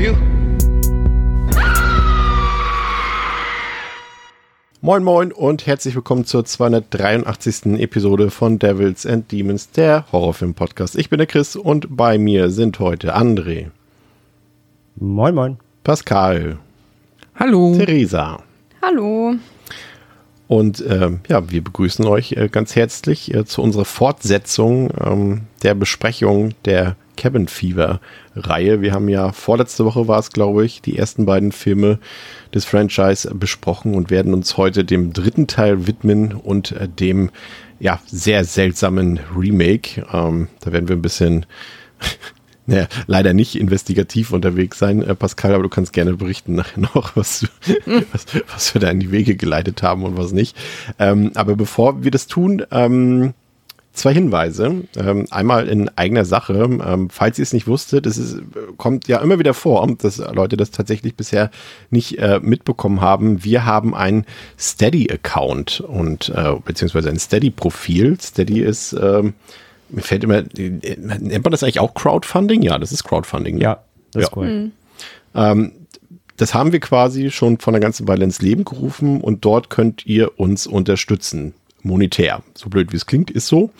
For you. Moin Moin und herzlich willkommen zur 283. Episode von Devils and Demons, der Horrorfilm-Podcast. Ich bin der Chris und bei mir sind heute André, Moin, moin. Pascal, Hallo. Theresa Hallo. und ähm, ja, wir begrüßen euch äh, ganz herzlich äh, zu unserer Fortsetzung ähm, der Besprechung der Cabin Fever Reihe. Wir haben ja vorletzte Woche war es, glaube ich, die ersten beiden Filme des Franchise besprochen und werden uns heute dem dritten Teil widmen und äh, dem ja sehr seltsamen Remake. Ähm, da werden wir ein bisschen naja, leider nicht investigativ unterwegs sein, äh, Pascal, aber du kannst gerne berichten nachher noch, was, du, was, was wir da in die Wege geleitet haben und was nicht. Ähm, aber bevor wir das tun, ähm, zwei Hinweise. Ähm, einmal in eigener Sache. Ähm, falls ihr es nicht wusstet, es ist, kommt ja immer wieder vor, dass Leute das tatsächlich bisher nicht äh, mitbekommen haben. Wir haben einen Steady-Account und äh, beziehungsweise ein Steady-Profil. Steady ist, ähm, mir fällt immer, nennt man das eigentlich auch Crowdfunding? Ja, das ist Crowdfunding. ne? Ja, das ist Ja. cool. Ähm, das haben wir quasi schon von einer ganzen Weile ins Leben gerufen und dort könnt ihr uns unterstützen. Monetär. So blöd wie es klingt, ist so.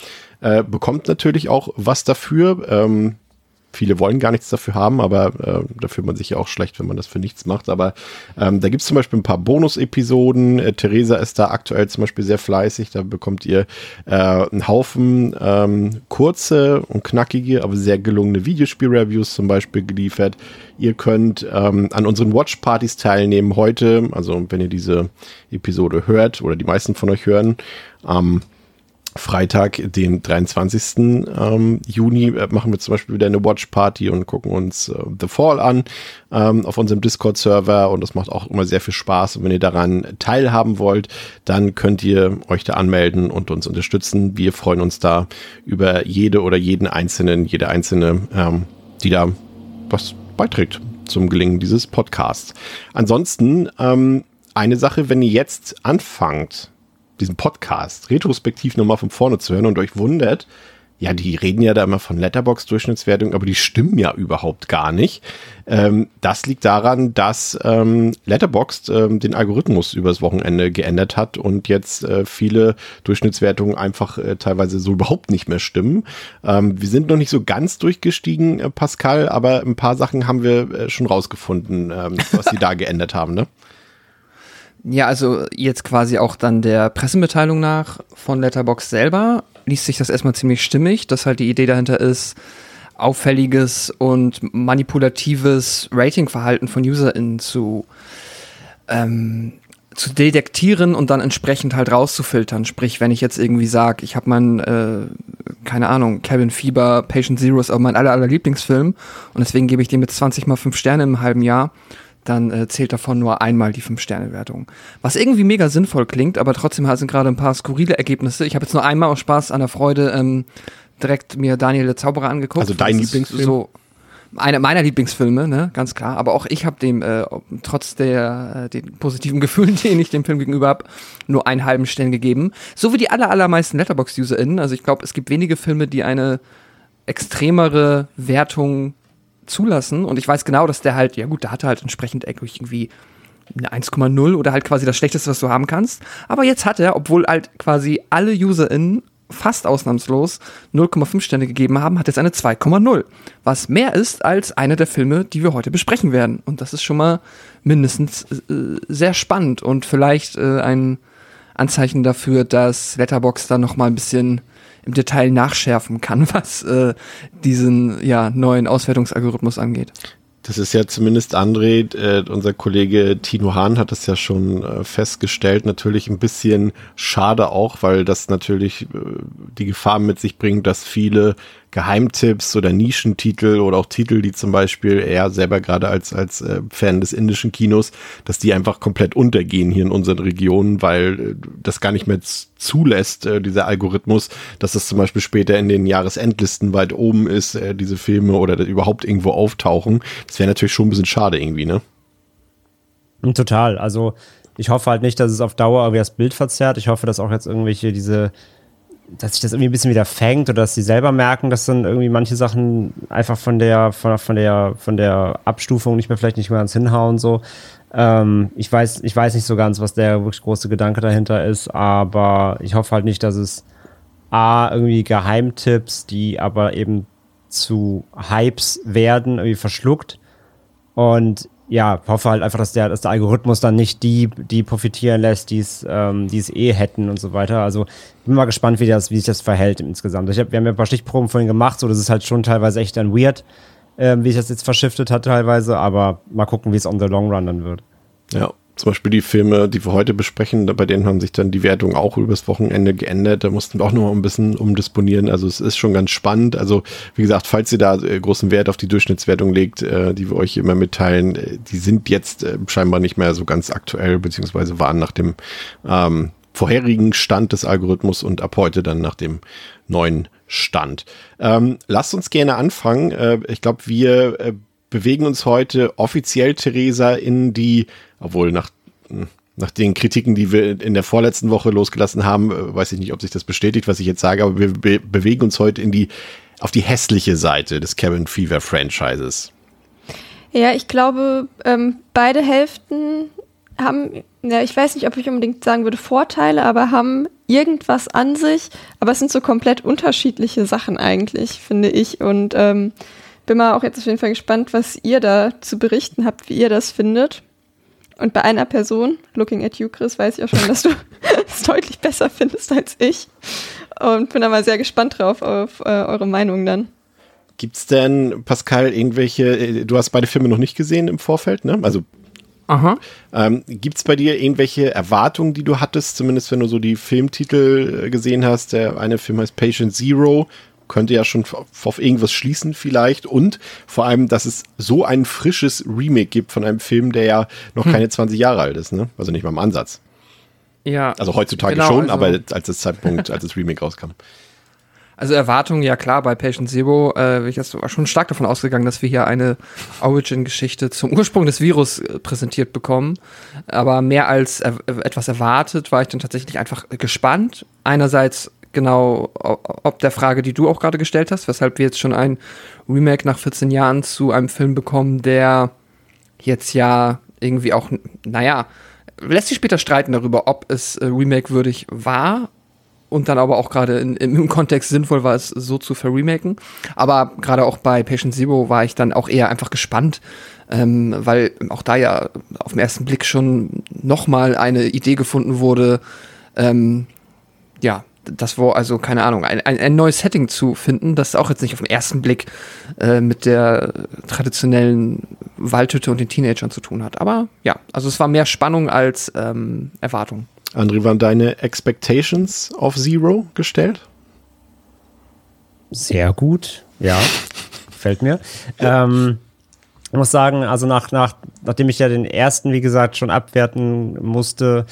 Äh, bekommt natürlich auch was dafür. Ähm, viele wollen gar nichts dafür haben, aber äh, da fühlt man sich ja auch schlecht, wenn man das für nichts macht. Aber ähm, da gibt es zum Beispiel ein paar Bonus-Episoden. Äh, Theresa ist da aktuell zum Beispiel sehr fleißig. Da bekommt ihr äh, einen Haufen ähm, kurze und knackige, aber sehr gelungene Videospiel-Reviews zum Beispiel geliefert. Ihr könnt ähm, an unseren Watch-Partys teilnehmen heute, also wenn ihr diese Episode hört oder die meisten von euch hören. Am Freitag, den 23. Ähm, Juni, äh, machen wir zum Beispiel wieder eine Watch Party und gucken uns äh, The Fall an ähm, auf unserem Discord-Server und das macht auch immer sehr viel Spaß. Und wenn ihr daran teilhaben wollt, dann könnt ihr euch da anmelden und uns unterstützen. Wir freuen uns da über jede oder jeden Einzelnen, jede Einzelne, ähm, die da was beiträgt zum Gelingen dieses Podcasts. Ansonsten ähm, eine Sache, wenn ihr jetzt anfangt, diesen Podcast retrospektiv nochmal von vorne zu hören und euch wundert, ja, die reden ja da immer von Letterbox-Durchschnittswertung, aber die stimmen ja überhaupt gar nicht. Ähm, das liegt daran, dass ähm, Letterboxd ähm, den Algorithmus übers Wochenende geändert hat und jetzt äh, viele Durchschnittswertungen einfach äh, teilweise so überhaupt nicht mehr stimmen. Ähm, wir sind noch nicht so ganz durchgestiegen, äh, Pascal, aber ein paar Sachen haben wir äh, schon rausgefunden, ähm, was sie da geändert haben, ne? Ja, also jetzt quasi auch dann der Pressemitteilung nach von Letterbox selber liest sich das erstmal ziemlich stimmig, dass halt die Idee dahinter ist, auffälliges und manipulatives Ratingverhalten von UserInnen zu, ähm, zu detektieren und dann entsprechend halt rauszufiltern. Sprich, wenn ich jetzt irgendwie sage, ich habe meinen, äh, keine Ahnung, Cabin Fever, Patient Zero ist auch mein aller, aller Lieblingsfilm und deswegen gebe ich dem mit 20 mal 5 Sterne im halben Jahr, dann äh, zählt davon nur einmal die 5-Sterne-Wertung. Was irgendwie mega sinnvoll klingt, aber trotzdem sind gerade ein paar skurrile Ergebnisse. Ich habe jetzt nur einmal aus Spaß an der Freude ähm, direkt mir Daniel der Zauberer angeguckt. Also dein Lieblingsfilm? So einer meiner Lieblingsfilme, ne, ganz klar. Aber auch ich habe dem, äh, trotz der äh, den positiven Gefühlen, den ich dem Film gegenüber habe, nur einen halben Stern gegeben. So wie die aller, allermeisten Letterboxd-UserInnen. Also ich glaube, es gibt wenige Filme, die eine extremere Wertung zulassen. Und ich weiß genau, dass der halt, ja gut, der hatte halt entsprechend irgendwie eine 1,0 oder halt quasi das Schlechteste, was du haben kannst. Aber jetzt hat er, obwohl halt quasi alle UserInnen fast ausnahmslos 0,5 Sterne gegeben haben, hat jetzt eine 2,0. Was mehr ist als einer der Filme, die wir heute besprechen werden. Und das ist schon mal mindestens äh, sehr spannend und vielleicht äh, ein Anzeichen dafür, dass Letterbox da noch mal ein bisschen im Detail nachschärfen kann, was äh, diesen ja, neuen Auswertungsalgorithmus angeht. Das ist ja zumindest André, äh, unser Kollege Tino Hahn hat das ja schon äh, festgestellt. Natürlich ein bisschen schade auch, weil das natürlich äh, die Gefahr mit sich bringt, dass viele Geheimtipps oder Nischentitel oder auch Titel, die zum Beispiel er selber gerade als, als äh, Fan des indischen Kinos, dass die einfach komplett untergehen hier in unseren Regionen, weil äh, das gar nicht mehr zulässt, äh, dieser Algorithmus, dass das zum Beispiel später in den Jahresendlisten weit oben ist, äh, diese Filme oder überhaupt irgendwo auftauchen. Das wäre natürlich schon ein bisschen schade irgendwie, ne? Total. Also ich hoffe halt nicht, dass es auf Dauer irgendwie das Bild verzerrt. Ich hoffe, dass auch jetzt irgendwelche diese dass sich das irgendwie ein bisschen wieder fängt oder dass sie selber merken, dass dann irgendwie manche Sachen einfach von der, von, von der, von der Abstufung nicht mehr vielleicht nicht mehr ganz hinhauen so. Ähm, ich weiß, ich weiß nicht so ganz, was der wirklich große Gedanke dahinter ist, aber ich hoffe halt nicht, dass es A, irgendwie Geheimtipps, die aber eben zu Hypes werden, irgendwie verschluckt. Und ja, hoffe halt einfach, dass der, dass der Algorithmus dann nicht die, die profitieren lässt, die es, ähm, es eh hätten und so weiter. Also bin mal gespannt, wie das, wie sich das verhält insgesamt. Ich hab, wir haben ja ein paar Stichproben vorhin gemacht, so das ist halt schon teilweise echt dann weird, ähm, wie sich das jetzt verschiftet hat teilweise, aber mal gucken, wie es on the long run dann wird. Ja, zum Beispiel die Filme, die wir heute besprechen, bei denen haben sich dann die Wertungen auch übers Wochenende geändert. Da mussten wir auch noch ein bisschen umdisponieren. Also es ist schon ganz spannend. Also wie gesagt, falls ihr da äh, großen Wert auf die Durchschnittswertung legt, äh, die wir euch immer mitteilen, äh, die sind jetzt scheinbar nicht mehr so ganz aktuell, beziehungsweise waren nach dem ähm, vorherigen Stand des Algorithmus und ab heute dann nach dem neuen Stand. Ähm, lasst uns gerne anfangen. Äh, ich glaube, wir äh, bewegen uns heute offiziell, Theresa, in die, obwohl nach, nach den Kritiken, die wir in der vorletzten Woche losgelassen haben, äh, weiß ich nicht, ob sich das bestätigt, was ich jetzt sage, aber wir be bewegen uns heute in die, auf die hässliche Seite des Cabin Fever Franchises. Ja, ich glaube, ähm, beide Hälften haben, ja, ich weiß nicht, ob ich unbedingt sagen würde Vorteile, aber haben irgendwas an sich, aber es sind so komplett unterschiedliche Sachen eigentlich, finde ich. Und ähm, bin mal auch jetzt auf jeden Fall gespannt, was ihr da zu berichten habt, wie ihr das findet. Und bei einer Person, looking at you, Chris, weiß ich auch schon, dass du es deutlich besser findest als ich. Und bin da mal sehr gespannt drauf auf äh, eure Meinung dann. Gibt's denn, Pascal, irgendwelche, äh, du hast beide Filme noch nicht gesehen im Vorfeld, ne? Also Aha. Ähm, Gibt es bei dir irgendwelche Erwartungen, die du hattest, zumindest wenn du so die Filmtitel äh, gesehen hast? Der eine Film heißt Patient Zero, könnte ja schon auf irgendwas schließen vielleicht und vor allem, dass es so ein frisches Remake gibt von einem Film, der ja noch hm. keine 20 Jahre alt ist, ne? Also nicht mal im Ansatz. Ja. Also heutzutage genau, schon, also, aber als das Zeitpunkt, als das Remake rauskam. Also Erwartungen, ja klar, bei Patient Zero äh, ich war schon stark davon ausgegangen, dass wir hier eine Origin-Geschichte zum Ursprung des Virus äh, präsentiert bekommen. Aber mehr als er etwas erwartet, war ich dann tatsächlich einfach gespannt. Einerseits genau ob der Frage, die du auch gerade gestellt hast, weshalb wir jetzt schon ein Remake nach 14 Jahren zu einem Film bekommen, der jetzt ja irgendwie auch, naja, lässt sich später streiten darüber, ob es äh, remake-würdig war und dann aber auch gerade im Kontext sinnvoll war, es so zu verremaken. Aber gerade auch bei Patient Zero war ich dann auch eher einfach gespannt, ähm, weil auch da ja auf den ersten Blick schon nochmal eine Idee gefunden wurde, ähm, ja, das war also, keine Ahnung, ein, ein, ein, neues Setting zu finden, das auch jetzt nicht auf den ersten Blick äh, mit der traditionellen Waldhütte und den Teenagern zu tun hat. Aber ja, also es war mehr Spannung als ähm, Erwartung. André, waren deine Expectations auf Zero gestellt? Sehr gut, ja, gefällt mir. Ähm, ich muss sagen, also nach, nach, nachdem ich ja den ersten, wie gesagt, schon abwerten musste,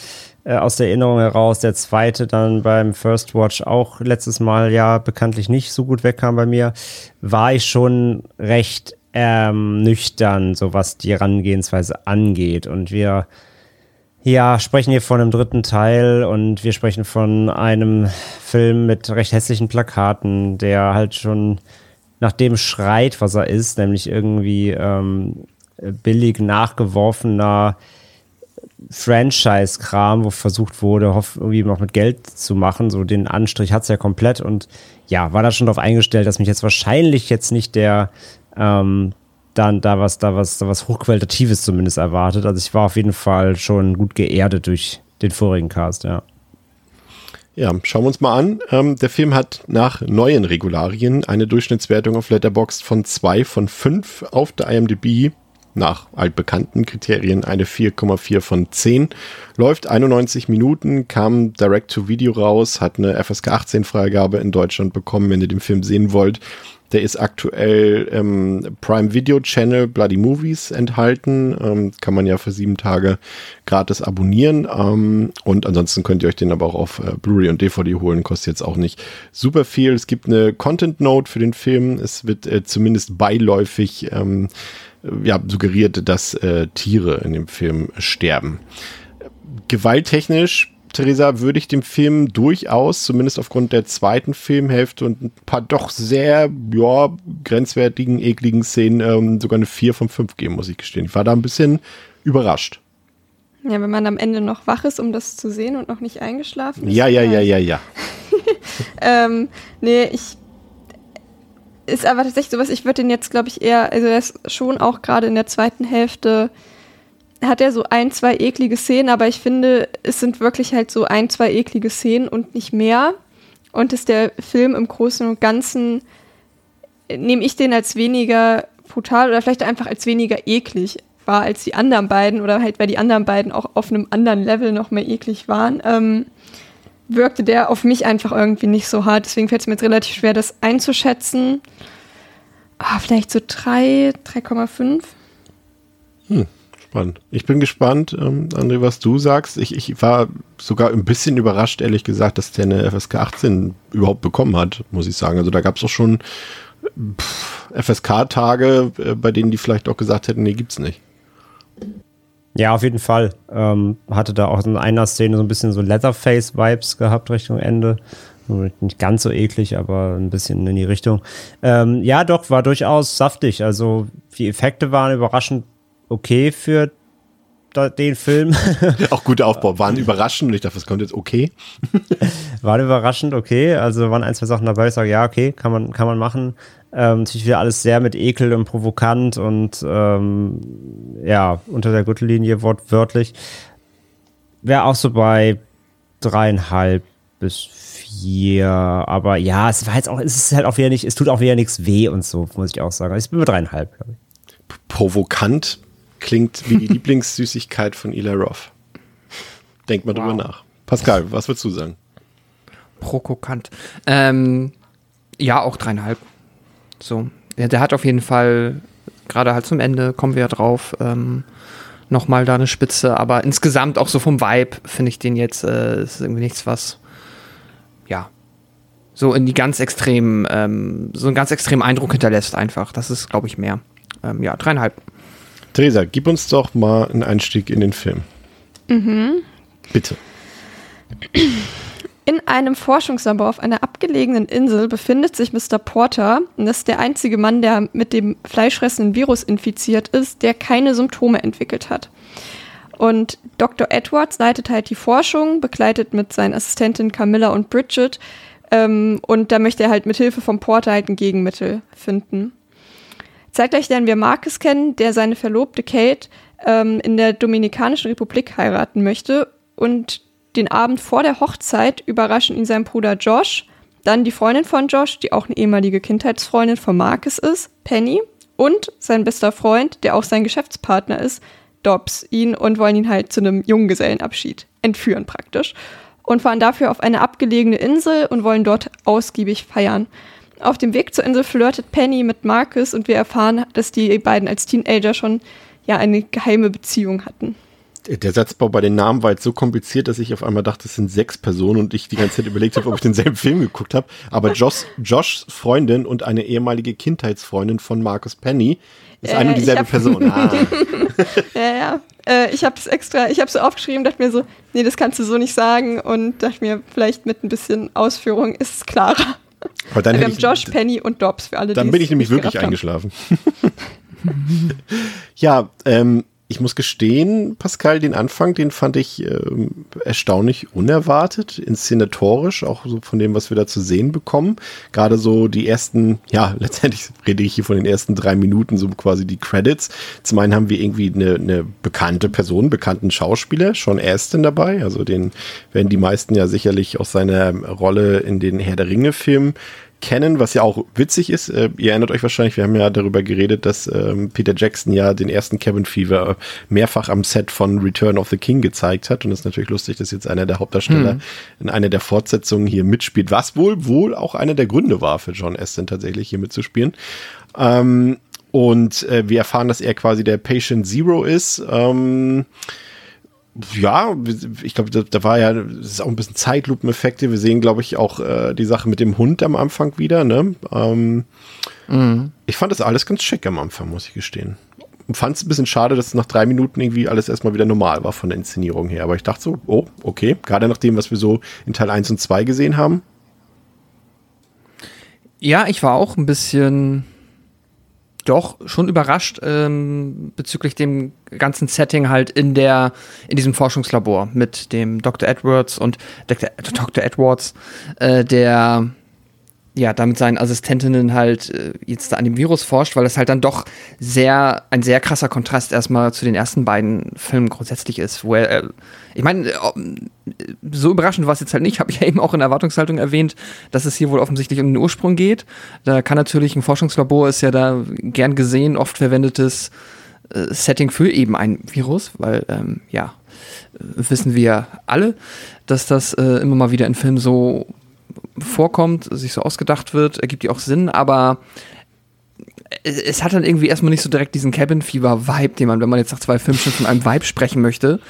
äh, aus der Erinnerung heraus. Der zweite dann beim First Watch auch letztes Mal ja bekanntlich nicht so gut wegkam bei mir. War ich schon recht ähm, nüchtern, so was die Herangehensweise angeht. Und wir ja, sprechen hier von einem dritten Teil und wir sprechen von einem Film mit recht hässlichen Plakaten, der halt schon nach dem schreit, was er ist, nämlich irgendwie ähm, billig nachgeworfener Franchise-Kram, wo versucht wurde, irgendwie noch mit Geld zu machen. So den Anstrich hat es ja komplett und ja, war da schon darauf eingestellt, dass mich jetzt wahrscheinlich jetzt nicht der ähm, dann da was, da was, da was Hochqualitatives zumindest erwartet. Also ich war auf jeden Fall schon gut geerdet durch den vorigen Cast, ja. Ja, schauen wir uns mal an. Ähm, der Film hat nach neuen Regularien eine Durchschnittswertung auf Letterboxd von 2 von 5 auf der IMDb nach altbekannten Kriterien eine 4,4 von 10. Läuft 91 Minuten, kam direct to Video raus, hat eine FSK 18 Freigabe in Deutschland bekommen, wenn ihr den Film sehen wollt. Der ist aktuell im Prime Video Channel Bloody Movies enthalten. Ähm, kann man ja für sieben Tage gratis abonnieren. Ähm, und ansonsten könnt ihr euch den aber auch auf äh, Blu-ray und DVD holen. Kostet jetzt auch nicht super viel. Es gibt eine Content Note für den Film. Es wird äh, zumindest beiläufig ähm, ja, suggeriert, dass äh, Tiere in dem Film sterben. Gewalttechnisch Theresa, würde ich dem Film durchaus, zumindest aufgrund der zweiten Filmhälfte und ein paar doch sehr, ja, grenzwertigen, ekligen Szenen, ähm, sogar eine 4 von 5 geben, muss ich gestehen. Ich war da ein bisschen überrascht. Ja, wenn man am Ende noch wach ist, um das zu sehen und noch nicht eingeschlafen ist. Ja, ja, ja, ja, ja. ähm, nee, ich. Ist aber tatsächlich sowas, ich würde den jetzt, glaube ich, eher, also er ist schon auch gerade in der zweiten Hälfte hat er so ein, zwei eklige Szenen, aber ich finde, es sind wirklich halt so ein, zwei eklige Szenen und nicht mehr. Und ist der Film im Großen und Ganzen, nehme ich den als weniger brutal oder vielleicht einfach als weniger eklig war als die anderen beiden oder halt, weil die anderen beiden auch auf einem anderen Level noch mehr eklig waren, ähm, wirkte der auf mich einfach irgendwie nicht so hart. Deswegen fällt es mir jetzt relativ schwer, das einzuschätzen. Ah, vielleicht so 3, 3,5. Hm. Spannend. Ich bin gespannt, ähm, André, was du sagst. Ich, ich war sogar ein bisschen überrascht, ehrlich gesagt, dass der eine FSK 18 überhaupt bekommen hat, muss ich sagen. Also da gab es auch schon FSK-Tage, äh, bei denen die vielleicht auch gesagt hätten, nee, gibt's nicht. Ja, auf jeden Fall. Ähm, hatte da auch in einer Szene so ein bisschen so Leatherface-Vibes gehabt Richtung Ende. Nicht ganz so eklig, aber ein bisschen in die Richtung. Ähm, ja, doch, war durchaus saftig. Also die Effekte waren überraschend okay für den Film. Auch guter Aufbau. Waren überraschend und ich dachte, was kommt jetzt okay? Waren überraschend okay. Also waren ein, zwei Sachen dabei. Ich sage, ja, okay, kann man, kann man machen. Ähm, natürlich wieder alles sehr mit Ekel und provokant und ähm, ja, unter der Gürtellinie wortwörtlich. Wäre auch so bei dreieinhalb bis vier. Aber ja, es war jetzt auch, es ist halt auch wieder nicht, es tut auch wieder nichts weh und so, muss ich auch sagen. Also ich bin bei dreieinhalb, glaube ich. Provokant Klingt wie die Lieblingssüßigkeit von Eli Roth. Denk mal wow. drüber nach. Pascal, was würdest du sagen? Prokokant. Ähm, ja, auch dreieinhalb. So. Ja, der hat auf jeden Fall, gerade halt zum Ende, kommen wir ja drauf, ähm, nochmal da eine Spitze. Aber insgesamt auch so vom Vibe finde ich den jetzt, äh, ist irgendwie nichts, was, ja, so in die ganz extremen, ähm, so einen ganz extremen Eindruck hinterlässt einfach. Das ist, glaube ich, mehr. Ähm, ja, dreieinhalb. Theresa, gib uns doch mal einen Einstieg in den Film. Mhm. Bitte. In einem Forschungslabor auf einer abgelegenen Insel befindet sich Mr. Porter. Und ist der einzige Mann, der mit dem fleischfressenden Virus infiziert ist, der keine Symptome entwickelt hat. Und Dr. Edwards leitet halt die Forschung, begleitet mit seinen Assistentinnen Camilla und Bridget. Ähm, und da möchte er halt mit Hilfe vom Porter halt ein Gegenmittel finden. Zeitgleich lernen wir Marcus kennen, der seine Verlobte Kate ähm, in der Dominikanischen Republik heiraten möchte. Und den Abend vor der Hochzeit überraschen ihn sein Bruder Josh, dann die Freundin von Josh, die auch eine ehemalige Kindheitsfreundin von Marcus ist, Penny, und sein bester Freund, der auch sein Geschäftspartner ist, Dobbs, ihn und wollen ihn halt zu einem Junggesellenabschied entführen praktisch. Und fahren dafür auf eine abgelegene Insel und wollen dort ausgiebig feiern. Auf dem Weg zur Insel flirtet Penny mit Marcus und wir erfahren, dass die beiden als Teenager schon ja eine geheime Beziehung hatten. Der Satzbau bei den Namen war jetzt so kompliziert, dass ich auf einmal dachte, es sind sechs Personen und ich die ganze Zeit überlegt habe, ob ich denselben Film geguckt habe. Aber Josh, Joshs Freundin und eine ehemalige Kindheitsfreundin von Marcus Penny ist äh, eine und dieselbe hab, Person. Ah. ja, ja. Äh, ich habe das extra, ich habe so aufgeschrieben, dachte mir so, nee, das kannst du so nicht sagen und dachte mir, vielleicht mit ein bisschen Ausführung ist es klarer. Aber dann wir haben Josh, Penny und Dobbs für alle. Dann bin ich nämlich wirklich eingeschlafen. ja, ähm, ich muss gestehen, Pascal, den Anfang, den fand ich ähm, erstaunlich unerwartet, inszenatorisch, auch so von dem, was wir da zu sehen bekommen. Gerade so die ersten, ja, letztendlich rede ich hier von den ersten drei Minuten, so quasi die Credits. Zum einen haben wir irgendwie eine, eine bekannte Person, bekannten Schauspieler, Sean Astin dabei, also den werden die meisten ja sicherlich aus seiner Rolle in den Herr der Ringe-Filmen kennen, was ja auch witzig ist. Äh, ihr erinnert euch wahrscheinlich, wir haben ja darüber geredet, dass ähm, Peter Jackson ja den ersten Cabin Fever mehrfach am Set von Return of the King gezeigt hat. Und es ist natürlich lustig, dass jetzt einer der Hauptdarsteller mhm. in einer der Fortsetzungen hier mitspielt, was wohl wohl auch einer der Gründe war für John Aston tatsächlich hier mitzuspielen. Ähm, und äh, wir erfahren, dass er quasi der Patient Zero ist. Ähm, ja, ich glaube, da, da, war ja, das ist auch ein bisschen Zeitlupeneffekte. Wir sehen, glaube ich, auch äh, die Sache mit dem Hund am Anfang wieder. Ne? Ähm, mhm. Ich fand das alles ganz schick am Anfang, muss ich gestehen. Fand es ein bisschen schade, dass nach drei Minuten irgendwie alles erstmal wieder normal war von der Inszenierung her. Aber ich dachte so, oh, okay, gerade nach dem, was wir so in Teil 1 und 2 gesehen haben. Ja, ich war auch ein bisschen doch schon überrascht ähm, bezüglich dem ganzen Setting halt in der in diesem Forschungslabor mit dem Dr. Edwards und Dr. Dr. Edwards, äh, der ja, damit seinen Assistentinnen halt äh, jetzt an dem Virus forscht, weil das halt dann doch sehr, ein sehr krasser Kontrast erstmal zu den ersten beiden Filmen grundsätzlich ist, wo er, äh, ich meine, äh, so überraschend war es jetzt halt nicht, habe ich ja eben auch in Erwartungshaltung erwähnt, dass es hier wohl offensichtlich um den Ursprung geht. Da kann natürlich ein Forschungslabor ist ja da gern gesehen, oft verwendetes äh, Setting für eben ein Virus, weil, ähm, ja, wissen wir alle, dass das äh, immer mal wieder in Filmen so vorkommt, sich so ausgedacht wird, ergibt ja auch Sinn, aber es, hat dann irgendwie erstmal nicht so direkt diesen Cabin Fever Vibe, den man, wenn man jetzt nach zwei Filmen schon von einem Vibe sprechen möchte.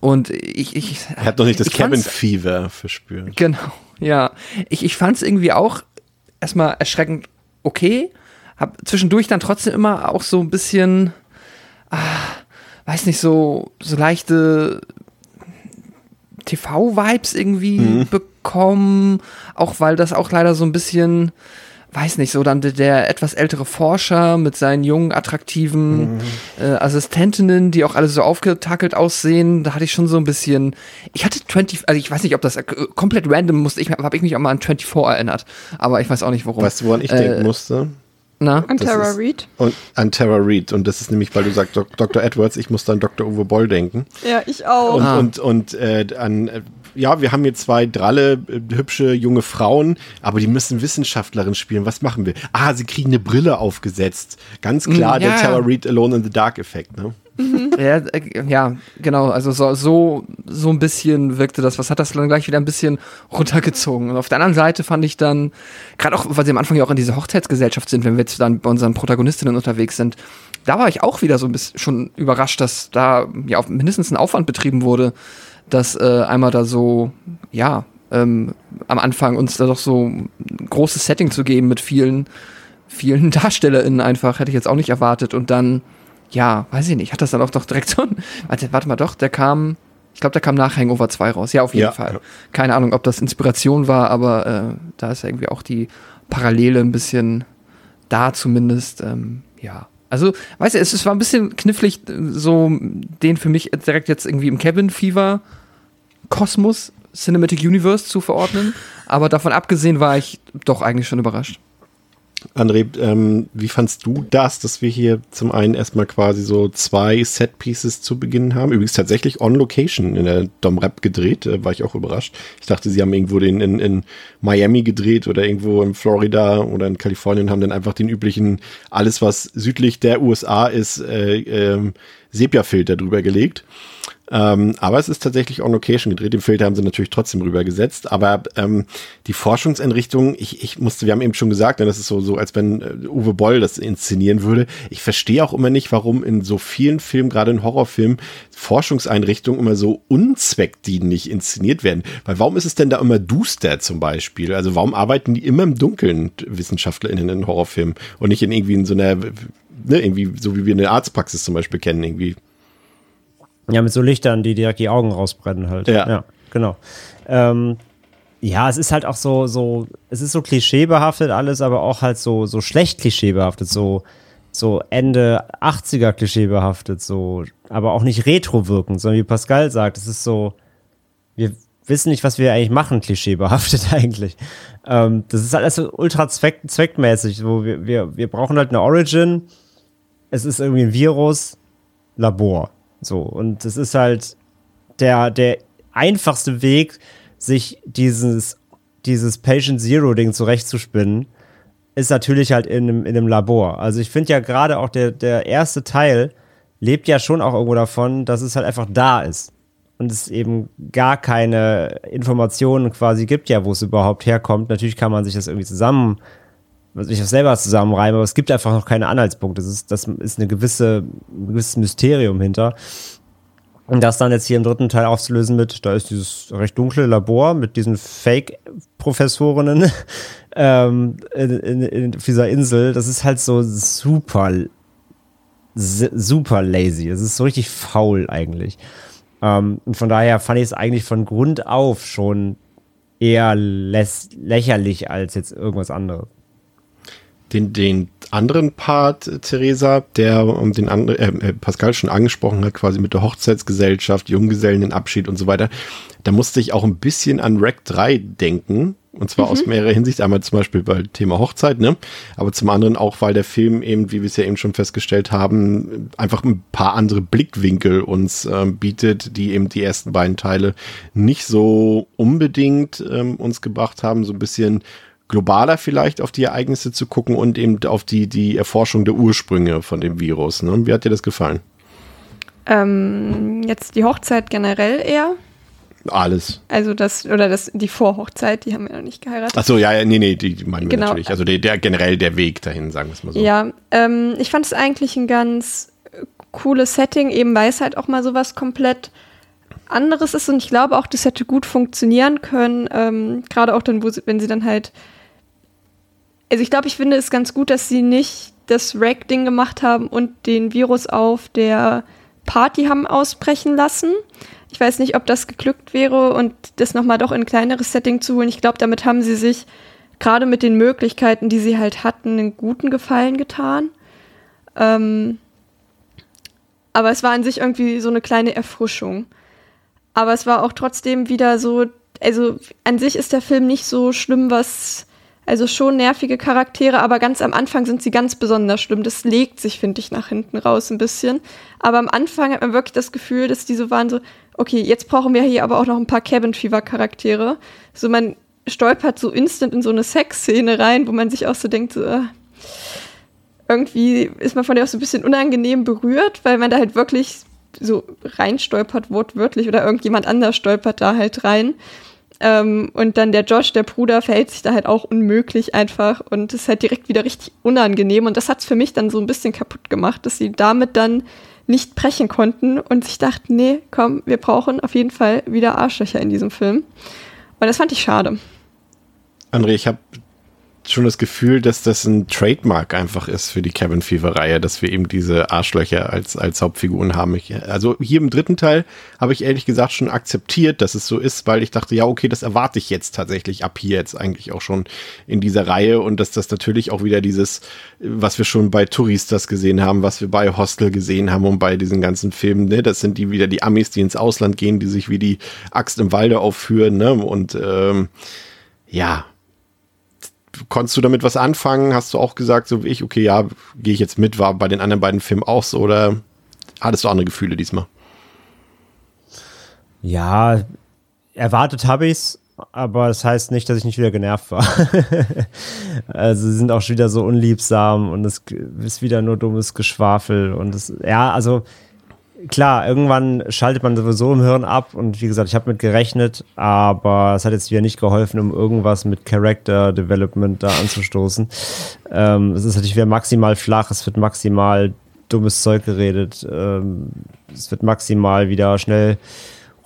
Und ich, ich er hat doch nicht das Cabin Fever verspürt. Genau, ja. Ich, ich fand es irgendwie auch erstmal erschreckend okay, hab zwischendurch dann trotzdem immer auch so ein bisschen, ah, weiß nicht, so, so leichte TV-Vibes irgendwie mhm. bekommen, auch weil das auch leider so ein bisschen, weiß nicht, so dann der, der etwas ältere Forscher mit seinen jungen, attraktiven mhm. äh, Assistentinnen, die auch alle so aufgetackelt aussehen, da hatte ich schon so ein bisschen, ich hatte 20, also ich weiß nicht, ob das äh, komplett random musste, ich habe ich mich auch mal an 24 erinnert, aber ich weiß auch nicht warum. Weißt du, woran ich äh, denken musste? Na? An Tara Reid. Und an Tara Reid. Und das ist nämlich, weil du sagst Dr. Edwards, ich muss an Dr. Uwe Boll denken. Ja, ich auch. Und, ah. und, und äh, an, äh, ja, wir haben hier zwei dralle, äh, hübsche junge Frauen, aber die müssen Wissenschaftlerin spielen. Was machen wir? Ah, sie kriegen eine Brille aufgesetzt. Ganz klar, mm, ja. der Tara Reid Alone in the Dark Effekt, ne? Mhm. Ja, äh, ja, genau. Also so, so, so ein bisschen wirkte das. Was hat das dann gleich wieder ein bisschen runtergezogen? Und auf der anderen Seite fand ich dann, gerade auch, weil sie am Anfang ja auch in dieser Hochzeitsgesellschaft sind, wenn wir jetzt dann bei unseren Protagonistinnen unterwegs sind, da war ich auch wieder so ein bisschen schon überrascht, dass da ja auch mindestens ein Aufwand betrieben wurde, dass äh, einmal da so, ja, ähm, am Anfang uns da doch so ein großes Setting zu geben mit vielen, vielen DarstellerInnen einfach, hätte ich jetzt auch nicht erwartet. Und dann ja, weiß ich nicht, hat das dann auch doch direkt so ein, warte, warte mal doch, der kam, ich glaube, der kam nach Hangover 2 raus. Ja, auf jeden ja, Fall. Keine Ahnung, ob das Inspiration war, aber äh, da ist ja irgendwie auch die Parallele ein bisschen da zumindest. Ähm, ja. Also, weißt du, es, es war ein bisschen knifflig, so den für mich direkt jetzt irgendwie im Cabin Fever Kosmos Cinematic Universe zu verordnen. Aber davon abgesehen war ich doch eigentlich schon überrascht. André, ähm, wie fandst du das, dass wir hier zum einen erstmal quasi so zwei Set-Pieces zu Beginn haben? Übrigens tatsächlich on Location in der Dom Rap gedreht, äh, war ich auch überrascht. Ich dachte, sie haben irgendwo den in, in Miami gedreht oder irgendwo in Florida oder in Kalifornien haben dann einfach den üblichen, alles was südlich der USA ist, äh, äh, Sepia-Filter drüber gelegt. Ähm, aber es ist tatsächlich on location gedreht. Den Filter haben sie natürlich trotzdem rübergesetzt. Aber ähm, die Forschungseinrichtung, ich, ich musste, wir haben eben schon gesagt, das ist so, so als wenn äh, Uwe Boll das inszenieren würde. Ich verstehe auch immer nicht, warum in so vielen Filmen, gerade in Horrorfilmen, Forschungseinrichtungen immer so unzweckdienlich inszeniert werden. Weil warum ist es denn da immer duster zum Beispiel? Also warum arbeiten die immer im Dunkeln, WissenschaftlerInnen in Horrorfilmen und nicht in irgendwie in so einer, ne, irgendwie so wie wir eine Arztpraxis zum Beispiel kennen, irgendwie ja, mit so Lichtern, die direkt die Augen rausbrennen halt. Ja. ja genau. Ähm, ja, es ist halt auch so, so, es ist so klischeebehaftet alles, aber auch halt so, so schlecht klischeebehaftet, so, so Ende 80er klischeebehaftet, so, aber auch nicht retro wirkend, sondern wie Pascal sagt, es ist so, wir wissen nicht, was wir eigentlich machen, klischeebehaftet eigentlich. Ähm, das ist halt alles so ultra zweck, zweckmäßig, wo wir, wir, wir brauchen halt eine Origin, es ist irgendwie ein Virus, Labor. So, und es ist halt der, der einfachste Weg, sich dieses, dieses Patient Zero-Ding zurechtzuspinnen, ist natürlich halt in einem, in einem Labor. Also ich finde ja gerade auch der, der erste Teil lebt ja schon auch irgendwo davon, dass es halt einfach da ist. Und es eben gar keine Informationen quasi gibt, ja, wo es überhaupt herkommt. Natürlich kann man sich das irgendwie zusammen, sich das selber zusammenreimen, aber es gibt einfach noch keine Anhaltspunkte. Das ist, das ist eine gewisse, ein gewisses Mysterium hinter. Und das dann jetzt hier im dritten Teil aufzulösen mit, da ist dieses recht dunkle Labor mit diesen Fake-Professorinnen ähm, in, in, in dieser Insel, das ist halt so super, super lazy. Es ist so richtig faul eigentlich. Ähm, und von daher fand ich es eigentlich von Grund auf schon eher lächerlich als jetzt irgendwas anderes den, den anderen Part, Theresa, der um den andere, äh, Pascal schon angesprochen hat, quasi mit der Hochzeitsgesellschaft, Junggesellenabschied und so weiter, da musste ich auch ein bisschen an Rack 3 denken. Und zwar mhm. aus mehrerer Hinsicht. Einmal zum Beispiel weil Thema Hochzeit, ne? Aber zum anderen auch, weil der Film eben, wie wir es ja eben schon festgestellt haben, einfach ein paar andere Blickwinkel uns ähm, bietet, die eben die ersten beiden Teile nicht so unbedingt ähm, uns gebracht haben. So ein bisschen globaler vielleicht auf die Ereignisse zu gucken und eben auf die, die Erforschung der Ursprünge von dem Virus. Ne? Wie hat dir das gefallen? Ähm, jetzt die Hochzeit generell eher. Alles. Also das, oder das, die Vorhochzeit, die haben wir noch nicht geheiratet. Achso, ja, ja, nee, nee, die, meinen genau. wir natürlich. Also der, der, generell der Weg dahin, sagen wir es mal so. Ja, ähm, ich fand es eigentlich ein ganz cooles Setting, eben weil es halt auch mal sowas komplett anderes ist und ich glaube auch, das hätte gut funktionieren können, ähm, gerade auch dann, wo sie, wenn sie dann halt also ich glaube, ich finde es ganz gut, dass sie nicht das Rack-Ding gemacht haben und den Virus auf der Party haben ausbrechen lassen. Ich weiß nicht, ob das geglückt wäre und das nochmal doch in ein kleineres Setting zu holen. Ich glaube, damit haben sie sich gerade mit den Möglichkeiten, die sie halt hatten, einen guten Gefallen getan. Ähm, aber es war an sich irgendwie so eine kleine Erfrischung. Aber es war auch trotzdem wieder so, also an sich ist der Film nicht so schlimm, was also schon nervige Charaktere, aber ganz am Anfang sind sie ganz besonders schlimm. Das legt sich, finde ich, nach hinten raus ein bisschen. Aber am Anfang hat man wirklich das Gefühl, dass die so waren so, okay, jetzt brauchen wir hier aber auch noch ein paar Cabin Fever Charaktere. So man stolpert so instant in so eine Sexszene rein, wo man sich auch so denkt, so, äh, irgendwie ist man von der auch so ein bisschen unangenehm berührt, weil man da halt wirklich so reinstolpert, wortwörtlich, oder irgendjemand anders stolpert da halt rein. Ähm, und dann der Josh, der Bruder, verhält sich da halt auch unmöglich einfach und ist halt direkt wieder richtig unangenehm. Und das hat es für mich dann so ein bisschen kaputt gemacht, dass sie damit dann nicht brechen konnten und sich dachten, nee, komm, wir brauchen auf jeden Fall wieder Arschlöcher in diesem Film. Und das fand ich schade. André, ich habe schon das Gefühl, dass das ein Trademark einfach ist für die Cabin Fever Reihe, dass wir eben diese Arschlöcher als, als Hauptfiguren haben. Ich, also hier im dritten Teil habe ich ehrlich gesagt schon akzeptiert, dass es so ist, weil ich dachte, ja, okay, das erwarte ich jetzt tatsächlich ab hier jetzt eigentlich auch schon in dieser Reihe und dass das natürlich auch wieder dieses, was wir schon bei Touristas gesehen haben, was wir bei Hostel gesehen haben und bei diesen ganzen Filmen, ne, das sind die wieder die Amis, die ins Ausland gehen, die sich wie die Axt im Walde aufführen, ne, und ähm, ja, konntest du damit was anfangen? Hast du auch gesagt, so wie ich, okay, ja, gehe ich jetzt mit, war bei den anderen beiden Filmen auch so oder hattest du andere Gefühle diesmal? Ja, erwartet habe ich es, aber das heißt nicht, dass ich nicht wieder genervt war. also sie sind auch schon wieder so unliebsam und es ist wieder nur dummes Geschwafel und es, ja, also klar, irgendwann schaltet man sowieso im Hirn ab und wie gesagt, ich habe mit gerechnet, aber es hat jetzt wieder nicht geholfen, um irgendwas mit Character Development da anzustoßen. Ähm, es ist natürlich wieder maximal flach, es wird maximal dummes Zeug geredet, ähm, es wird maximal wieder schnell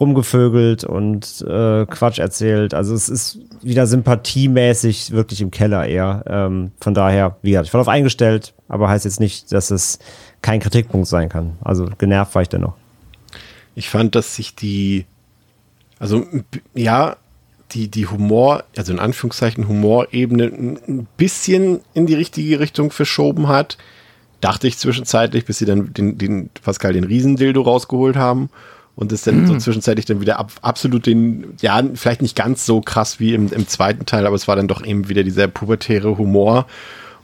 rumgevögelt und äh, Quatsch erzählt. Also es ist wieder sympathiemäßig wirklich im Keller eher. Ähm, von daher, wie gesagt, ich war darauf eingestellt, aber heißt jetzt nicht, dass es kein Kritikpunkt sein kann. Also genervt war ich dennoch. Ich fand, dass sich die, also ja, die, die Humor, also in Anführungszeichen Humorebene ein bisschen in die richtige Richtung verschoben hat. Dachte ich zwischenzeitlich, bis sie dann den, den Pascal den Riesendildo rausgeholt haben und es dann mhm. so zwischenzeitlich dann wieder ab, absolut den, ja, vielleicht nicht ganz so krass wie im, im zweiten Teil, aber es war dann doch eben wieder dieser pubertäre Humor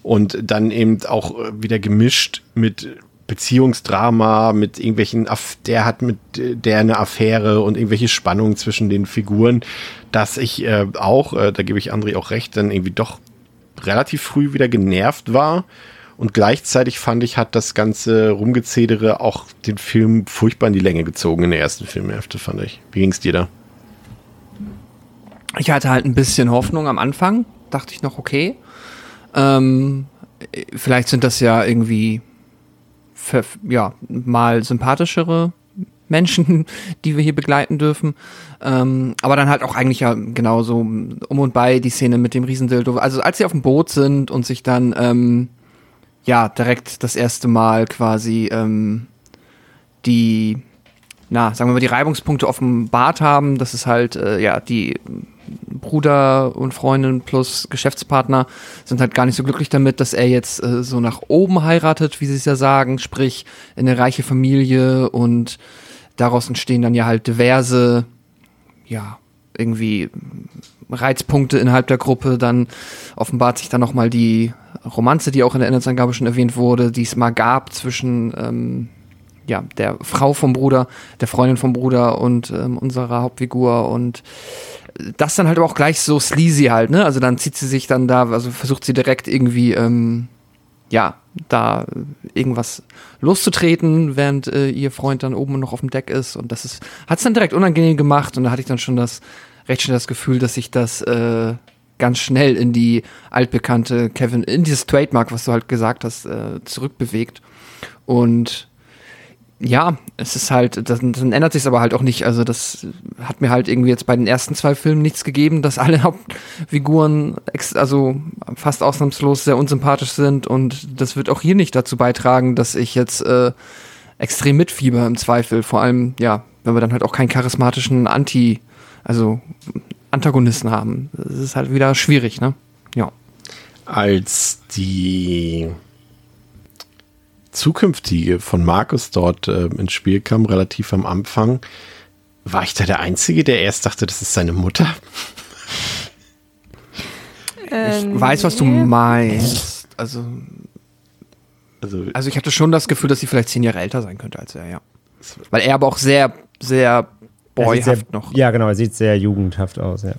und dann eben auch wieder gemischt mit Beziehungsdrama mit irgendwelchen, der hat mit der eine Affäre und irgendwelche Spannungen zwischen den Figuren, dass ich äh, auch, äh, da gebe ich André auch recht, dann irgendwie doch relativ früh wieder genervt war. Und gleichzeitig fand ich, hat das ganze Rumgezedere auch den Film furchtbar in die Länge gezogen in der ersten Filmhälfte, fand ich. Wie ging's dir da? Ich hatte halt ein bisschen Hoffnung am Anfang. Dachte ich noch, okay. Ähm, vielleicht sind das ja irgendwie ja, mal sympathischere Menschen, die wir hier begleiten dürfen. Ähm, aber dann halt auch eigentlich ja genauso um und bei die Szene mit dem Riesendildo. Also als sie auf dem Boot sind und sich dann ähm, ja, direkt das erste Mal quasi ähm, die, na, sagen wir mal, die Reibungspunkte offenbart haben. Das ist halt, äh, ja, die Bruder und Freundin plus Geschäftspartner sind halt gar nicht so glücklich damit, dass er jetzt äh, so nach oben heiratet, wie sie es ja sagen, sprich in eine reiche Familie und daraus entstehen dann ja halt diverse, ja, irgendwie Reizpunkte innerhalb der Gruppe. Dann offenbart sich dann nochmal die Romanze, die auch in der Inhaltsangabe schon erwähnt wurde, die es mal gab zwischen ähm, ja, der Frau vom Bruder, der Freundin vom Bruder und ähm, unserer Hauptfigur und das dann halt auch gleich so sleazy halt, ne? Also dann zieht sie sich dann da, also versucht sie direkt irgendwie, ähm, ja, da irgendwas loszutreten, während äh, ihr Freund dann oben noch auf dem Deck ist und das ist, hat es dann direkt unangenehm gemacht und da hatte ich dann schon das, recht schnell das Gefühl, dass sich das äh, ganz schnell in die altbekannte Kevin, in dieses Trademark, was du halt gesagt hast, äh, zurückbewegt. Und ja, es ist halt, das, dann ändert sich aber halt auch nicht. Also das hat mir halt irgendwie jetzt bei den ersten zwei Filmen nichts gegeben, dass alle Hauptfiguren also fast ausnahmslos sehr unsympathisch sind und das wird auch hier nicht dazu beitragen, dass ich jetzt äh, extrem mitfieber im Zweifel. Vor allem, ja, wenn wir dann halt auch keinen charismatischen Anti, also Antagonisten haben. Das ist halt wieder schwierig, ne? Ja. Als die zukünftige von Markus dort äh, ins Spiel kam, relativ am Anfang, war ich da der Einzige, der erst dachte, das ist seine Mutter? ich ähm, weiß, was du meinst. Also, also, also ich hatte schon das Gefühl, dass sie vielleicht zehn Jahre älter sein könnte als er, ja. Weil er aber auch sehr, sehr boyhaft sehr, noch. Ja, genau, er sieht sehr jugendhaft aus, ja.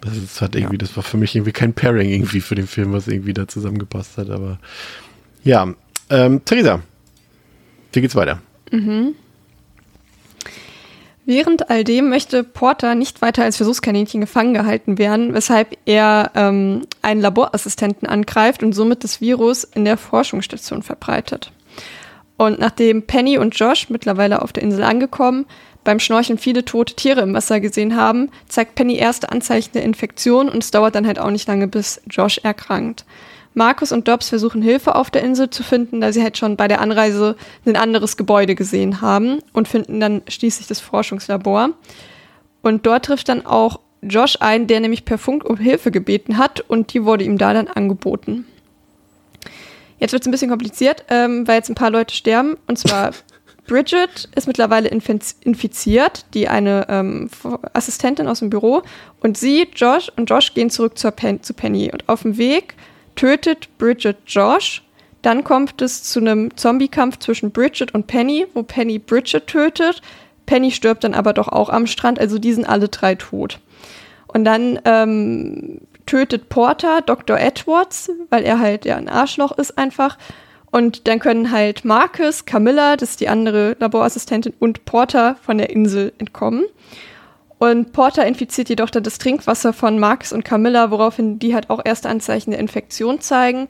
Das, hat irgendwie, ja. das war für mich irgendwie kein Pairing irgendwie für den Film, was irgendwie da zusammengepasst hat, aber ja. Ähm, Theresa, wie geht's weiter? Mhm. Während all dem möchte Porter nicht weiter als Versuchskaninchen gefangen gehalten werden, weshalb er ähm, einen Laborassistenten angreift und somit das Virus in der Forschungsstation verbreitet. Und nachdem Penny und Josh mittlerweile auf der Insel angekommen, beim Schnorcheln viele tote Tiere im Wasser gesehen haben, zeigt Penny erste Anzeichen der Infektion und es dauert dann halt auch nicht lange, bis Josh erkrankt. Markus und Dobbs versuchen Hilfe auf der Insel zu finden, da sie halt schon bei der Anreise ein anderes Gebäude gesehen haben und finden dann schließlich das Forschungslabor. Und dort trifft dann auch Josh ein, der nämlich per Funk um Hilfe gebeten hat und die wurde ihm da dann angeboten. Jetzt wird es ein bisschen kompliziert, ähm, weil jetzt ein paar Leute sterben. Und zwar Bridget ist mittlerweile infiziert, die eine ähm, Assistentin aus dem Büro. Und sie, Josh und Josh gehen zurück Pen zu Penny. Und auf dem Weg tötet Bridget Josh. Dann kommt es zu einem Zombie-Kampf zwischen Bridget und Penny, wo Penny Bridget tötet. Penny stirbt dann aber doch auch am Strand, also die sind alle drei tot. Und dann ähm, tötet Porter Dr. Edwards, weil er halt ja ein Arschloch ist einfach. Und dann können halt Marcus, Camilla, das ist die andere Laborassistentin, und Porter von der Insel entkommen. Und Porter infiziert jedoch dann das Trinkwasser von Marcus und Camilla, woraufhin die halt auch erste Anzeichen der Infektion zeigen.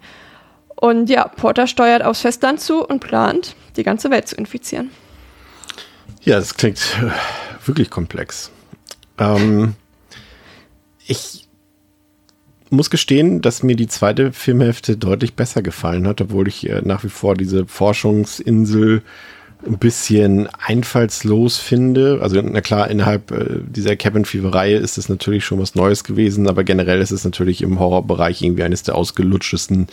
Und ja, Porter steuert aufs Festland zu und plant, die ganze Welt zu infizieren. Ja, das klingt äh, wirklich komplex. Ähm, ich muss gestehen, dass mir die zweite Filmhälfte deutlich besser gefallen hat, obwohl ich äh, nach wie vor diese Forschungsinsel ein bisschen einfallslos finde. Also, na klar, innerhalb äh, dieser Cabin-Fever-Reihe ist es natürlich schon was Neues gewesen, aber generell ist es natürlich im Horrorbereich irgendwie eines der ausgelutschesten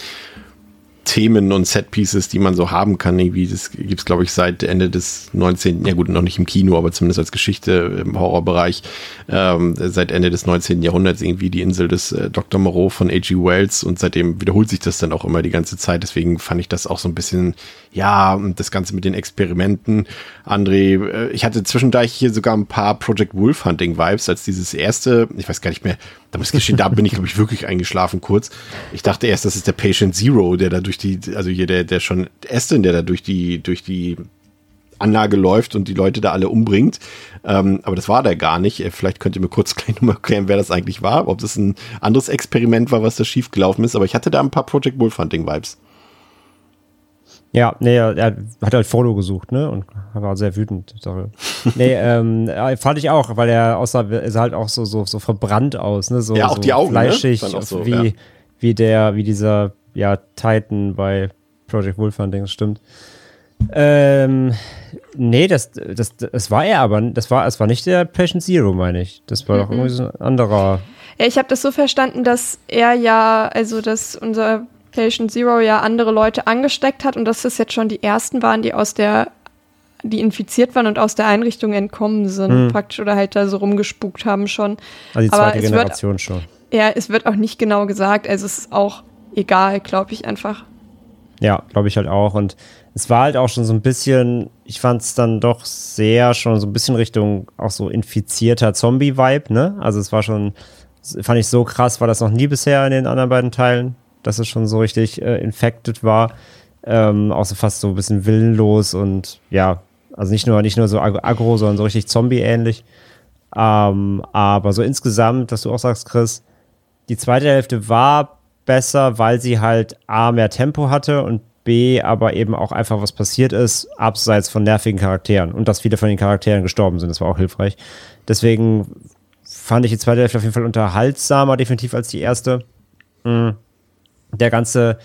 Themen und Setpieces, die man so haben kann. Irgendwie, das gibt es, glaube ich, seit Ende des 19. Ja gut, noch nicht im Kino, aber zumindest als Geschichte im Horrorbereich ähm, seit Ende des 19. Jahrhunderts irgendwie die Insel des äh, Dr. Moreau von A.G. Wells und seitdem wiederholt sich das dann auch immer die ganze Zeit. Deswegen fand ich das auch so ein bisschen, ja, das Ganze mit den Experimenten. André, äh, ich hatte zwischendurch hier sogar ein paar Project Wolf Hunting Vibes, als dieses erste, ich weiß gar nicht mehr, da muss ich gestehen, da bin ich, glaube ich, wirklich eingeschlafen kurz. Ich dachte erst, das ist der Patient Zero, der da durch die, also hier der, der schon Aston, der da durch die, durch die Anlage läuft und die Leute da alle umbringt. Ähm, aber das war der gar nicht. Äh, vielleicht könnt ihr mir kurz gleich nochmal erklären, wer das eigentlich war, ob das ein anderes Experiment war, was da schiefgelaufen ist. Aber ich hatte da ein paar Project Wolf Hunting Vibes. Ja, nee, er, er hat halt Follow gesucht, ne? Und war sehr wütend. Sorry. nee, ähm, fand ich auch, weil er aussah, er sah halt auch so, so, so verbrannt aus, ne? So, ja, auch so die Augen, ne? fleischig, Dann auch so, wie, ja. wie der, wie dieser, ja, Titan bei Project Wolf Hunting, das stimmt. Ähm, nee, das, das, das war er aber, das war, es war nicht der Patient Zero, meine ich. Das war doch irgendwie so ein anderer. Ja, ich habe das so verstanden, dass er ja, also dass unser Patient Zero ja andere Leute angesteckt hat und dass das jetzt schon die ersten waren, die aus der, die infiziert waren und aus der Einrichtung entkommen sind, Hm. praktisch, oder halt da so rumgespukt haben schon. Also die Aber zweite wird- Generation schon. Ja, es wird auch nicht genau gesagt, also es ist auch egal, glaube ich einfach. Ja, glaube ich halt auch. Und es war halt auch schon so ein bisschen, ich fand es dann doch sehr schon so ein bisschen Richtung auch so infizierter Zombie-Vibe, ne? Also es war schon, fand ich so krass, war das noch nie bisher in den anderen beiden Teilen, dass es schon so richtig äh, infected war. Ähm, auch so fast so ein bisschen willenlos und ja, also nicht nur, nicht nur so ag aggro, sondern so richtig Zombie-ähnlich. Ähm, aber so insgesamt, was du auch sagst, Chris, die zweite Hälfte war besser, weil sie halt A, mehr Tempo hatte und B, aber eben auch einfach was passiert ist, abseits von nervigen Charakteren und dass viele von den Charakteren gestorben sind. Das war auch hilfreich. Deswegen fand ich die zweite Hälfte auf jeden Fall unterhaltsamer, definitiv als die erste. Mm. Der ganze,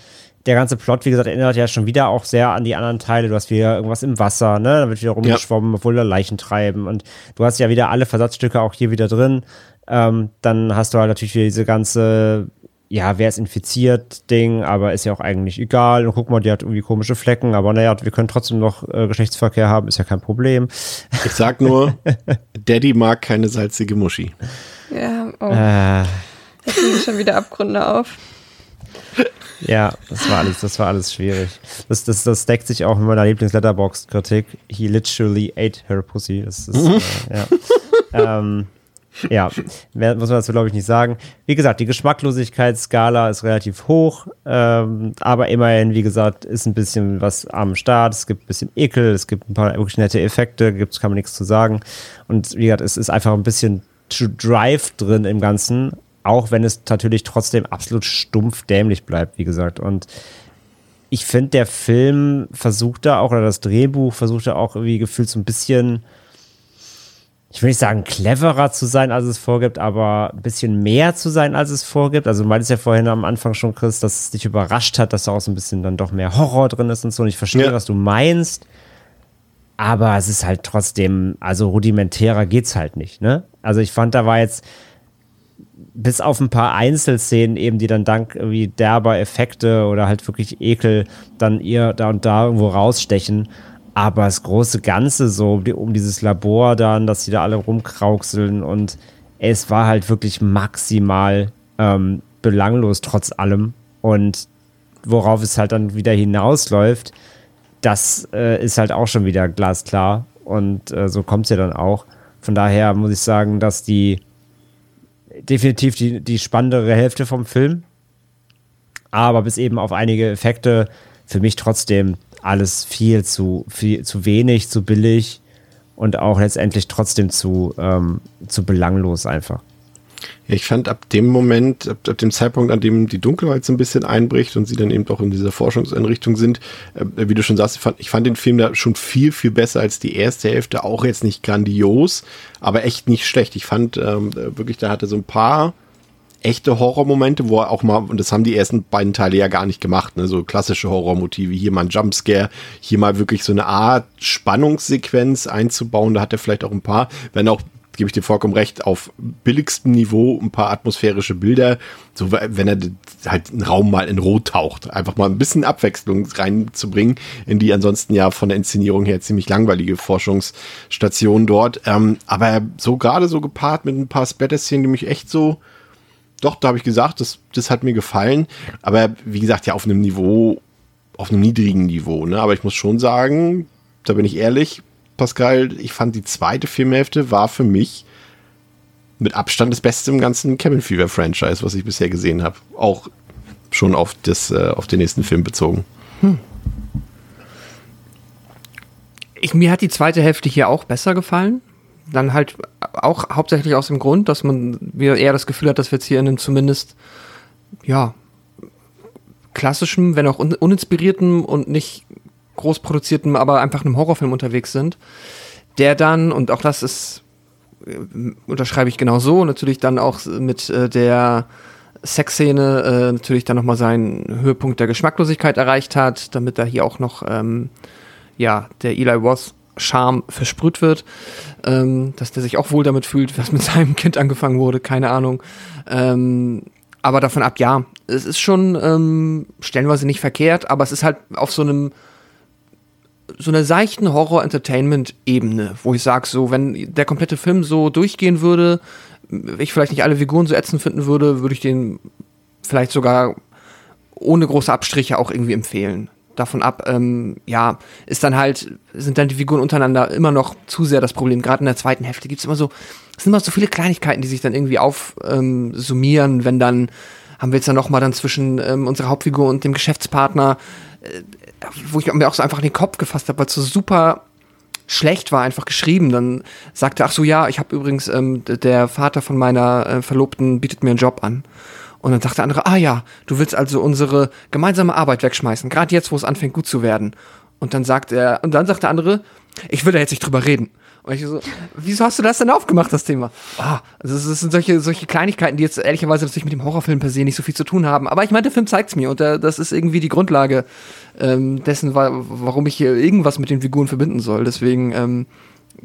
der ganze Plot, wie gesagt, erinnert ja schon wieder auch sehr an die anderen Teile. Du hast wieder irgendwas im Wasser, ne? Da wird wieder rumgeschwommen, obwohl da Leichen treiben. Und du hast ja wieder alle Versatzstücke auch hier wieder drin. Ähm, dann hast du halt natürlich wieder diese ganze, ja, wer ist infiziert Ding, aber ist ja auch eigentlich egal. Und guck mal, die hat irgendwie komische Flecken, aber naja, wir können trotzdem noch äh, Geschlechtsverkehr haben, ist ja kein Problem. Ich sag nur, Daddy mag keine salzige Muschi. Ja, oh, Äh, da kriegen schon wieder Abgründe auf. Ja, das war alles, das war alles schwierig. Das, das, das deckt sich auch mit meiner Lieblings-Letterbox-Kritik. He literally ate her pussy. Das ist, äh, ja. ähm, ja, mehr muss man dazu, glaube ich, nicht sagen. Wie gesagt, die Geschmacklosigkeitsskala ist relativ hoch, ähm, aber immerhin, wie gesagt, ist ein bisschen was am Start. Es gibt ein bisschen Ekel, es gibt ein paar wirklich nette Effekte, gibt's, kann man nichts zu sagen. Und wie gesagt, es ist einfach ein bisschen Drive drin im Ganzen, auch wenn es natürlich trotzdem absolut stumpf dämlich bleibt, wie gesagt. Und ich finde, der Film versucht da auch, oder das Drehbuch versucht da auch irgendwie gefühlt so ein bisschen, ich will nicht sagen cleverer zu sein, als es vorgibt, aber ein bisschen mehr zu sein, als es vorgibt. Also du meintest ja vorhin am Anfang schon, Chris, dass es dich überrascht hat, dass da auch so ein bisschen dann doch mehr Horror drin ist und so. Und ich verstehe, Ja. was du meinst. Aber es ist halt trotzdem, also rudimentärer geht's halt nicht, ne? Also ich fand, da war jetzt bis auf ein paar Einzelszenen eben, die dann dank irgendwie derber Effekte oder halt wirklich Ekel dann ihr da und da irgendwo rausstechen. Aber das große Ganze so um dieses Labor dann, dass die da alle rumkrauxeln und es war halt wirklich maximal ähm, belanglos trotz allem. Und worauf es halt dann wieder hinausläuft, das äh, ist halt auch schon wieder glasklar. Und äh, so kommt es ja dann auch. Von daher muss ich sagen, dass die definitiv die, die spannendere Hälfte vom Film. Aber bis eben auf einige Effekte für mich trotzdem alles viel zu, viel zu wenig, zu billig und auch letztendlich trotzdem zu, ähm, zu belanglos einfach. Ich fand ab dem Moment, ab, ab dem Zeitpunkt, an dem die Dunkelheit so ein bisschen einbricht und sie dann eben auch in dieser Forschungseinrichtung sind, äh, wie du schon sagst, ich fand, ich fand den Film da schon viel, viel besser als die erste Hälfte. Auch jetzt nicht grandios, aber echt nicht schlecht. Ich fand ähm, wirklich, da hatte so ein paar echte Horrormomente, wo er auch mal, und das haben die ersten beiden Teile ja gar nicht gemacht, ne, so klassische Horrormotive, hier mal ein Jumpscare, hier mal wirklich so eine Art Spannungssequenz einzubauen, da hat er vielleicht auch ein paar, wenn auch gebe ich dir vollkommen recht, auf billigstem Niveau ein paar atmosphärische Bilder, so wenn er halt einen Raum mal in Rot taucht, einfach mal ein bisschen Abwechslung reinzubringen in die ansonsten ja von der Inszenierung her ziemlich langweilige Forschungsstation dort. Ähm, aber so gerade so gepaart mit ein paar Splatter-Szenen, die mich echt so, doch, da habe ich gesagt, das, das hat mir gefallen. Aber wie gesagt, ja auf einem Niveau, auf einem niedrigen Niveau. Ne? Aber ich muss schon sagen, da bin ich ehrlich, Pascal, ich fand die zweite Filmhälfte war für mich mit Abstand das Beste im ganzen Cabin Fever Franchise, was ich bisher gesehen habe. Auch schon auf, das, äh, auf den nächsten Film bezogen. Hm. Ich, mir hat die zweite Hälfte hier auch besser gefallen. Dann halt auch hauptsächlich aus dem Grund, dass man wieder eher das Gefühl hat, dass wir jetzt hier in einem zumindest, ja, klassischem, wenn auch un uninspirierten und nicht groß produziertem, aber einfach einem Horrorfilm unterwegs sind, der dann, und auch das ist, äh, unterschreibe ich genau so, natürlich dann auch mit äh, der Sexszene äh, natürlich dann nochmal seinen Höhepunkt der Geschmacklosigkeit erreicht hat, damit da hier auch noch, ähm, ja, der Eli Roth Charme versprüht wird, ähm, dass der sich auch wohl damit fühlt, was mit seinem Kind angefangen wurde, keine Ahnung. Ähm, aber davon ab, ja, es ist schon ähm, stellenweise nicht verkehrt, aber es ist halt auf so einem so einer seichten Horror-Entertainment-Ebene, wo ich sage, so, wenn der komplette Film so durchgehen würde, ich vielleicht nicht alle Figuren so ätzend finden würde, würde ich den vielleicht sogar ohne große Abstriche auch irgendwie empfehlen. Davon ab, ähm, ja, ist dann halt, sind dann die Figuren untereinander immer noch zu sehr das Problem. Gerade in der zweiten Hälfte gibt es immer so, es sind immer so viele Kleinigkeiten, die sich dann irgendwie aufsummieren, ähm, wenn dann haben wir jetzt dann nochmal dann zwischen ähm, unserer Hauptfigur und dem Geschäftspartner äh, wo ich mir auch so einfach in den Kopf gefasst habe, weil es so super schlecht war, einfach geschrieben. Dann sagte, ach so, ja, ich habe übrigens, ähm, der Vater von meiner äh, Verlobten bietet mir einen Job an. Und dann sagt der andere, ah ja, du willst also unsere gemeinsame Arbeit wegschmeißen, gerade jetzt, wo es anfängt gut zu werden. Und dann sagt er, und dann sagt der andere, ich will da jetzt nicht drüber reden. Und ich so, wieso hast du das denn aufgemacht, das Thema? Ah, also es sind solche, solche Kleinigkeiten, die jetzt ehrlicherweise natürlich mit dem Horrorfilm per se nicht so viel zu tun haben. Aber ich meine, der Film zeigt's mir und der, das ist irgendwie die Grundlage ähm, dessen, warum ich hier irgendwas mit den Figuren verbinden soll. Deswegen ähm,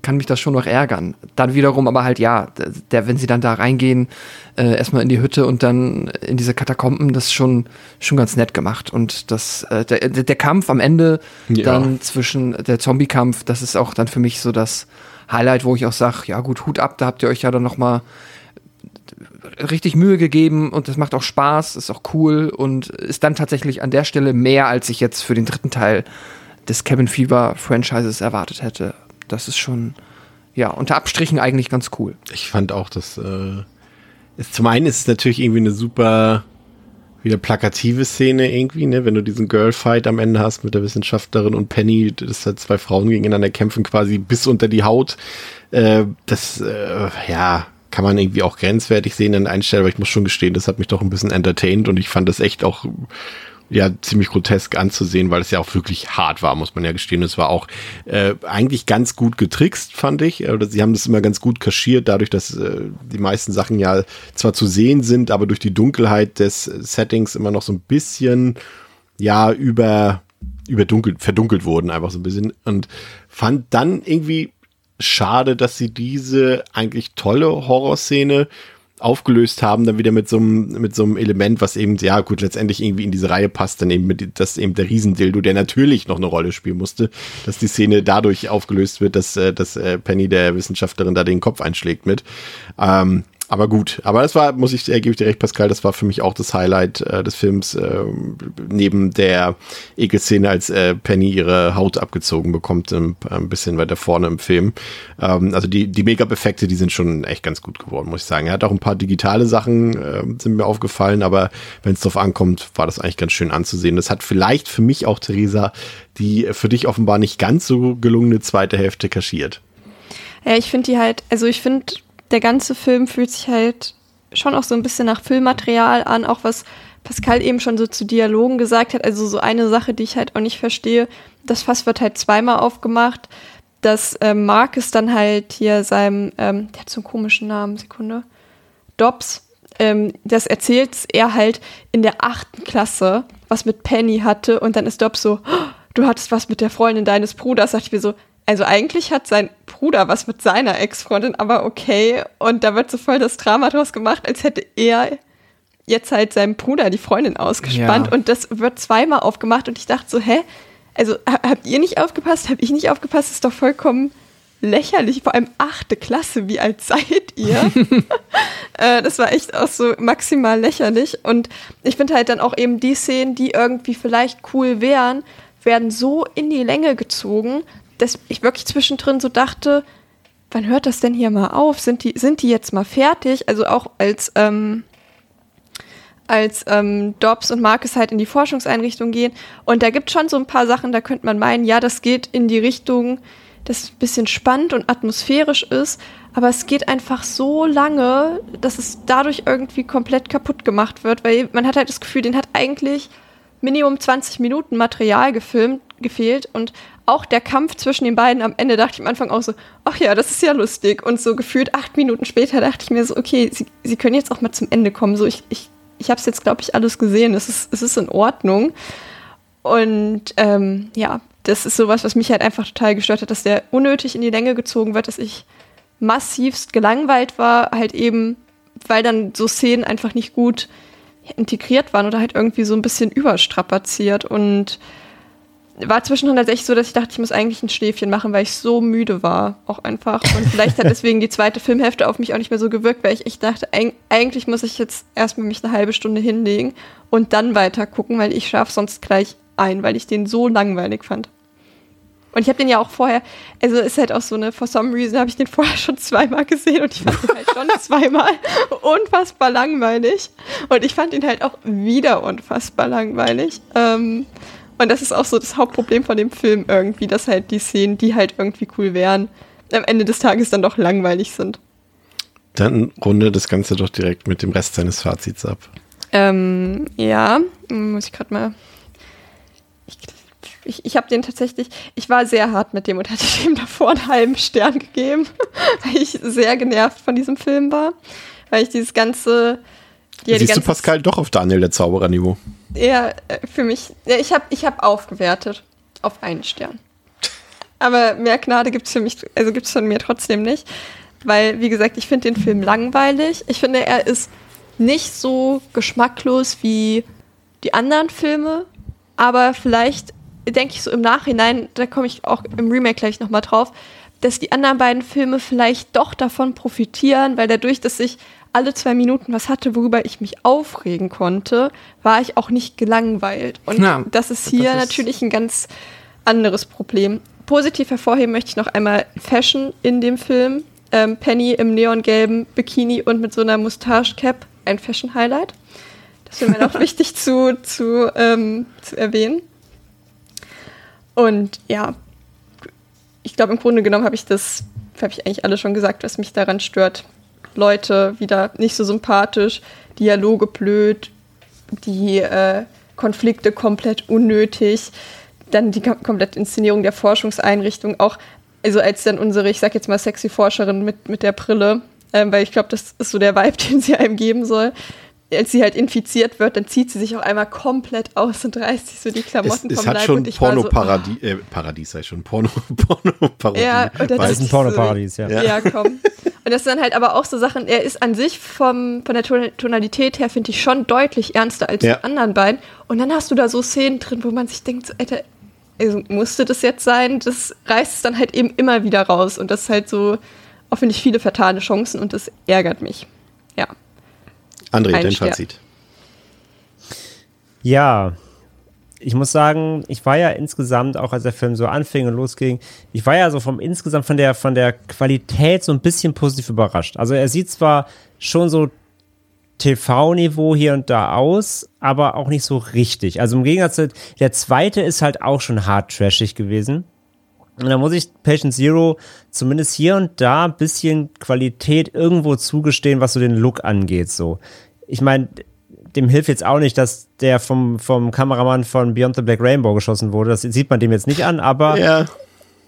kann mich das schon noch ärgern. Dann wiederum aber halt, ja, der, wenn sie dann da reingehen, äh, erstmal in die Hütte und dann in diese Katakomben, das ist schon, schon ganz nett gemacht. Und das, äh, der, der Kampf am Ende ja. dann zwischen der Zombie-Kampf, das ist auch dann für mich so das Highlight, wo ich auch sage, ja gut, Hut ab, da habt ihr euch ja dann noch mal richtig Mühe gegeben und das macht auch Spaß, ist auch cool und ist dann tatsächlich an der Stelle mehr, als ich jetzt für den dritten Teil des Cabin Fever Franchises erwartet hätte das ist schon, ja, unter Abstrichen eigentlich ganz cool. Ich fand auch, dass äh, ist, zum einen ist es natürlich irgendwie eine super wieder plakative Szene irgendwie, ne, wenn du diesen Girlfight am Ende hast mit der Wissenschaftlerin und Penny, dass halt zwei Frauen gegeneinander kämpfen, quasi bis unter die Haut. Äh, das, äh, ja, kann man irgendwie auch grenzwertig sehen an Einstellung, aber ich muss schon gestehen, das hat mich doch ein bisschen entertained und ich fand das echt auch ja ziemlich grotesk anzusehen, weil es ja auch wirklich hart war, muss man ja gestehen. Es war auch äh, eigentlich ganz gut getrickst, fand ich. Oder sie haben das immer ganz gut kaschiert, dadurch, dass äh, die meisten Sachen ja zwar zu sehen sind, aber durch die Dunkelheit des Settings immer noch so ein bisschen ja über überdunkelt, verdunkelt wurden, einfach so ein bisschen. Und fand dann irgendwie schade, dass sie diese eigentlich tolle Horrorszene aufgelöst haben, dann wieder mit so einem, mit so einem Element, was eben, ja gut, letztendlich irgendwie in diese Reihe passt, dann eben mit, dass eben der Riesendildo, der natürlich noch eine Rolle spielen musste, dass die Szene dadurch aufgelöst wird, dass, äh, dass äh, Penny der Wissenschaftlerin da den Kopf einschlägt mit. Ähm, aber gut, aber das war, muss ich, äh, gebe ich dir recht, Pascal, das war für mich auch das Highlight äh, des Films, äh, neben der Ekelszene, als äh, Penny ihre Haut abgezogen bekommt, ein, ein bisschen weiter vorne im Film. Ähm, also die, die Make-up-Effekte, die sind schon echt ganz gut geworden, muss ich sagen. Er hat auch ein paar digitale Sachen, äh, sind mir aufgefallen, aber wenn es drauf ankommt, war das eigentlich ganz schön anzusehen. Das hat vielleicht für mich auch, Theresa, die für dich offenbar nicht ganz so gelungene zweite Hälfte kaschiert. Ja, ich finde die halt, also ich finde der ganze Film fühlt sich halt schon auch so ein bisschen nach Filmmaterial an, auch was Pascal eben schon so zu Dialogen gesagt hat. Also so eine Sache, die ich halt auch nicht verstehe, das Fass wird halt zweimal aufgemacht, dass ähm, Marcus dann halt hier seinem, ähm, der hat so einen komischen Namen, Sekunde, Dobbs, ähm, das erzählt er halt in der achten Klasse, was mit Penny hatte und dann ist Dobbs so, oh, du hattest was mit der Freundin deines Bruders, sag ich mir so, also eigentlich hat sein Bruder was mit seiner Ex-Freundin, aber okay. Und da wird so voll das Drama draus gemacht, als hätte er jetzt halt seinem Bruder die Freundin ausgespannt. Ja. Und das wird zweimal aufgemacht. Und ich dachte so, hä? Also ha- habt ihr nicht aufgepasst? Hab ich nicht aufgepasst? Das ist doch vollkommen lächerlich. Vor allem achte Klasse. Wie alt seid ihr? äh, das war echt auch so maximal lächerlich. Und ich finde halt dann auch eben die Szenen, die irgendwie vielleicht cool wären, werden so in die Länge gezogen, dass ich wirklich zwischendrin so dachte, wann hört das denn hier mal auf? Sind die, sind die jetzt mal fertig? Also auch als, ähm, als ähm, Dobbs und Marcus halt in die Forschungseinrichtung gehen. Und da gibt schon so ein paar Sachen, da könnte man meinen, ja, das geht in die Richtung, das ein bisschen spannend und atmosphärisch ist, aber es geht einfach so lange, dass es dadurch irgendwie komplett kaputt gemacht wird, weil man hat halt das Gefühl, den hat eigentlich Minimum 20 Minuten Material gefilmt, gefehlt und auch der Kampf zwischen den beiden am Ende dachte ich am Anfang auch so, ach ja, das ist ja lustig. Und so gefühlt acht Minuten später dachte ich mir so, okay, sie, sie können jetzt auch mal zum Ende kommen. So, ich, ich, ich habe es jetzt, glaube ich, alles gesehen. Es ist, es ist in Ordnung. Und ähm, ja, das ist sowas, was mich halt einfach total gestört hat, dass der unnötig in die Länge gezogen wird, dass ich massivst gelangweilt war, halt eben, weil dann so Szenen einfach nicht gut integriert waren oder halt irgendwie so ein bisschen überstrapaziert und war zwischendrin tatsächlich so, dass ich dachte, ich muss eigentlich ein Schläfchen machen, weil ich so müde war, auch einfach. Und vielleicht hat deswegen die zweite Filmhälfte auf mich auch nicht mehr so gewirkt, weil ich echt dachte, eig eigentlich muss ich jetzt erstmal mich eine halbe Stunde hinlegen und dann weiter gucken, weil ich schlafe sonst gleich ein, weil ich den so langweilig fand. Und ich habe den ja auch vorher, also ist halt auch so eine, for some reason habe ich den vorher schon zweimal gesehen und ich fand ihn halt schon zweimal unfassbar langweilig. Und ich fand ihn halt auch wieder unfassbar langweilig. Ähm, und das ist auch so das Hauptproblem von dem Film irgendwie, dass halt die Szenen, die halt irgendwie cool wären, am Ende des Tages dann doch langweilig sind. Dann runde das Ganze doch direkt mit dem Rest seines Fazits ab. Ähm, ja, muss ich gerade mal. Ich, ich, ich habe den tatsächlich, ich war sehr hart mit dem und hatte dem davor einen halben Stern gegeben, weil ich sehr genervt von diesem Film war. Weil ich dieses ganze. Ja, Siehst du Pascal doch auf Daniel der Zauberer-Niveau? Ja, äh, für mich. Ja, ich habe ich hab aufgewertet auf einen Stern. Aber mehr Gnade gibt es für mich, also gibt es von mir trotzdem nicht. Weil, wie gesagt, ich finde den Film langweilig. Ich finde, er ist nicht so geschmacklos wie die anderen Filme. Aber vielleicht denke ich so im Nachhinein, da komme ich auch im Remake gleich nochmal drauf, dass die anderen beiden Filme vielleicht doch davon profitieren, weil dadurch, dass ich alle zwei Minuten was hatte, worüber ich mich aufregen konnte, war ich auch nicht gelangweilt. Und Ja, das ist hier das ist- natürlich ein ganz anderes Problem. Positiv hervorheben möchte ich noch einmal Fashion in dem Film. Ähm, Penny im neongelben Bikini und mit so einer Mustache-Cap, ein Fashion-Highlight. Das wäre mir noch wichtig zu, zu, ähm, zu erwähnen. Und ja, ich glaube, im Grunde genommen habe ich das, habe ich eigentlich alles schon gesagt, was mich daran stört. Leute wieder nicht so sympathisch, Dialoge blöd, die äh, Konflikte komplett unnötig, dann die kom- komplette Inszenierung der Forschungseinrichtung, auch, also als dann unsere, ich sag jetzt mal, sexy Forscherin mit, mit der Brille, ähm, weil ich glaube, das ist so der Vibe, den sie einem geben soll. Als sie halt infiziert wird, dann zieht sie sich auch einmal komplett aus und reißt sich so die Es, Klamotten es vom hat Leib schon war so, Porno-Paradies, äh, Paradies sei schon, Porno, Porno-Parodie. Ja, Das ist ein Pornoparadies, ja. Ja. Ja, komm. Und das sind dann halt aber auch so Sachen, er ist an sich vom, von der Ton- Tonalität her, finde ich, schon deutlich ernster als Ja. die anderen beiden. Und dann hast du da so Szenen drin, wo man sich denkt, so, Alter, also musste das jetzt sein? Das reißt es dann halt eben immer wieder raus. Und das ist halt so, auch finde ich, viele vertane Chancen und das ärgert mich. Ja. André, Ein dein Stern. Fazit. Ja, ich muss sagen, ich war ja insgesamt, auch als der Film so anfing und losging, ich war ja so vom insgesamt von der, von der Qualität so ein bisschen positiv überrascht. Also er sieht zwar schon so TV-Niveau hier und da aus, aber auch nicht so richtig. Also im Gegensatz, zu- der zweite ist halt auch schon hart trashig gewesen. Und da muss ich Patient Zero zumindest hier und da ein bisschen Qualität irgendwo zugestehen, was so den Look angeht. So, ich meine, dem hilft jetzt auch nicht, dass der vom, vom Kameramann von Beyond the Black Rainbow geschossen wurde. Das sieht man dem jetzt nicht an, aber Ja,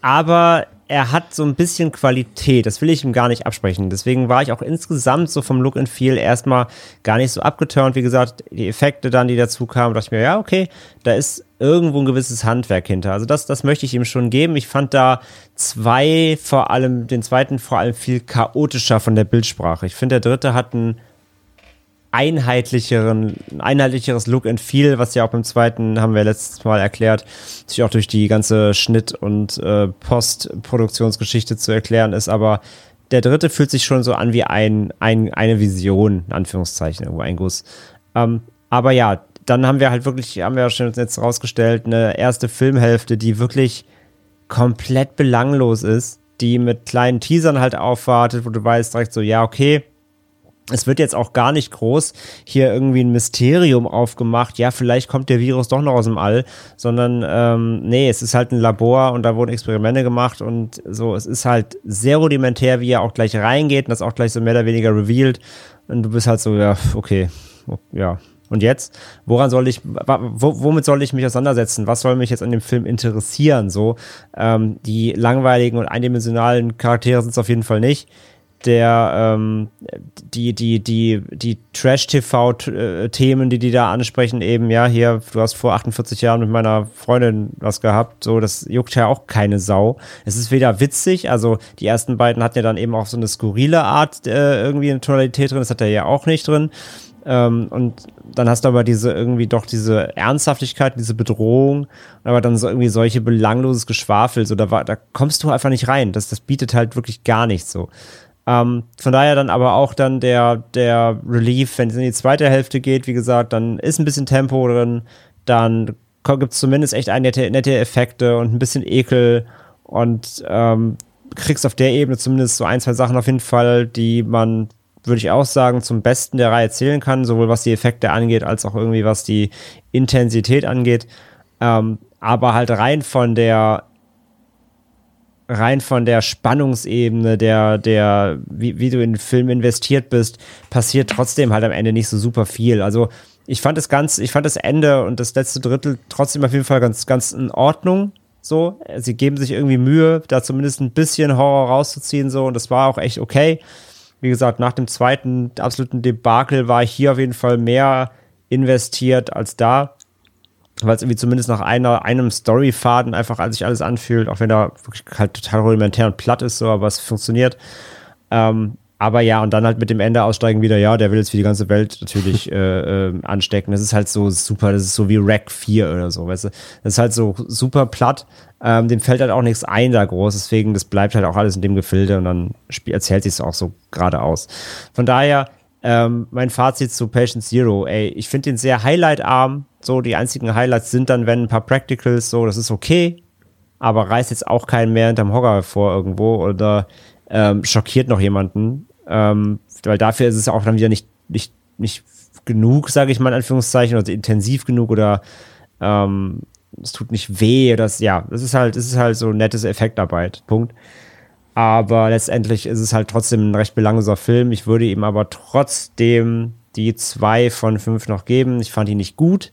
aber er hat so ein bisschen Qualität, das will ich ihm gar nicht absprechen. Deswegen war ich auch insgesamt so vom Look and Feel erstmal gar nicht so abgeturnt. Wie gesagt, die Effekte dann, die dazu kamen, dachte ich mir, ja, okay, da ist irgendwo ein gewisses Handwerk hinter. Also das, das möchte ich ihm schon geben. Ich fand da zwei vor allem, den zweiten vor allem viel chaotischer von der Bildsprache. Ich finde, der dritte hat ein einheitlicheren, einheitlicheres Look and Feel, was ja auch beim zweiten, haben wir letztes Mal erklärt, sich auch durch die ganze Schnitt- und äh, Postproduktionsgeschichte zu erklären ist, aber der dritte fühlt sich schon so an wie ein, ein eine Vision, in Anführungszeichen, irgendwo ein Guss. Ähm, aber ja, dann haben wir halt wirklich, haben wir ja schon jetzt rausgestellt, eine erste Filmhälfte, die wirklich komplett belanglos ist, die mit kleinen Teasern halt aufwartet, wo du weißt direkt so, ja, okay, es wird jetzt auch gar nicht groß hier irgendwie ein Mysterium aufgemacht, ja, vielleicht kommt der Virus doch noch aus dem All, sondern ähm, nee, es ist halt ein Labor und da wurden Experimente gemacht und so, es ist halt sehr rudimentär, wie er auch gleich reingeht und das auch gleich so mehr oder weniger revealed und du bist halt so, ja, okay, ja. Und jetzt, woran soll ich, womit soll ich mich auseinandersetzen? Was soll mich jetzt an dem Film interessieren? So, ähm, die langweiligen und eindimensionalen Charaktere sind es auf jeden Fall nicht der ähm, die die die die Trash TV Themen, die die da ansprechen, eben ja hier, du hast vor 48 Jahren mit meiner Freundin was gehabt, so das juckt ja auch keine Sau. Es ist weder witzig, also die ersten beiden hatten ja dann eben auch so eine skurrile Art äh, irgendwie eine Tonalität drin, das hat er ja auch nicht drin. Ähm, und dann hast du aber diese irgendwie doch diese Ernsthaftigkeit, diese Bedrohung, aber dann so irgendwie solche belangloses Geschwafel, so da war, da kommst du einfach nicht rein. Das, das bietet halt wirklich gar nichts so. Ähm, von daher dann aber auch dann der, der Relief, wenn es in die zweite Hälfte geht, wie gesagt, dann ist ein bisschen Tempo drin, dann gibt es zumindest echt ein nette, nette Effekte und ein bisschen Ekel und ähm, kriegst auf der Ebene zumindest so ein, zwei Sachen auf jeden Fall, die man, würde ich auch sagen, zum Besten der Reihe zählen kann, sowohl was die Effekte angeht, als auch irgendwie was die Intensität angeht. Ähm, aber halt rein von der rein von der Spannungsebene, der, der, wie, wie du in den Film investiert bist, passiert trotzdem halt am Ende nicht so super viel. Also ich fand das ganz, ich fand das Ende und das letzte Drittel trotzdem auf jeden Fall ganz, ganz in Ordnung. So, sie geben sich irgendwie Mühe, da zumindest ein bisschen Horror rauszuziehen, so, und das war auch echt okay. Wie gesagt, nach dem zweiten absoluten Debakel war ich hier auf jeden Fall mehr investiert als da weil es irgendwie zumindest nach einer, einem Storyfaden einfach als sich alles anfühlt, auch wenn er wirklich halt total rudimentär und platt ist, so, aber es funktioniert. Ähm, aber ja, und dann halt mit dem Ende aussteigen wieder, ja, der will jetzt für die ganze Welt natürlich äh, äh, anstecken. Das ist halt so super, das ist so wie Rack 4 oder so, weißt du. Das ist halt so super platt. Ähm, dem fällt halt auch nichts ein da groß, deswegen, das bleibt halt auch alles in dem Gefilde und dann erzählt sich es auch so geradeaus. Von daher, ähm, mein Fazit zu Patient Zero, ey, ich finde den sehr highlightarm. So, die einzigen Highlights sind dann, wenn ein paar Practicals, so, das ist okay, aber reißt jetzt auch keinen mehr hinterm Hocker vor irgendwo oder ähm, schockiert noch jemanden. Ähm, weil dafür ist es auch dann wieder nicht, nicht, nicht genug, sage ich mal in Anführungszeichen, oder intensiv genug oder ähm, es tut nicht weh. Das, ja, das ist halt, das ist halt so nettes Effektarbeit. Punkt. Aber letztendlich ist es halt trotzdem ein recht belangloser Film. Ich würde ihm aber trotzdem die zwei von fünf noch geben. Ich fand ihn nicht gut.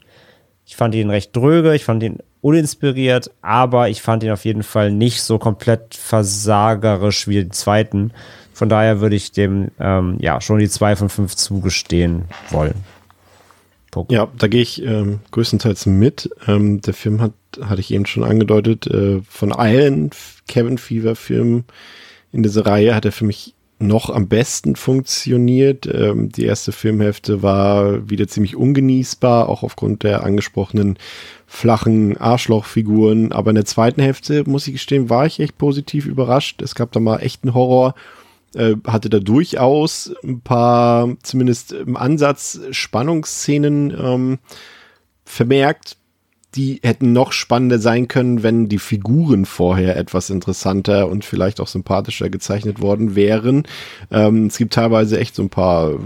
Ich fand ihn recht dröge. Ich fand ihn uninspiriert. Aber ich fand ihn auf jeden Fall nicht so komplett versagerisch wie den zweiten. Von daher würde ich dem ähm, ja schon die zwei von fünf zugestehen wollen. Punkt. Ja, da gehe ich ähm, größtenteils mit. Ähm, der Film hat, hatte ich eben schon angedeutet, äh, von allen Kevin Fever Filmen in dieser Reihe hat er für mich noch am besten funktioniert. Ähm, die erste Filmhälfte war wieder ziemlich ungenießbar, auch aufgrund der angesprochenen flachen Arschlochfiguren. Aber in der zweiten Hälfte, muss ich gestehen, war ich echt positiv überrascht. Es gab da mal echten Horror, äh, hatte da durchaus ein paar, zumindest im Ansatz, Spannungsszenen ähm, vermerkt, die hätten noch spannender sein können, wenn die Figuren vorher etwas interessanter und vielleicht auch sympathischer gezeichnet worden wären. Ähm, es gibt teilweise echt so ein paar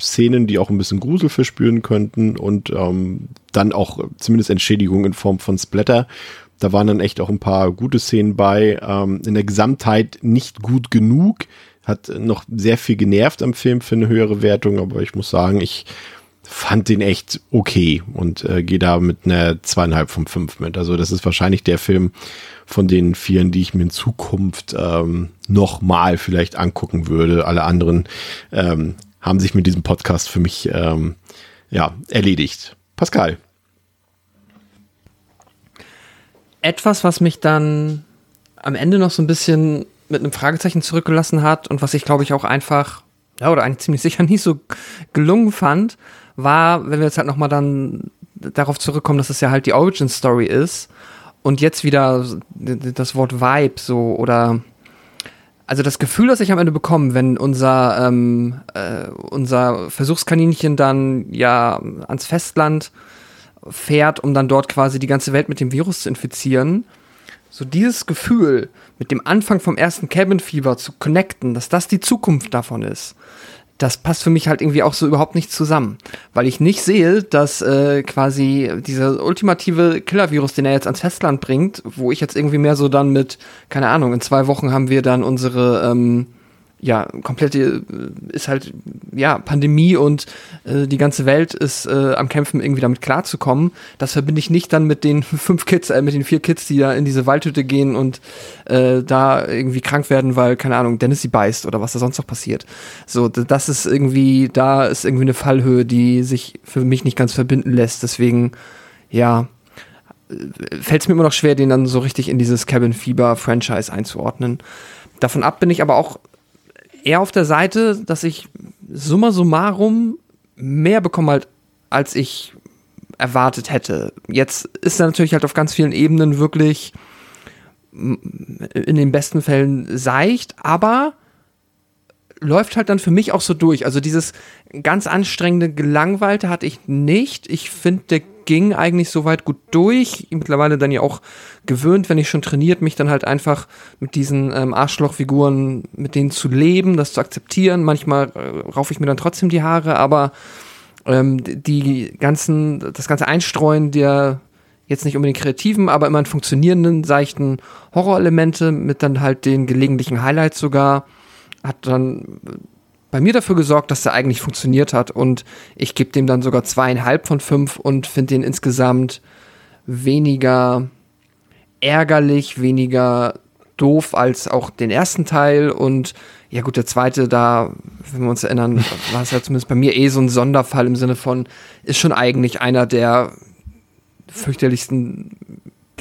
Szenen, die auch ein bisschen Grusel verspüren könnten und ähm, dann auch zumindest Entschädigung in Form von Splatter. Da waren dann echt auch ein paar gute Szenen bei. Ähm, in der Gesamtheit nicht gut genug. Hat noch sehr viel genervt am Film für eine höhere Wertung, aber ich muss sagen, ich fand den echt okay und äh, gehe da mit einer zweieinhalb von fünf mit. Also das ist wahrscheinlich der Film von den vieren, die ich mir in Zukunft ähm, nochmal vielleicht angucken würde. Alle anderen ähm, haben sich mit diesem Podcast für mich ähm, ja erledigt. Pascal. Etwas, was mich dann am Ende noch so ein bisschen mit einem Fragezeichen zurückgelassen hat und was ich glaube ich auch einfach, ja, oder eigentlich ziemlich sicher nicht so gelungen fand, war, wenn wir jetzt halt nochmal dann darauf zurückkommen, dass es ja halt die Origin Story ist und jetzt wieder das Wort Vibe so oder also das Gefühl, das ich am Ende bekomme, wenn unser, ähm, äh, unser Versuchskaninchen dann ja ans Festland fährt, um dann dort quasi die ganze Welt mit dem Virus zu infizieren, so dieses Gefühl, mit dem Anfang vom ersten Cabin Fever zu connecten, dass das die Zukunft davon ist, das passt für mich halt irgendwie auch so überhaupt nicht zusammen. Weil ich nicht sehe, dass äh, quasi dieser ultimative Killer-Virus, den er jetzt ans Festland bringt, wo ich jetzt irgendwie mehr so dann mit, keine Ahnung, in zwei Wochen haben wir dann unsere ähm, ja, komplette äh, ist halt, ja, Pandemie und äh, die ganze Welt ist äh, am Kämpfen, irgendwie damit klarzukommen. Das verbinde ich nicht dann mit den fünf Kids, äh, mit den vier Kids, die da in diese Waldhütte gehen und äh, da irgendwie krank werden, weil, keine Ahnung, Dennis sie beißt oder was da sonst noch passiert. So, das ist irgendwie, da ist irgendwie eine Fallhöhe, die sich für mich nicht ganz verbinden lässt. Deswegen, ja, äh, fällt es mir immer noch schwer, den dann so richtig in dieses Cabin Fever Franchise einzuordnen. Davon ab bin ich aber auch eher auf der Seite, dass ich summa summarum mehr bekomme halt, als ich erwartet hätte. Jetzt ist er natürlich halt auf ganz vielen Ebenen wirklich in den besten Fällen seicht, aber läuft halt dann für mich auch so durch. Also dieses ganz anstrengende Gelangweilte hatte ich nicht. Ich finde, der ging eigentlich soweit gut durch. Mittlerweile dann ja auch gewöhnt, wenn ich schon trainiert, mich dann halt einfach mit diesen ähm, Arschlochfiguren, mit denen zu leben, das zu akzeptieren. Manchmal äh, raufe ich mir dann trotzdem die Haare, aber ähm, die ganzen, das ganze Einstreuen der jetzt nicht unbedingt kreativen, aber immer funktionierenden, seichten Horrorelemente mit dann halt den gelegentlichen Highlights sogar, hat dann bei mir dafür gesorgt, dass er eigentlich funktioniert hat und ich gebe dem dann sogar zweieinhalb von fünf und finde den insgesamt weniger ärgerlich, weniger doof als auch den ersten Teil und ja gut, der zweite, da, wenn wir uns erinnern, war es ja zumindest bei mir eh so ein Sonderfall im Sinne von, ist schon eigentlich einer der fürchterlichsten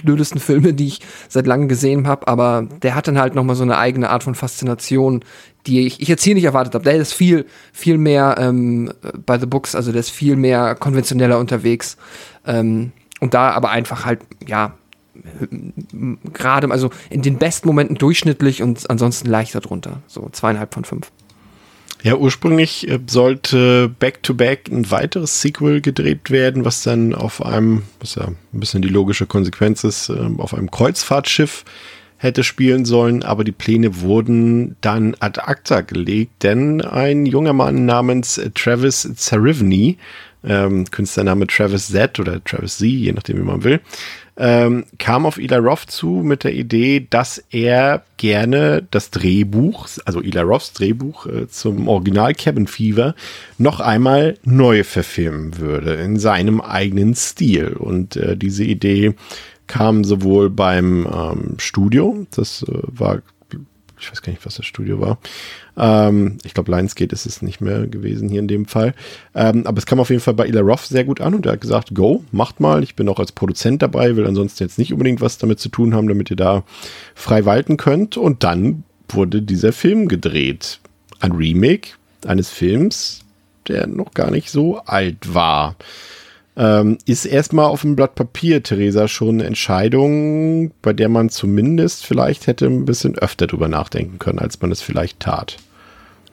blödesten Filme, die ich seit langem gesehen habe, aber der hat dann halt nochmal so eine eigene Art von Faszination, die ich, ich jetzt hier nicht erwartet habe. Der ist viel, viel mehr ähm, bei The Books, also der ist viel mehr konventioneller unterwegs. Ähm, und da aber einfach halt, ja, gerade, also in den besten Momenten durchschnittlich und ansonsten leichter drunter. So zweieinhalb von fünf. Ja, ursprünglich äh, sollte Back-to-Back -back ein weiteres Sequel gedreht werden, was dann auf einem, was ja ein bisschen die logische Konsequenz ist, ähm, auf einem Kreuzfahrtschiff hätte spielen sollen, aber die Pläne wurden dann ad acta gelegt, denn ein junger Mann namens Travis Zarivny, ähm, Künstlername Travis Z oder Travis Z, je nachdem wie man will, ähm, kam auf Eli Roth zu mit der Idee, dass er gerne das Drehbuch, also Eli Roths Drehbuch äh, zum Original Cabin Fever, noch einmal neu verfilmen würde in seinem eigenen Stil. Und äh, diese Idee kam sowohl beim ähm, Studio, das äh, war, ich weiß gar nicht, was das Studio war. Ähm, ich glaube, Lionsgate ist es nicht mehr gewesen hier in dem Fall. Ähm, aber es kam auf jeden Fall bei Ila Roth sehr gut an und er hat gesagt, go, macht mal. Ich bin auch als Produzent dabei, will ansonsten jetzt nicht unbedingt was damit zu tun haben, damit ihr da frei walten könnt. Und dann wurde dieser Film gedreht. Ein Remake eines Films, der noch gar nicht so alt war. Ähm, ist erstmal auf dem Blatt Papier, Theresa, schon eine Entscheidung, bei der man zumindest vielleicht hätte ein bisschen öfter drüber nachdenken können, als man es vielleicht tat.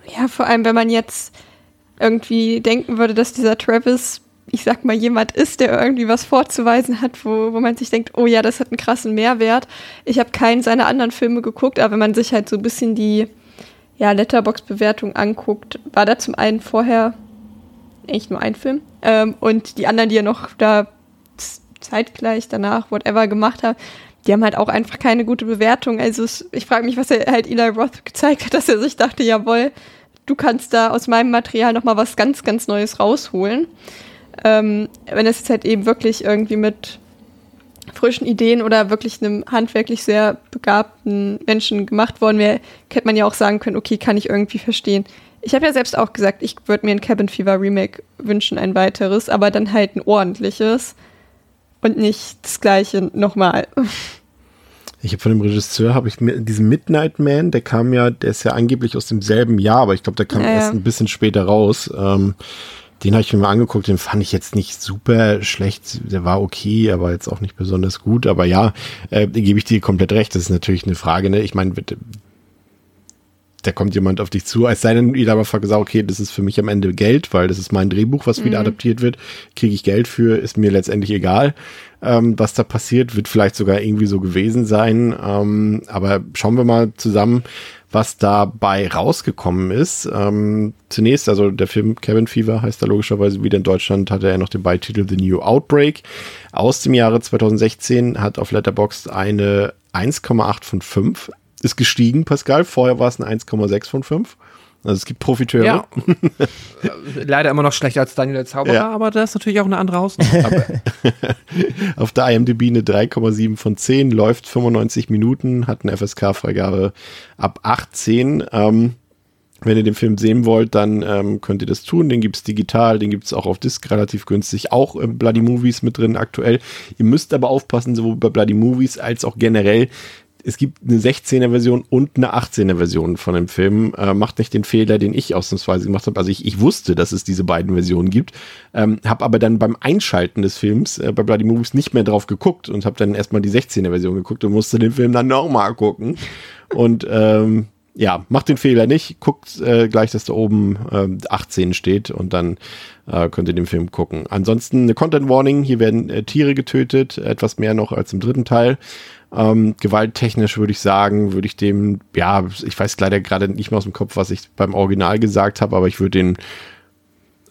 Ja, vor allem, wenn man jetzt irgendwie denken würde, dass dieser Travis, ich sag mal, jemand ist, der irgendwie was vorzuweisen hat, wo, wo man sich denkt, oh ja, das hat einen krassen Mehrwert. Ich habe keinen seiner anderen Filme geguckt, aber wenn man sich halt so ein bisschen die ja, Letterbox-Bewertung anguckt, war da zum einen vorher echt nur ein Film. Ähm, und die anderen, die er noch da zeitgleich danach, whatever, gemacht hat, die haben halt auch einfach keine gute Bewertung. Also ich frage mich, was er halt Eli Roth gezeigt hat, dass er sich dachte, jawohl, du kannst da aus meinem Material nochmal was ganz, ganz Neues rausholen. Ähm, wenn es jetzt halt eben wirklich irgendwie mit frischen Ideen oder wirklich einem handwerklich sehr begabten Menschen gemacht worden wäre, hätte man ja auch sagen können, okay, kann ich irgendwie verstehen. Ich habe ja selbst auch gesagt, ich würde mir ein Cabin Fever Remake wünschen, ein weiteres, aber dann halt ein ordentliches und nicht das gleiche nochmal. Ich habe von dem Regisseur habe ich mir diesen Midnight Man, der kam ja, der ist ja angeblich aus demselben Jahr, aber ich glaube, der kam Ja, erst ja. ein bisschen später raus. Ähm, den habe ich mir mal angeguckt, den fand ich jetzt nicht super schlecht. Der war okay, aber jetzt auch nicht besonders gut. Aber ja, äh, gebe ich dir komplett recht. Das ist natürlich eine Frage. Ne? Ich meine, bitte, da kommt jemand auf dich zu, es sei denn, ihr aber gesagt, okay, das ist für mich am Ende Geld, weil das ist mein Drehbuch, was wieder adaptiert wird, kriege ich Geld für, ist mir letztendlich egal, ähm, was da passiert, wird vielleicht sogar irgendwie so gewesen sein, ähm, aber schauen wir mal zusammen, was dabei rausgekommen ist. Ähm, zunächst, also der Film Cabin Fever heißt da logischerweise wieder in Deutschland, hatte er noch den Beititel The New Outbreak. Aus dem Jahre 2016 hat auf Letterboxd eine 1,8 von 5 ist gestiegen, Pascal. Vorher war es eine 1,6 von 5. Also es gibt Profiteure. Ja. Äh, Leider immer noch schlechter als Daniel der Zauberer, Ja. aber das ist natürlich auch eine andere Hausnummer. Auf der IMDb eine 3,7 von 10, läuft 95 Minuten, hat eine FSK-Freigabe ab 18. Ähm, wenn ihr den Film sehen wollt, dann ähm, könnt ihr das tun. Den gibt's digital, den gibt's auch auf Disc relativ günstig, auch im Bloody Movies mit drin aktuell. Ihr müsst aber aufpassen, sowohl bei Bloody Movies als auch generell. Es gibt eine 16er Version und eine 18er Version von dem Film. Äh, macht nicht den Fehler, den ich ausnahmsweise gemacht habe. Also ich, ich wusste, dass es diese beiden Versionen gibt, ähm, habe aber dann beim Einschalten des Films äh, bei Bloody Movies nicht mehr drauf geguckt und habe dann erstmal die 16er Version geguckt und musste den Film dann nochmal gucken. Und ähm, ja, macht den Fehler nicht. Guckt äh, gleich, dass da oben ähm, 18 steht und dann äh, könnt ihr den Film gucken. Ansonsten eine Content Warning. Hier werden äh, Tiere getötet, etwas mehr noch als im dritten Teil. Ähm, gewalttechnisch würde ich sagen, würde ich dem, ja, ich weiß leider gerade nicht mehr aus dem Kopf, was ich beim Original gesagt habe, aber ich würde den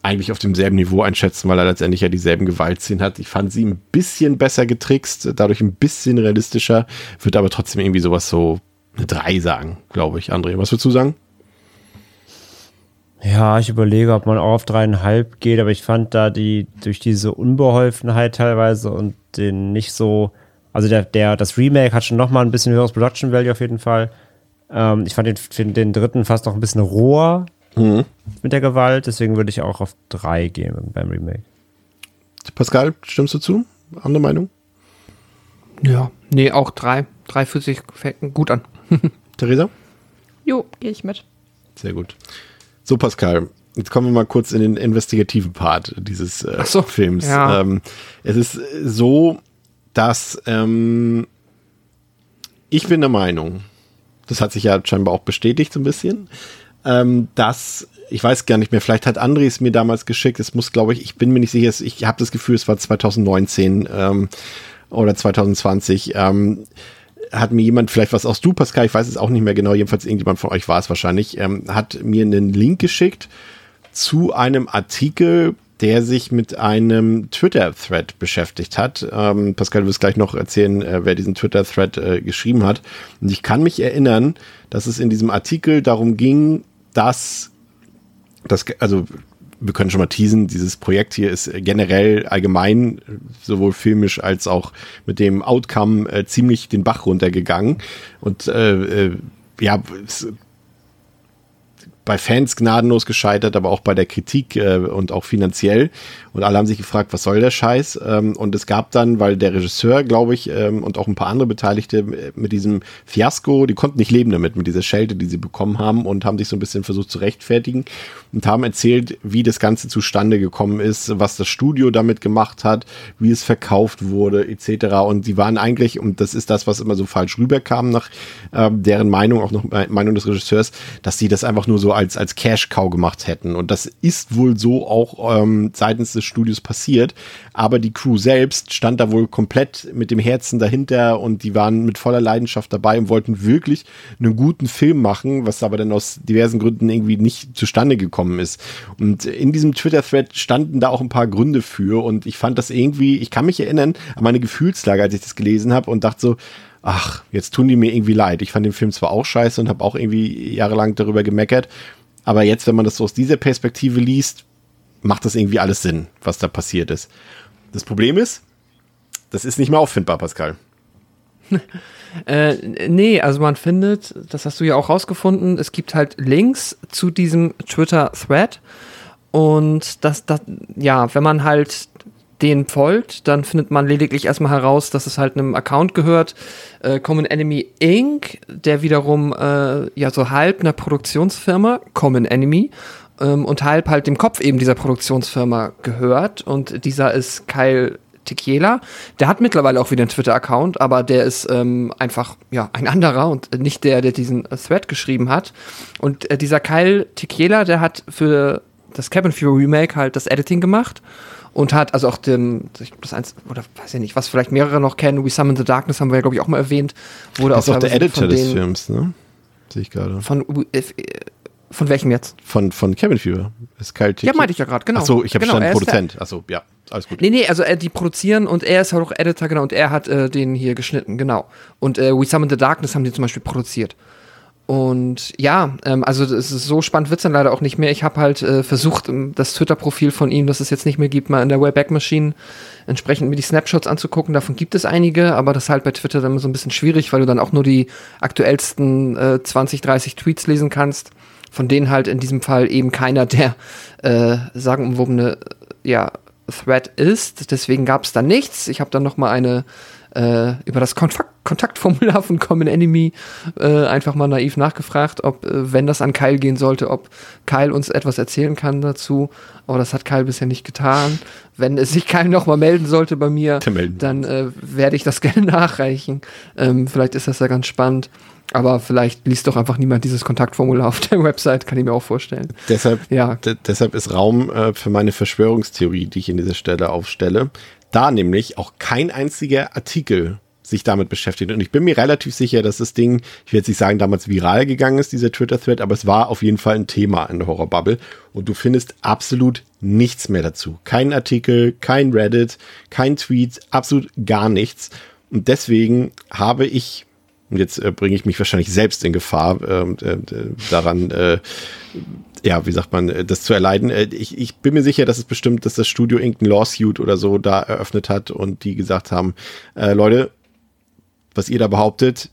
eigentlich auf demselben Niveau einschätzen, weil er letztendlich ja dieselben Gewaltszenen hat. Ich fand sie ein bisschen besser getrickst, dadurch ein bisschen realistischer, würde aber trotzdem irgendwie sowas so eine 3 sagen, glaube ich. André, was würdest du sagen? Ja, ich überlege, ob man auch auf dreieinhalb geht, aber ich fand da die, durch diese Unbeholfenheit teilweise und den nicht so, also der, der, das Remake hat schon nochmal ein bisschen höheres Production Value auf jeden Fall. Ähm, ich fand den, den, dritten fast noch ein bisschen roher mit der Gewalt, deswegen würde ich auch auf drei gehen beim Remake. Pascal, stimmst du zu? Andere Meinung? ja. Nee, auch drei. Drei fühlt sich gefällt gut an. Theresa? Jo, gehe ich mit. Sehr gut. So, Pascal, jetzt kommen wir mal kurz in den investigativen Part dieses äh, so, Films. ja. Ähm, es ist so, dass ähm, ich bin der Meinung, das hat sich ja scheinbar auch bestätigt so ein bisschen, ähm, dass ich weiß gar nicht mehr, vielleicht hat André es mir damals geschickt, es muss, glaube ich, ich bin mir nicht sicher, ich habe das Gefühl, es war 2019 ähm, oder 2020, ähm, hat mir jemand, vielleicht was auch du, Pascal, ich weiß es auch nicht mehr genau, jedenfalls irgendjemand von euch war es wahrscheinlich, ähm, hat mir einen Link geschickt zu einem Artikel, der sich mit einem Twitter-Thread beschäftigt hat. Ähm, Pascal, du wirst gleich noch erzählen, äh, wer diesen Twitter-Thread äh, geschrieben hat. Und ich kann mich erinnern, dass es in diesem Artikel darum ging, dass das, also wir können schon mal teasen, dieses Projekt hier ist generell allgemein, sowohl filmisch als auch mit dem Outcome äh, ziemlich den Bach runtergegangen. Und äh, äh, ja, es, bei Fans gnadenlos gescheitert, aber auch bei der Kritik äh, und auch finanziell. Und alle haben sich gefragt, was soll der Scheiß? Ähm, und es gab dann, weil der Regisseur, glaube ich, ähm, und auch ein paar andere Beteiligte äh, mit diesem Fiasko, die konnten nicht leben damit, mit dieser Schelte, die sie bekommen haben und haben sich so ein bisschen versucht zu rechtfertigen und haben erzählt, wie das Ganze zustande gekommen ist, was das Studio damit gemacht hat, wie es verkauft wurde, etc. Und sie waren eigentlich, und das ist das, was immer so falsch rüberkam nach ähm, deren Meinung, auch noch äh, Meinung des Regisseurs, dass sie das einfach nur so als, als Cash-Cow gemacht hätten. Und das ist wohl so auch ähm, seitens des Studios passiert. Aber die Crew selbst stand da wohl komplett mit dem Herzen dahinter und die waren mit voller Leidenschaft dabei und wollten wirklich einen guten Film machen, was aber dann aus diversen Gründen irgendwie nicht zustande gekommen ist. Und in diesem Twitter-Thread standen da auch ein paar Gründe für und ich fand das irgendwie, ich kann mich erinnern an meine Gefühlslage, als ich das gelesen habe und dachte so, ach, jetzt tun die mir irgendwie leid. Ich fand den Film zwar auch scheiße und habe auch irgendwie jahrelang darüber gemeckert, Aber jetzt, wenn man das so aus dieser Perspektive liest, macht das irgendwie alles Sinn, was da passiert ist. Das Problem ist, das ist nicht mehr auffindbar, Pascal. Äh, nee, also man findet, das hast du ja auch rausgefunden, es gibt halt Links zu diesem Twitter-Thread. Und das, das, ja, wenn man halt den folgt, dann findet man lediglich erstmal heraus, dass es halt einem Account gehört, äh, Common Enemy Inc., der wiederum äh, ja so halb einer Produktionsfirma, Common Enemy, ähm, und halb halt dem Kopf eben dieser Produktionsfirma gehört. Und dieser ist Kyle Tequiela. Der hat mittlerweile auch wieder einen Twitter-Account, aber der ist ähm, einfach ja ein anderer und nicht der, der diesen Thread geschrieben hat. Und äh, dieser Kyle Tequiela, der hat für das Cabin Fever Remake halt das Editing gemacht und hat also auch den, das eins, oder weiß ich nicht, was vielleicht mehrere noch kennen, We Summon the Darkness haben wir ja, glaube ich, auch mal erwähnt. Wurde das ist auch der Editor des Films, ne? Sehe ich gerade. Von, äh, von welchem jetzt? Von, von Cabin Fever. Ist kalt ja, meinte ich ja gerade, genau. Achso, ich habe genau, schon Produzent. Achso, ja, alles gut. Nee, nee, also äh, die produzieren und er ist halt auch Editor, genau, und er hat äh, den hier geschnitten, genau. Und äh, We Summon the Darkness haben die zum Beispiel produziert. Und ja, ähm, also so spannend wird es dann leider auch nicht mehr. Ich habe halt äh, versucht, ähm, das Twitter-Profil von ihm, das es jetzt nicht mehr gibt, mal in der Wayback Machine entsprechend mir die Snapshots anzugucken. Davon gibt es einige, aber das ist halt bei Twitter dann so ein bisschen schwierig, weil du dann auch nur die aktuellsten äh, 20, 30 Tweets lesen kannst. Von denen halt in diesem Fall eben keiner der äh, sagenumwobene ja, Thread ist. Deswegen gab es da nichts. Ich habe dann noch mal eine äh, über das Kontakt Kontaktformular von Common Enemy äh, einfach mal naiv nachgefragt, ob, äh, wenn das an Kyle gehen sollte, ob Kyle uns etwas erzählen kann dazu. Aber das hat Kyle bisher nicht getan. Wenn es sich Kyle noch mal melden sollte bei mir, dann äh, werde ich das gerne nachreichen. Ähm, vielleicht ist das ja ganz spannend. Aber vielleicht liest doch einfach niemand dieses Kontaktformular auf der Website, kann ich mir auch vorstellen. Deshalb, ja. deshalb ist Raum äh, für meine Verschwörungstheorie, die ich in dieser Stelle aufstelle da nämlich auch kein einziger Artikel sich damit beschäftigt. Und ich bin mir relativ sicher, dass das Ding, ich will jetzt nicht sagen, damals viral gegangen ist, dieser Twitter-Thread, aber es war auf jeden Fall ein Thema in der Horrorbubble. Und du findest absolut nichts mehr dazu. Kein Artikel, kein Reddit, kein Tweet, absolut gar nichts. Und deswegen habe ich, und jetzt äh, bringe ich mich wahrscheinlich selbst in Gefahr, ähm, äh, daran äh, ja, wie sagt man, äh, das zu erleiden. Äh, ich, ich bin mir sicher, dass es bestimmt, dass das Studio irgendein Lawsuit oder so da eröffnet hat und die gesagt haben, äh, Leute, was ihr da behauptet,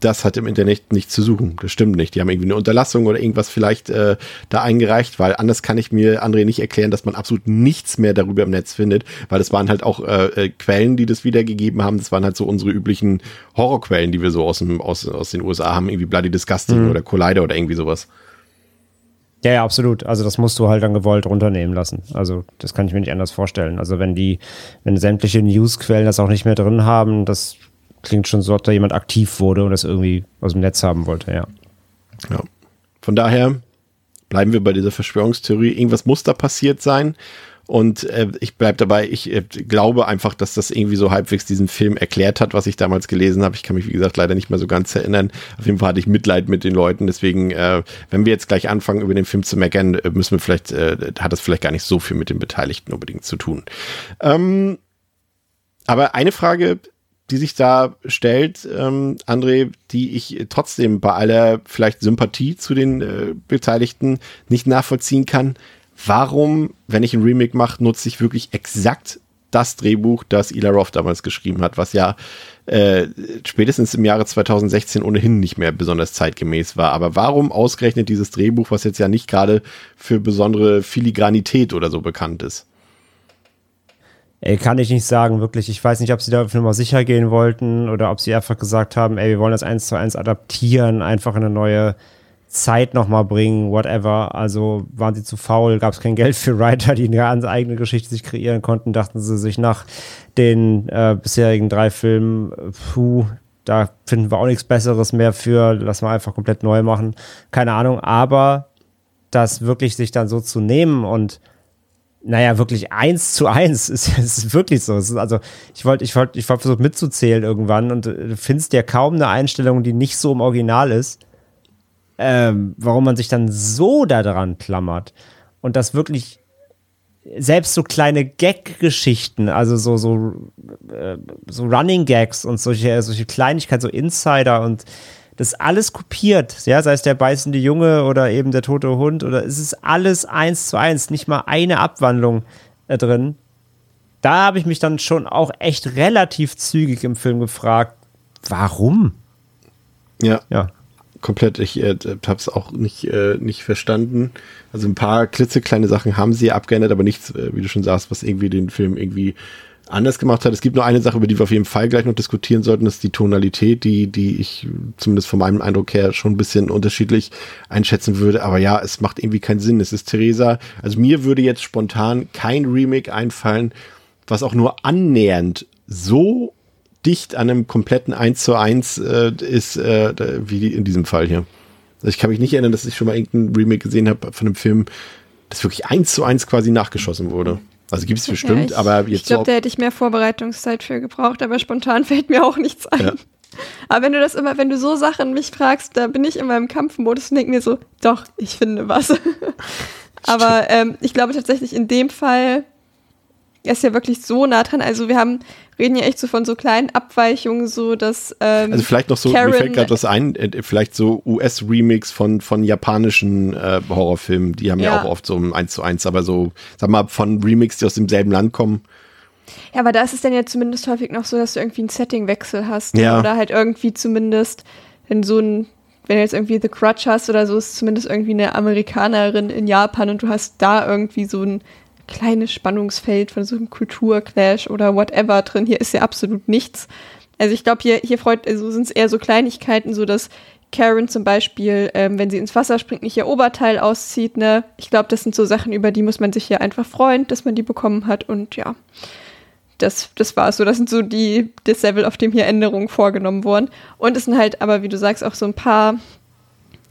das hat im Internet nichts zu suchen. Das stimmt nicht. Die haben irgendwie eine Unterlassung oder irgendwas vielleicht äh, da eingereicht, weil anders kann ich mir, André, nicht erklären, dass man absolut nichts mehr darüber im Netz findet, weil das waren halt auch äh, äh Quellen, die das wiedergegeben haben. Das waren halt so unsere üblichen Horrorquellen, die wir so aus, dem, aus, aus den USA haben, irgendwie Bloody Disgusting mhm. oder Collider oder irgendwie sowas. Ja, ja, absolut. Also das musst du halt dann gewollt runternehmen lassen. Also das kann ich mir nicht anders vorstellen. Also wenn die, wenn sämtliche Newsquellen das auch nicht mehr drin haben, das klingt schon so, als da jemand aktiv wurde und das irgendwie aus dem Netz haben wollte, ja. Ja. Von daher bleiben wir bei dieser Verschwörungstheorie. Irgendwas muss da passiert sein. Und äh, ich bleib dabei, ich äh, glaube einfach, dass das irgendwie so halbwegs diesen Film erklärt hat, was ich damals gelesen habe. Ich kann mich, wie gesagt, leider nicht mehr so ganz erinnern. Auf jeden Fall hatte ich Mitleid mit den Leuten. Deswegen, äh, wenn wir jetzt gleich anfangen, über den Film zu meckern, äh, müssen wir vielleicht, äh, hat das vielleicht gar nicht so viel mit den Beteiligten unbedingt zu tun. Ähm, aber eine Frage, die sich da stellt, ähm, André, die ich trotzdem bei aller vielleicht Sympathie zu den äh, Beteiligten nicht nachvollziehen kann warum, wenn ich ein Remake mache, nutze ich wirklich exakt das Drehbuch, das Ila Roth damals geschrieben hat, was ja äh, spätestens im Jahre 2016 ohnehin nicht mehr besonders zeitgemäß war. Aber warum ausgerechnet dieses Drehbuch, was jetzt ja nicht gerade für besondere Filigranität oder so bekannt ist? Ey, kann ich nicht sagen, wirklich. Ich weiß nicht, ob sie da nochmal sicher gehen wollten oder ob sie einfach gesagt haben, ey, wir wollen das eins zu eins adaptieren, einfach in eine neue Zeit nochmal bringen, whatever. Also waren sie zu faul, gab es kein Geld für Writer, die eine ganz eigene Geschichte sich kreieren konnten, dachten sie sich nach den äh, bisherigen drei Filmen, puh, da finden wir auch nichts Besseres mehr für, lass mal einfach komplett neu machen. Keine Ahnung, aber das wirklich sich dann so zu nehmen und naja, wirklich eins zu eins ist, ist wirklich so. Ist also, ich wollte, ich wollte, ich wollte versucht mitzuzählen irgendwann und du findest ja kaum eine Einstellung, die nicht so im Original ist ähm, warum man sich dann so daran klammert und das wirklich selbst so kleine Gag-Geschichten, also so, so, äh, so Running Gags und solche, solche Kleinigkeiten, so Insider und Das alles kopiert, ja, sei es der beißende Junge oder eben der tote Hund oder es ist alles eins zu eins, nicht mal eine Abwandlung äh, drin. Da habe ich mich dann schon auch echt relativ zügig im Film gefragt, warum? Ja. Ja. Komplett. Ich äh, habe es auch nicht, äh, nicht verstanden. Also ein paar klitzekleine Sachen haben sie abgeändert, aber nichts, äh, wie du schon sagst, was irgendwie den Film irgendwie anders gemacht hat. Es gibt nur eine Sache, über die wir auf jeden Fall gleich noch diskutieren sollten, das ist die Tonalität, die, die ich zumindest von meinem Eindruck her schon ein bisschen unterschiedlich einschätzen würde. Aber ja, es macht irgendwie keinen Sinn. Es ist Theresa. Also mir würde jetzt spontan kein Remake einfallen, was auch nur annähernd so dicht an einem kompletten 1 zu 1 äh, ist, äh, wie in diesem Fall hier. Also ich kann mich nicht erinnern, dass ich schon mal irgendein Remake gesehen habe von einem Film, das wirklich 1 zu 1 quasi nachgeschossen wurde. Also gibt es bestimmt, Ja, ich, aber jetzt Ich glaube, so da hätte ich mehr Vorbereitungszeit für gebraucht, aber spontan fällt mir auch nichts ein. Ja. Aber wenn du das immer, wenn du so Sachen mich fragst, da bin ich immer im Kampfmodus und denke mir so, doch, ich finde was. aber ähm, ich glaube tatsächlich in dem Fall er ist ja wirklich so nah dran. Also wir haben, reden ja echt so von so kleinen Abweichungen, so dass ähm, Also vielleicht noch so, Karen- mir fällt gerade was ein, äh, vielleicht so US-Remix von, von japanischen äh, Horrorfilmen, die haben ja. Ja. auch oft so ein 1 zu 1, aber so, sag mal, von Remix, die aus demselben Land kommen. Ja, aber da ist es dann ja zumindest häufig noch so, dass du irgendwie einen Settingwechsel hast. Ja. Oder halt irgendwie zumindest, wenn so ein, wenn du jetzt irgendwie The Crutch hast oder so, ist zumindest irgendwie eine Amerikanerin in Japan und du hast da irgendwie so ein kleines Spannungsfeld von so einem Kulturclash oder whatever drin. Hier ist ja absolut nichts. Also ich glaube, hier, hier freut, also sind es eher so Kleinigkeiten, so dass Karen zum Beispiel, ähm, wenn sie ins Wasser springt, nicht ihr Oberteil auszieht, ne? Ich glaube, das sind so Sachen, über die muss man sich hier einfach freuen, dass man die bekommen hat und ja das, das war es so. Das sind so die, das Level, auf dem hier Änderungen vorgenommen wurden. Und es sind halt aber, wie du sagst, auch so ein paar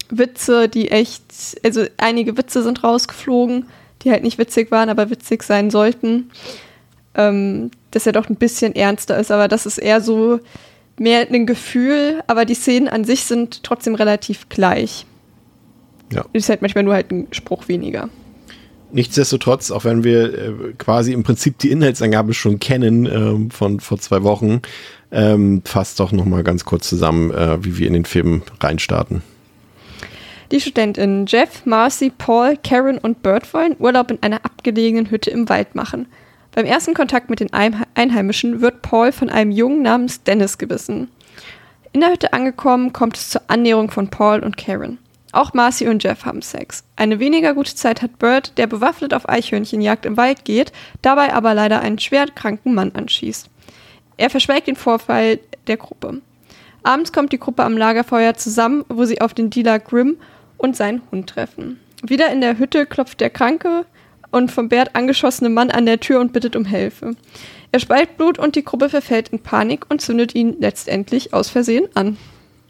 Witze, die echt, also einige Witze sind rausgeflogen, die halt nicht witzig waren, aber witzig sein sollten. Ähm, das ja doch ein bisschen ernster ist, aber das ist eher so mehr ein Gefühl, aber die Szenen an sich sind trotzdem relativ gleich. Ja. Ist halt manchmal nur halt ein Spruch weniger. Nichtsdestotrotz, auch wenn wir äh, quasi im Prinzip die Inhaltsangabe schon kennen ähm, von vor zwei Wochen, ähm, fasst doch noch mal ganz kurz zusammen, äh, wie wir in den Film reinstarten. Die StudentInnen Jeff, Marcy, Paul, Karen und Bert wollen Urlaub in einer abgelegenen Hütte im Wald machen. Beim ersten Kontakt mit den Einhe- Einheimischen wird Paul von einem Jungen namens Dennis gebissen. In der Hütte angekommen, kommt es zur Annäherung von Paul und Karen. Auch Marcy und Jeff haben Sex. Eine weniger gute Zeit hat Bert, der bewaffnet auf Eichhörnchenjagd im Wald geht, dabei aber leider einen schwerkranken Mann anschießt. Er verschweigt den Vorfall der Gruppe. Abends kommt die Gruppe am Lagerfeuer zusammen, wo sie auf den Dealer Grimm und seinen Hund treffen. Wieder in der Hütte klopft der kranke und vom Bert angeschossene Mann an der Tür und bittet um Hilfe. Er speit Blut und die Gruppe verfällt in Panik und zündet ihn letztendlich aus Versehen an.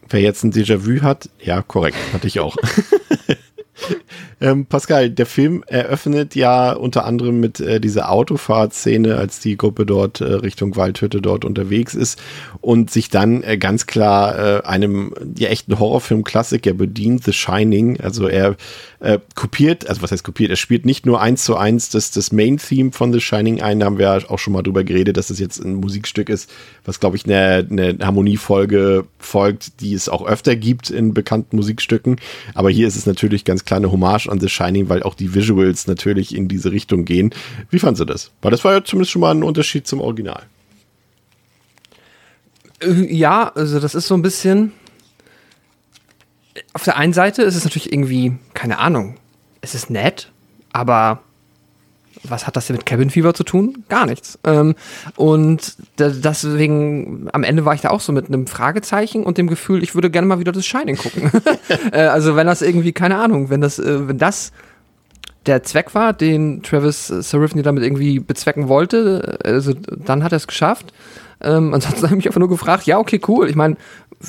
Wer jetzt ein Déjà-vu hat, ja, korrekt, hatte ich auch. ähm, Pascal, der Film eröffnet ja unter anderem mit äh, dieser Autofahrtszene, als die Gruppe dort äh, Richtung Waldhütte dort unterwegs ist und sich dann äh, ganz klar äh, einem ja echten Horrorfilm-Klassiker bedient, The Shining. Also er äh, kopiert, also was heißt kopiert, er spielt nicht nur eins zu eins das, das Main-Theme von The Shining ein, da haben wir auch schon mal drüber geredet, dass es jetzt ein Musikstück ist, was glaube ich eine, eine Harmoniefolge folgt, die es auch öfter gibt in bekannten Musikstücken. Aber hier ist es natürlich ganz klar eine Hommage an The Shining, weil auch die Visuals natürlich in diese Richtung gehen. Wie fandst du das? Weil das war ja zumindest schon mal ein Unterschied zum Original. Äh, Ja, also das ist so ein bisschen. Auf der einen Seite ist es natürlich irgendwie, keine Ahnung, es ist nett, aber was hat das denn mit Cabin Fever zu tun? Gar nichts. Ähm, und deswegen, am Ende war ich da auch so mit einem Fragezeichen und dem Gefühl, ich würde gerne mal wieder das Shining gucken. äh, also wenn das irgendwie, keine Ahnung, wenn das, äh, wenn das der Zweck war, den Travis äh, Sarifni damit irgendwie bezwecken wollte, äh, also dann hat er es geschafft. Ähm, ansonsten habe ich mich einfach nur gefragt, ja, okay, cool. Ich meine,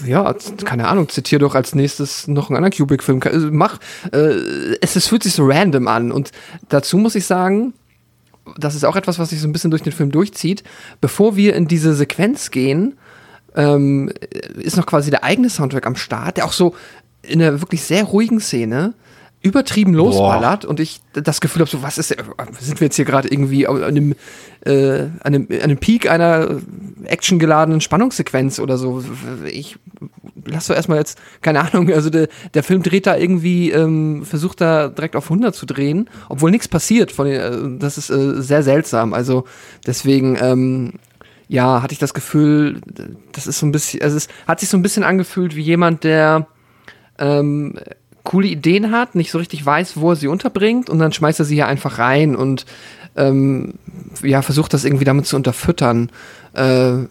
ja, keine Ahnung, zitiere doch als nächstes noch einen anderen Kubrick-Film. Also Mach, äh, es, es fühlt sich so random an. Und dazu muss ich sagen, das ist auch etwas, was sich so ein bisschen durch den Film durchzieht. Bevor wir in diese Sequenz gehen, ähm, ist noch quasi der eigene Soundtrack am Start, der auch so in einer wirklich sehr ruhigen Szene übertrieben losballert und ich das Gefühl habe, so was ist, sind wir jetzt hier gerade irgendwie an einem, äh, an einem, an einem Peak einer actiongeladenen Spannungssequenz oder so. Ich lass doch erstmal jetzt, keine Ahnung, also der, der Film dreht da irgendwie, ähm, versucht da direkt auf 100 zu drehen, obwohl nichts passiert. Von den, äh, das ist äh, sehr seltsam. Also deswegen, ähm, ja, hatte ich das Gefühl, das ist so ein bisschen, also es hat sich so ein bisschen angefühlt wie jemand, der ähm, coole Ideen hat, nicht so richtig weiß, wo er sie unterbringt und dann schmeißt er sie hier einfach rein und ähm, ja, versucht das irgendwie damit zu unterfüttern, äh,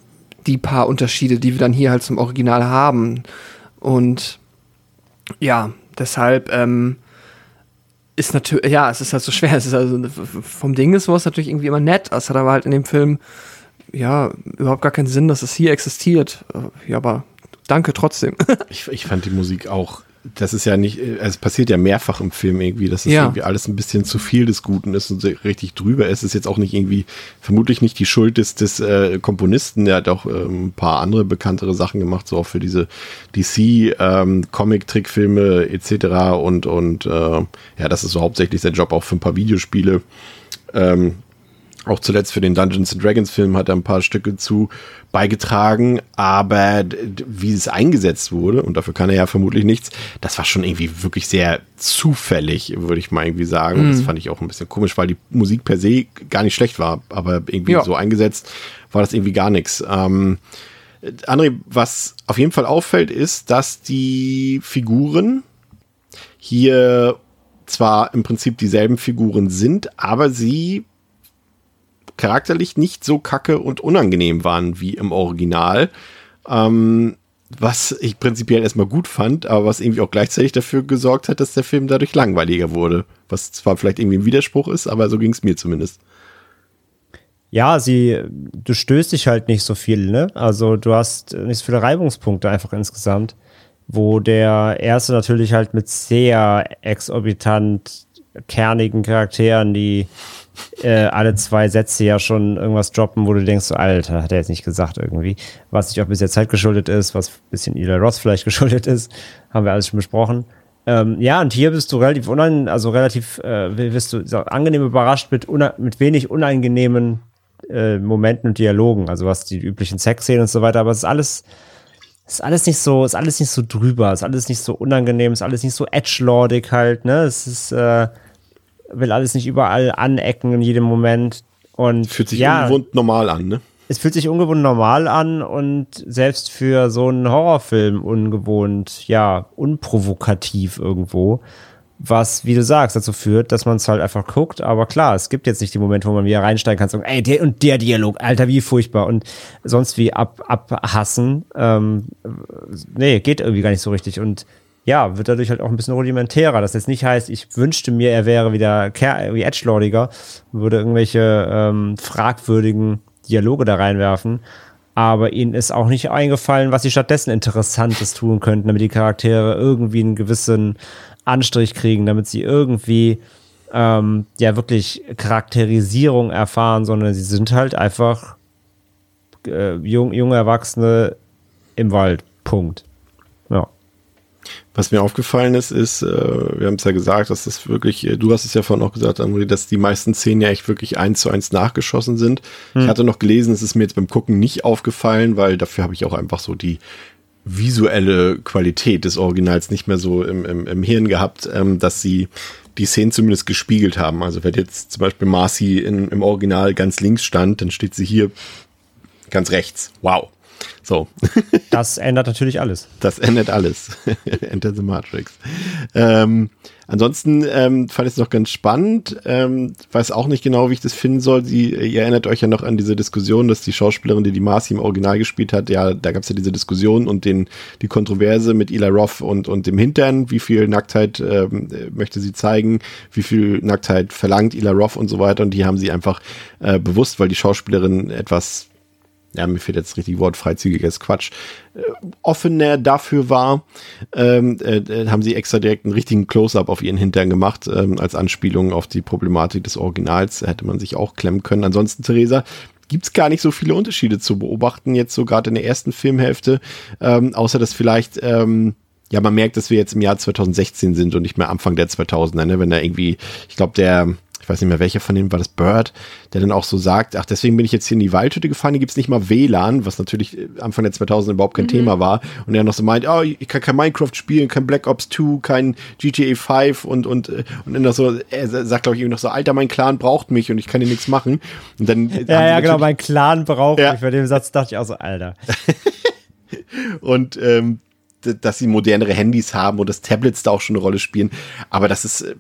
die paar Unterschiede, die wir dann hier halt zum Original haben. Und ja, deshalb ähm, ist natürlich, ja, es ist halt so schwer. Es ist also vom Ding ist was natürlich irgendwie immer nett. Es hat aber halt in dem Film ja überhaupt gar keinen Sinn, dass es hier existiert. Ja, aber danke trotzdem. ich, ich fand die Musik auch das ist ja nicht, äh, es passiert ja mehrfach im Film irgendwie, dass es Ja. irgendwie alles ein bisschen zu viel des Guten ist und richtig drüber ist. Ist jetzt auch nicht irgendwie, vermutlich nicht die Schuld des, des äh, Komponisten. Der hat auch ähm, ein paar andere bekanntere Sachen gemacht, so auch für diese DC ähm, Comic-Trickfilme etc. Und, und äh, ja, das ist so hauptsächlich sein Job auch für ein paar Videospiele. Ähm, auch zuletzt für den Dungeons and Dragons Film hat er ein paar Stücke zu beigetragen, aber wie es eingesetzt wurde, und dafür kann er ja vermutlich nichts, das war schon irgendwie wirklich sehr zufällig, würde ich mal irgendwie sagen. Und Das fand ich auch ein bisschen komisch, weil die Musik per se gar nicht schlecht war, aber irgendwie Ja. so eingesetzt war das irgendwie gar nichts. Ähm, André, was auf jeden Fall auffällt, ist, dass die Figuren hier zwar im Prinzip dieselben Figuren sind, aber sie charakterlich nicht so kacke und unangenehm waren wie im Original. Ähm, was ich prinzipiell erstmal gut fand, aber was irgendwie auch gleichzeitig dafür gesorgt hat, dass der Film dadurch langweiliger wurde. Was zwar vielleicht irgendwie ein Widerspruch ist, aber so ging es mir zumindest. Ja, sie, du stößt dich halt nicht so viel, ne? Also du hast nicht so viele Reibungspunkte einfach insgesamt, wo der erste natürlich halt mit sehr exorbitant kernigen Charakteren, die äh, alle zwei Sätze ja schon irgendwas droppen, wo du denkst, Alter, hat er jetzt nicht gesagt irgendwie. Was sich auch bis der Zeit geschuldet ist, was ein bisschen Eli Roth vielleicht geschuldet ist, haben wir alles schon besprochen. Ähm, ja, und hier bist du relativ unan, also relativ, äh, wirst du so angenehm überrascht mit, mit wenig unangenehmen äh, Momenten und Dialogen, also was die üblichen Sexszenen und so weiter, aber es ist alles, ist alles nicht so, ist alles nicht so drüber, ist alles nicht so unangenehm, ist alles nicht so edgelordig halt, ne? Es ist, äh, will alles nicht überall anecken in jedem Moment. Und Fühlt sich ja, ungewohnt normal an, ne? es fühlt sich ungewohnt normal an und selbst für so einen Horrorfilm ungewohnt, ja, unprovokativ irgendwo. Was, wie du sagst, dazu führt, dass man es halt einfach guckt. Aber klar, es gibt jetzt nicht die Momente, wo man wieder reinsteigen kann und sagen, ey, der und der Dialog, Alter, wie furchtbar. Und sonst wie ab, abhassen. Ähm, nee, geht irgendwie gar nicht so richtig. Und ja, wird dadurch halt auch ein bisschen rudimentärer. Das jetzt nicht heißt, ich wünschte mir, er wäre wieder wie Edgelordiger, würde irgendwelche ähm, fragwürdigen Dialoge da reinwerfen. Aber ihnen ist auch nicht eingefallen, was sie stattdessen Interessantes tun könnten, damit die Charaktere irgendwie einen gewissen Anstrich kriegen, damit sie irgendwie ähm, ja wirklich Charakterisierung erfahren, sondern sie sind halt einfach äh, jung, junge Erwachsene im Wald. Punkt. Ja. Was mir aufgefallen ist, ist, äh, wir haben es ja gesagt, dass das wirklich, äh, du hast es ja vorhin auch gesagt, Amri, dass die meisten Szenen ja echt wirklich eins zu eins nachgeschossen sind. Ich hatte noch gelesen, es ist mir jetzt beim Gucken nicht aufgefallen, weil dafür habe ich auch einfach so die visuelle Qualität des Originals nicht mehr so im, im, im Hirn gehabt, ähm, dass sie die Szenen zumindest gespiegelt haben. Also wenn jetzt zum Beispiel Marcy in, im Original ganz links stand, dann steht sie hier ganz rechts. Wow. So, Das ändert natürlich alles. das ändert alles. Enter the Matrix. Ähm, ansonsten ähm, fand ich es noch ganz spannend. Ähm, weiß auch nicht genau, wie ich das finden soll. Sie, ihr erinnert euch ja noch an diese Diskussion, dass die Schauspielerin, die die Marcy im Original gespielt hat, ja, da gab es ja diese Diskussion und den, die Kontroverse mit Eli Roth und, und dem Hintern. Wie viel Nacktheit ähm, möchte sie zeigen? Wie viel Nacktheit verlangt Eli Roth und so weiter? Und die haben sie einfach äh, bewusst, weil die Schauspielerin etwas ja, mir fehlt jetzt richtig Wort, freizügiges Quatsch, äh, offener dafür war, ähm, äh, äh, haben sie extra direkt einen richtigen Close-up auf ihren Hintern gemacht, ähm, als Anspielung auf die Problematik des Originals. Hätte man sich auch klemmen können. Ansonsten, Theresa, gibt's gar nicht so viele Unterschiede zu beobachten, jetzt so gerade in der ersten Filmhälfte, ähm, außer dass vielleicht, ähm, ja, man merkt, dass wir jetzt im Jahr 2016 sind und nicht mehr Anfang der 2000er, ne? wenn da irgendwie, ich glaube, der ich weiß nicht mehr, welcher von denen war das Bird, der dann auch so sagt, ach, deswegen bin ich jetzt hier in die Waldhütte gefahren, hier gibt's nicht mal WLAN, was natürlich äh, Anfang der 2000 überhaupt kein Thema war. Und er noch so meint, oh, ich kann kein Minecraft spielen, kein Black Ops 2, kein GTA 5 und, und, äh, und dann noch so, er sagt, glaube ich, irgendwie noch so, Alter, mein Clan braucht mich und ich kann hier nichts machen. Und dann, äh, Ja, ja, genau, mein Clan braucht Ja. mich. Bei dem Satz dachte ich auch so, Alter. und ähm, dass sie modernere Handys haben und dass Tablets da auch schon eine Rolle spielen. Aber das ist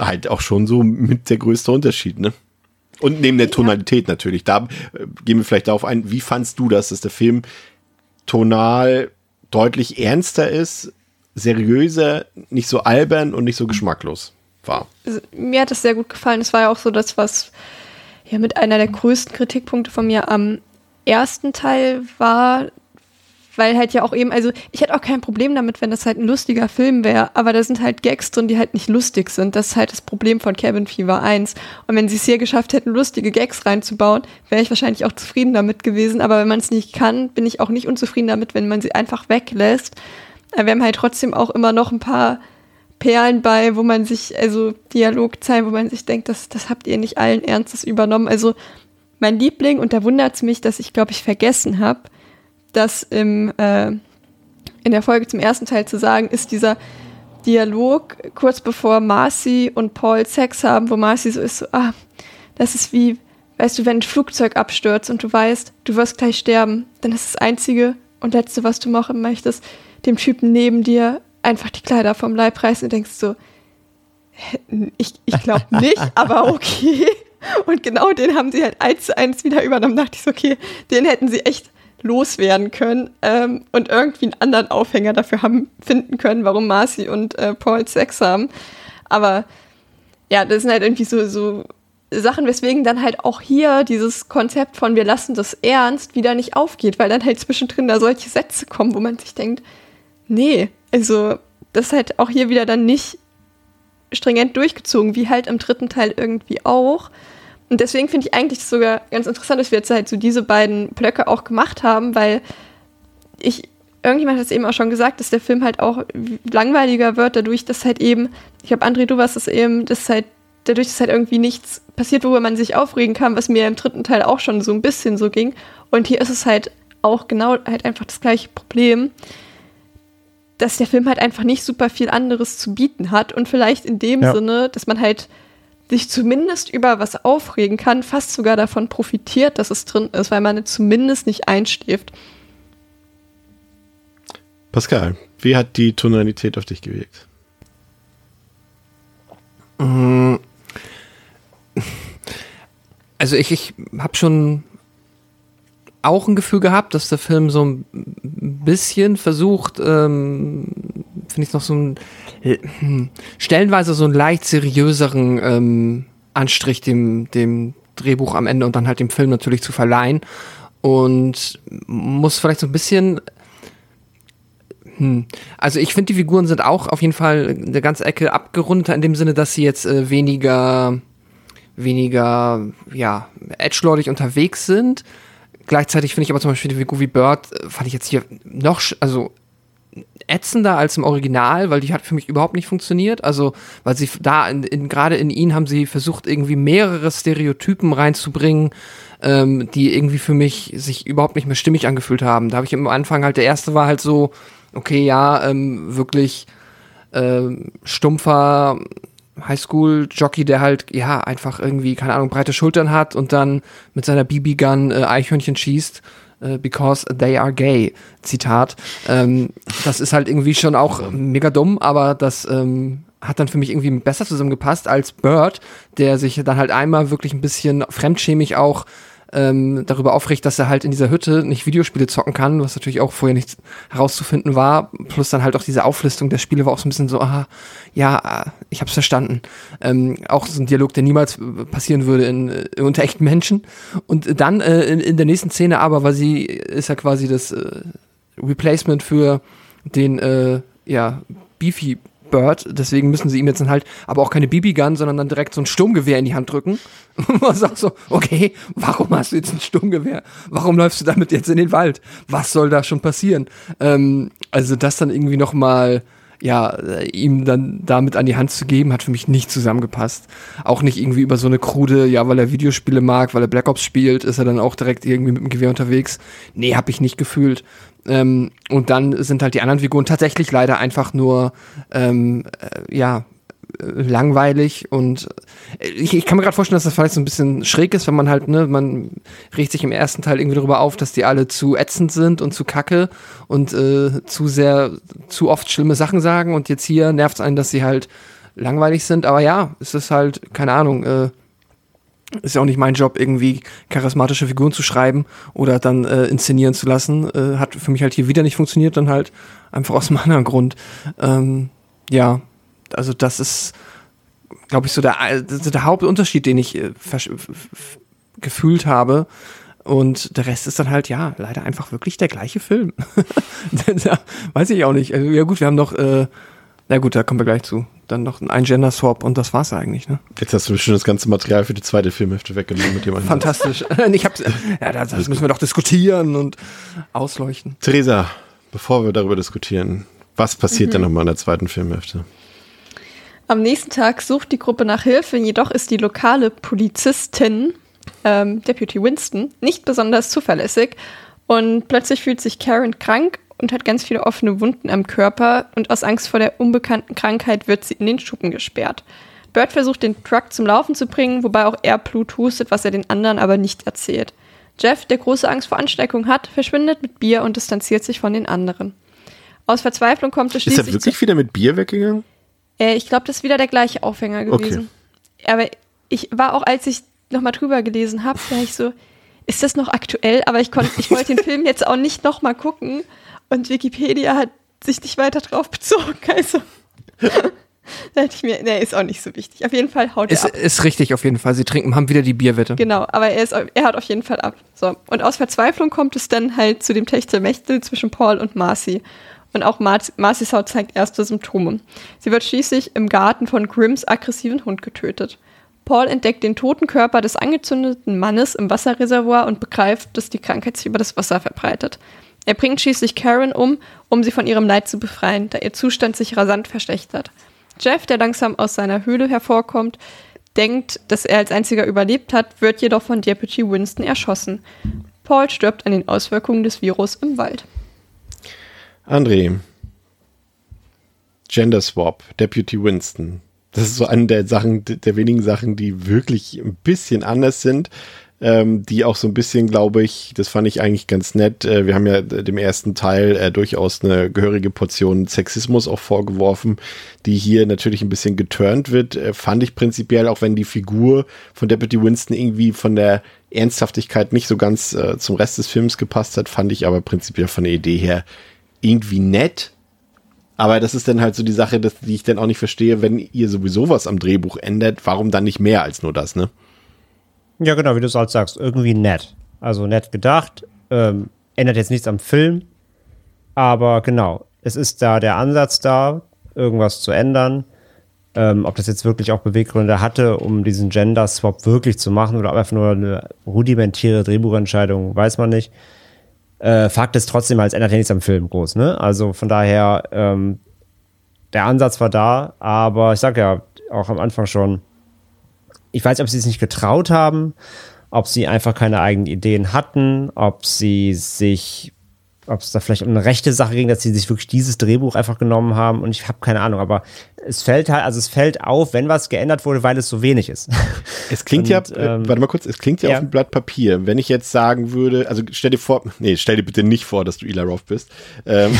halt auch schon so mit der größte Unterschied, ne? Und neben der Tonalität natürlich. Da äh, gehen wir vielleicht darauf ein, wie fandst du das, dass der Film tonal deutlich ernster ist, seriöser, nicht so albern und nicht so geschmacklos war? Also, mir hat das sehr gut gefallen. Es war ja auch so das, was ja mit einer der größten Kritikpunkte von mir am ersten Teil war, weil halt ja auch eben, also ich hätte auch kein Problem damit, wenn das halt ein lustiger Film wäre, aber da sind halt Gags drin, die halt nicht lustig sind. Das ist halt das Problem von Cabin Fever 1. Und wenn sie es hier geschafft hätten, lustige Gags reinzubauen, wäre ich wahrscheinlich auch zufrieden damit gewesen. Aber wenn man es nicht kann, bin ich auch nicht unzufrieden damit, wenn man sie einfach weglässt. Aber wir haben halt trotzdem auch immer noch ein paar Perlen bei, wo man sich, also Dialogzeilen, wo man sich denkt, das, das habt ihr nicht allen Ernstes übernommen. Also mein Liebling, und da wundert es mich, dass ich, glaube ich, vergessen habe, dass im, äh, in der Folge zum ersten Teil zu sagen, ist dieser Dialog kurz bevor Marcy und Paul Sex haben, wo Marcy so ist, so, ah, das ist wie, weißt du, wenn ein Flugzeug abstürzt und du weißt, du wirst gleich sterben, dann ist das Einzige und Letzte, was du machen möchtest, dem Typen neben dir einfach die Kleider vom Leib reißen und denkst so, ich, ich glaube nicht, aber okay. Und genau den haben sie halt eins zu eins wieder übernommen. Da dachte ich so, okay, den hätten sie echt loswerden können ähm, und irgendwie einen anderen Aufhänger dafür haben finden können, warum Marcy und äh, Paul Sex haben. Aber ja, das sind halt irgendwie so, so Sachen, weswegen dann halt auch hier dieses Konzept von wir lassen das ernst wieder nicht aufgeht, weil dann halt zwischendrin da solche Sätze kommen, wo man sich denkt, nee, also das ist halt auch hier wieder dann nicht stringent durchgezogen, wie halt im dritten Teil irgendwie auch. Und deswegen finde ich eigentlich sogar ganz interessant, dass wir jetzt halt so diese beiden Blöcke auch gemacht haben, weil ich, irgendjemand hat es eben auch schon gesagt, dass der Film halt auch langweiliger wird, dadurch, dass halt eben, ich glaube, André, du warst es eben, dass halt, dadurch, dass halt irgendwie nichts passiert, worüber man sich aufregen kann, was mir im dritten Teil auch schon so ein bisschen so ging. Und hier ist es halt auch genau halt einfach das gleiche Problem dass der Film halt einfach nicht super viel anderes zu bieten hat und vielleicht in dem Ja. Sinne, dass man halt sich zumindest über was aufregen kann, fast sogar davon profitiert, dass es drin ist, weil man zumindest nicht einschläft. Pascal, wie hat die Tonalität auf dich gewirkt? Also ich, ich habe schon auch ein Gefühl gehabt, dass der Film so ein bisschen versucht, ähm, finde ich noch so ein stellenweise so einen leicht seriöseren ähm, Anstrich dem, dem Drehbuch am Ende und dann halt dem Film natürlich zu verleihen. Und muss vielleicht so ein bisschen hm. Also ich finde, die Figuren sind auch auf jeden Fall eine ganze Ecke abgerundeter in dem Sinne, dass sie jetzt äh, weniger, weniger, ja, edgelordig unterwegs sind. Gleichzeitig finde ich aber zum Beispiel die Figur wie Bird, äh, fand ich jetzt hier noch, also ätzender als im Original, weil die hat für mich überhaupt nicht funktioniert. Also, weil sie da, in, in, gerade in ihn haben sie versucht, irgendwie mehrere Stereotypen reinzubringen, ähm, die irgendwie für mich sich überhaupt nicht mehr stimmig angefühlt haben. Da habe ich am Anfang halt, der erste war halt so, okay, ja, ähm, wirklich ähm, stumpfer Highschool-Jockey, der halt, ja, einfach irgendwie, keine Ahnung, breite Schultern hat und dann mit seiner BB-Gun äh, Eichhörnchen schießt, because they are gay. Zitat. Ähm, das ist halt irgendwie schon auch mega dumm, aber das ähm, hat dann für mich irgendwie besser zusammengepasst als Bird, der sich dann halt einmal wirklich ein bisschen fremdschämig auch ähm, darüber aufregt, dass er halt in dieser Hütte nicht Videospiele zocken kann, was natürlich auch vorher nicht herauszufinden war. Plus dann halt auch diese Auflistung der Spiele war auch so ein bisschen so, aha, ja, ich hab's verstanden. Ähm, auch so ein Dialog, der niemals passieren würde in, äh, unter echten Menschen. Und dann äh, in, in der nächsten Szene aber, weil sie ist ja quasi das äh, Replacement für den, äh, ja, Beefy Bird, deswegen müssen sie ihm jetzt dann halt aber auch keine BB-Gun, sondern dann direkt so ein Sturmgewehr in die Hand drücken. Und man sagt so, okay, warum hast du jetzt ein Sturmgewehr? Warum läufst du damit jetzt in den Wald? Was soll da schon passieren? Ähm, also das dann irgendwie noch mal ja, äh, ihm dann damit an die Hand zu geben, hat für mich nicht zusammengepasst. Auch nicht irgendwie über so eine krude, ja, weil er Videospiele mag, weil er Black Ops spielt, ist er dann auch direkt irgendwie mit dem Gewehr unterwegs. Nee, hab ich nicht gefühlt. Ähm, und dann sind halt die anderen Figuren tatsächlich leider einfach nur, ähm, äh, ja, langweilig und äh, ich, ich kann mir gerade vorstellen, dass das vielleicht so ein bisschen schräg ist, wenn man halt, ne, man regt sich im ersten Teil irgendwie darüber auf, dass die alle zu ätzend sind und zu kacke und äh, zu sehr, zu oft schlimme Sachen sagen und jetzt hier nervt es einen, dass sie halt langweilig sind, aber ja, es ist halt, keine Ahnung, äh, ist ja auch nicht mein Job, irgendwie charismatische Figuren zu schreiben oder dann äh, inszenieren zu lassen. Äh, hat für mich halt hier wieder nicht funktioniert, dann halt einfach aus einem anderen Grund. Ähm, ja, also das ist, glaube ich, so der, der Hauptunterschied, den ich äh, gefühlt habe. Und der Rest ist dann halt, ja, leider einfach wirklich der gleiche Film. Weiß ich auch nicht. Also, ja gut, wir haben noch, äh, na gut, da kommen wir gleich zu. Dann noch ein Gender-Swap und das war's eigentlich, ne? Jetzt hast du schon das ganze Material für die zweite Filmhälfte weggenommen mit dem Fantastisch. ich hab's, ja, das, das müssen wir doch diskutieren und ausleuchten. Theresa, bevor wir darüber diskutieren, was passiert mhm. denn nochmal in der zweiten Filmhälfte? Am nächsten Tag sucht die Gruppe nach Hilfe, jedoch ist die lokale Polizistin, ähm, Deputy Winston, nicht besonders zuverlässig und plötzlich fühlt sich Karen krank und hat ganz viele offene Wunden am Körper und aus Angst vor der unbekannten Krankheit wird sie in den Schuppen gesperrt. Bert versucht den Truck zum Laufen zu bringen, wobei auch er Blut hustet, was er den anderen aber nicht erzählt. Jeff, der große Angst vor Ansteckung hat, verschwindet mit Bier und distanziert sich von den anderen. Aus Verzweiflung kommt es schließlich. Ist er wirklich wieder mit Bier weggegangen? Äh, ich glaube, das ist wieder der gleiche Aufhänger gewesen. Okay. Aber ich war auch, als ich nochmal drüber gelesen habe, war ich so, ist das noch aktuell? Aber ich, ich wollte den Film jetzt auch nicht nochmal gucken und Wikipedia hat sich nicht weiter drauf bezogen. Also da hätte ich mir, nee, ist auch nicht so wichtig. Auf jeden Fall haut ist, er ab. Ist richtig, auf jeden Fall. Sie trinken, haben wieder die Bierwette. Genau, aber er, ist, er hat auf jeden Fall ab. So. Und aus Verzweiflung kommt es dann halt zu dem Techtelmechtel zwischen Paul und Marcy und auch Mar Marcy's Haut zeigt erste Symptome. Sie wird schließlich im Garten von Grimms aggressiven Hund getötet. Paul entdeckt den toten Körper des angezündeten Mannes im Wasserreservoir und begreift, dass die Krankheit sich über das Wasser verbreitet. Er bringt schließlich Karen um, um sie von ihrem Leid zu befreien, da ihr Zustand sich rasant verschlechtert. Jeff, der langsam aus seiner Höhle hervorkommt, denkt, dass er als einziger überlebt hat, wird jedoch von Deputy Winston erschossen. Paul stirbt an den Auswirkungen des Virus im Wald. André. Gender Swap, Deputy Winston. Das ist so eine der Sachen, der wenigen Sachen, die wirklich ein bisschen anders sind. Ähm, die auch so ein bisschen, glaube ich, das fand ich eigentlich ganz nett. Äh, wir haben ja dem ersten Teil äh, durchaus eine gehörige Portion Sexismus auch vorgeworfen, die hier natürlich ein bisschen geturnt wird. Äh, fand ich prinzipiell, auch wenn die Figur von Deputy Winston irgendwie von der Ernsthaftigkeit nicht so ganz äh, zum Rest des Films gepasst hat, fand ich aber prinzipiell von der Idee her irgendwie nett. Aber das ist dann halt so die Sache, dass, die ich dann auch nicht verstehe, wenn ihr sowieso was am Drehbuch ändert, warum dann nicht mehr als nur das, ne? Ja, genau, wie du es halt sagst, irgendwie nett. Also nett gedacht, ähm, ändert jetzt nichts am Film, aber genau, es ist da der Ansatz da, irgendwas zu ändern. Ähm, ob das jetzt wirklich auch Beweggründe hatte, um diesen Gender-Swap wirklich zu machen oder einfach nur eine rudimentäre Drehbuchentscheidung, weiß man nicht. Äh, Fakt ist trotzdem, als ändert ja nichts am Film groß, ne? Also von daher, ähm, der Ansatz war da, aber ich sag ja auch am Anfang schon, ich weiß ob sie es nicht getraut haben, ob sie einfach keine eigenen Ideen hatten, ob sie sich ob es da vielleicht um eine rechte Sache ging, dass sie sich wirklich dieses Drehbuch einfach genommen haben und ich habe keine Ahnung, aber es fällt halt, also es fällt auf, wenn was geändert wurde, weil es so wenig ist. Es klingt und, ja, ähm, warte mal kurz, es klingt ja, ja, auf dem Blatt Papier. Wenn ich jetzt sagen würde, also stell dir vor, nee, stell dir bitte nicht vor, dass du Ila Roth bist. Ähm,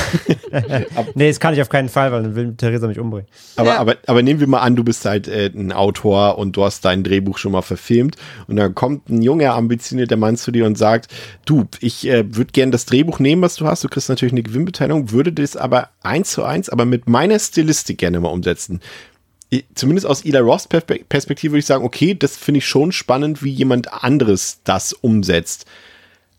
nee, das kann ich auf keinen Fall, weil dann will Theresa mich umbringen. Aber, ja. aber, aber nehmen wir mal an, du bist halt äh, ein Autor und du hast dein Drehbuch schon mal verfilmt und dann kommt ein junger, ambitionierter Mann zu dir und sagt, du, ich äh, würde gerne das Drehbuch nehmen, was du hast, du kriegst natürlich eine Gewinnbeteiligung, würde das aber eins zu eins, aber mit meiner Stilistik gerne mal umsetzen. Zumindest aus Ila Ross Perspektive würde ich sagen, okay, das finde ich schon spannend, wie jemand anderes das umsetzt.